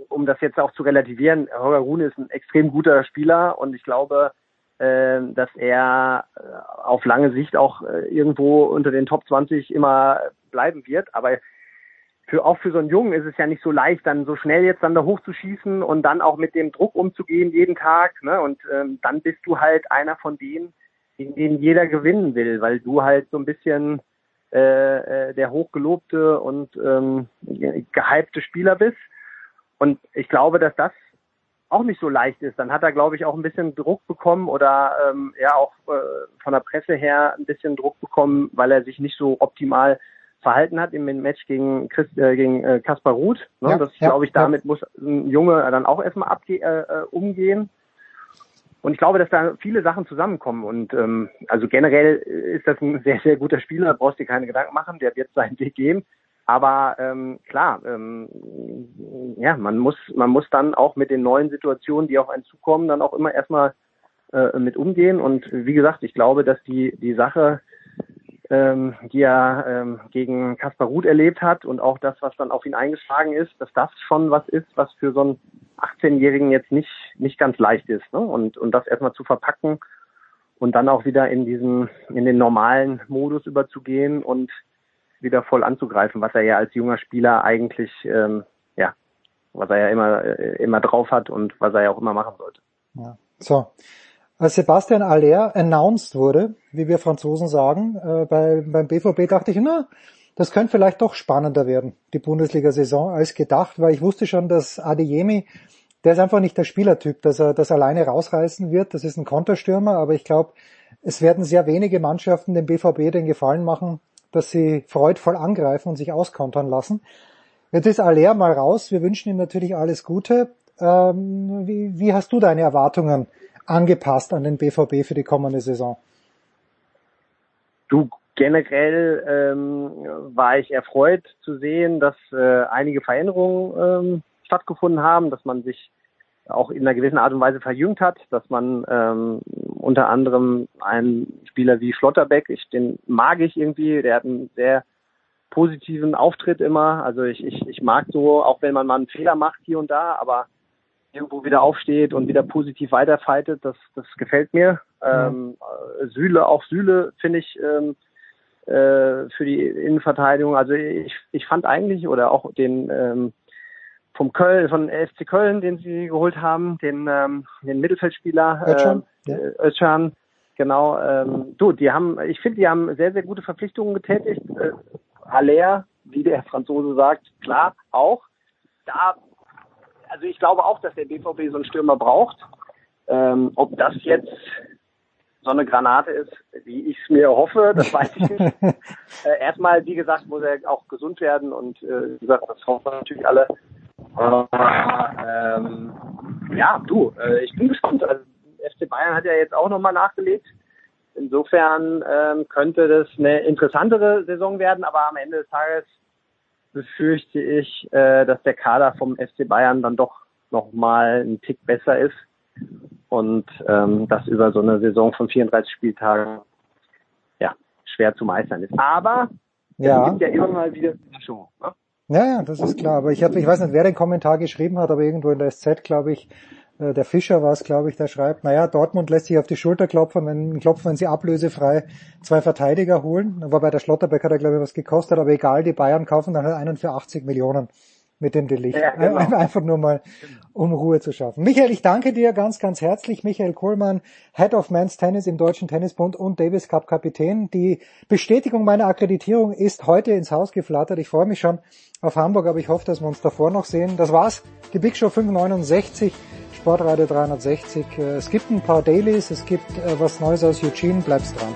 um das jetzt auch zu relativieren, Holger Rune ist ein extrem guter Spieler und ich glaube, äh, dass er äh, auf lange Sicht auch äh, irgendwo unter den Top 20 immer bleiben wird. Aber für, auch für so einen Jungen ist es ja nicht so leicht, dann so schnell jetzt dann da hochzuschießen und dann auch mit dem Druck umzugehen jeden Tag. Ne? Und ähm, dann bist du halt einer von denen, gegen den jeder gewinnen will, weil du halt so ein bisschen äh, der hochgelobte und ähm, gehypte Spieler bist. Und ich glaube, dass das auch nicht so leicht ist. Dann hat er, glaube ich, auch ein bisschen Druck bekommen oder ähm, ja auch äh, von der Presse her ein bisschen Druck bekommen, weil er sich nicht so optimal verhalten hat im Match gegen Chris, äh, gegen äh, Kaspar Ruth. Ne? Ja, das ja, glaube ich, damit ja. muss ein Junge dann auch erstmal abge äh, äh, umgehen. Und ich glaube, dass da viele Sachen zusammenkommen. Und ähm, also generell ist das ein sehr, sehr guter Spieler, da brauchst du dir keine Gedanken machen, der wird seinen Weg gehen. Aber ähm, klar, ähm, ja, man muss, man muss dann auch mit den neuen Situationen, die auf einen zukommen, dann auch immer erstmal äh, mit umgehen. Und wie gesagt, ich glaube, dass die, die Sache, ähm, die er ähm, gegen Kaspar Ruth erlebt hat und auch das, was dann auf ihn eingeschlagen ist, dass das schon was ist, was für so einen 18-Jährigen jetzt nicht, nicht ganz leicht ist. Ne? Und, und das erstmal zu verpacken und dann auch wieder in diesen, in den normalen Modus überzugehen und wieder voll anzugreifen, was er ja als junger Spieler eigentlich, ähm, ja, was er ja immer, äh, immer drauf hat und was er ja auch immer machen sollte. Ja. So. Als Sebastian Aller announced wurde, wie wir Franzosen sagen, äh, bei, beim BVB dachte ich, na, das könnte vielleicht doch spannender werden, die Bundesliga-Saison, als gedacht, weil ich wusste schon, dass Adeyemi, der ist einfach nicht der Spielertyp, dass er das alleine rausreißen wird. Das ist ein Konterstürmer, aber ich glaube, es werden sehr wenige Mannschaften dem BVB den Gefallen machen, dass sie freudvoll angreifen und sich auskontern lassen. Jetzt ist Aller mal raus. Wir wünschen ihm natürlich alles Gute. Ähm, wie, wie hast du deine Erwartungen angepasst an den BVB für die kommende Saison? Du, generell ähm, war ich erfreut zu sehen, dass äh, einige Veränderungen ähm, stattgefunden haben, dass man sich auch in einer gewissen Art und Weise verjüngt hat, dass man ähm, unter anderem einen Spieler wie Schlotterbeck, ich, den mag ich irgendwie, der hat einen sehr positiven Auftritt immer. Also ich, ich, ich mag so, auch wenn man mal einen Fehler macht hier und da, aber irgendwo wieder aufsteht und wieder positiv weiterfightet, das, das gefällt mir. Ähm, Süle, auch Süle finde ich ähm, äh, für die Innenverteidigung. Also ich, ich fand eigentlich oder auch den ähm, vom Köln, von FC Köln, den sie geholt haben, den, ähm, den Mittelfeldspieler Özcan, äh, Özcan, genau. Ähm, du, die haben, ich finde, die haben sehr, sehr gute Verpflichtungen getätigt. Äh, Haller, wie der Franzose sagt, klar, auch. Da, also ich glaube auch, dass der BVB so einen Stürmer braucht. Ähm, ob das jetzt so eine Granate ist, wie ich es mir hoffe, das weiß ich nicht. äh, erstmal, wie gesagt, muss er auch gesund werden und äh, wie gesagt, das hoffen wir natürlich alle. Aber ähm, ja, du, äh, ich bin gespannt. Also, FC Bayern hat ja jetzt auch nochmal nachgelegt. Insofern ähm, könnte das eine interessantere Saison werden, aber am Ende des Tages befürchte ich, äh, dass der Kader vom FC Bayern dann doch nochmal ein Tick besser ist und ähm, das über so eine Saison von 34 Spieltagen ja schwer zu meistern ist. Aber Ja. es gibt ja immer mal wieder Überraschungen. Ne? Ja, ja, das ist klar. Aber ich habe, ich weiß nicht, wer den Kommentar geschrieben hat, aber irgendwo in der SZ, glaube ich, äh, der Fischer war es, glaube ich, der schreibt, naja, Dortmund lässt sich auf die Schulter klopfen, wenn, klopfen, wenn sie ablösefrei zwei Verteidiger holen. Wobei der Schlotterbeck hat ja, glaube ich, was gekostet, aber egal, die Bayern kaufen dann halt einen für 80 Millionen mit dem Delicht. Ja, genau. Ein- Einfach nur mal, um Ruhe zu schaffen. Michael, ich danke dir ganz, ganz herzlich. Michael Kohlmann, Head of Men's Tennis im Deutschen Tennisbund und Davis Cup Kapitän. Die Bestätigung meiner Akkreditierung ist heute ins Haus geflattert. Ich freue mich schon auf Hamburg, aber ich hoffe, dass wir uns davor noch sehen. Das war's. Die Big Show 569. Sportradio 360. Äh, Es gibt ein paar Dailies, es gibt äh, was Neues aus Eugene, bleib's dran.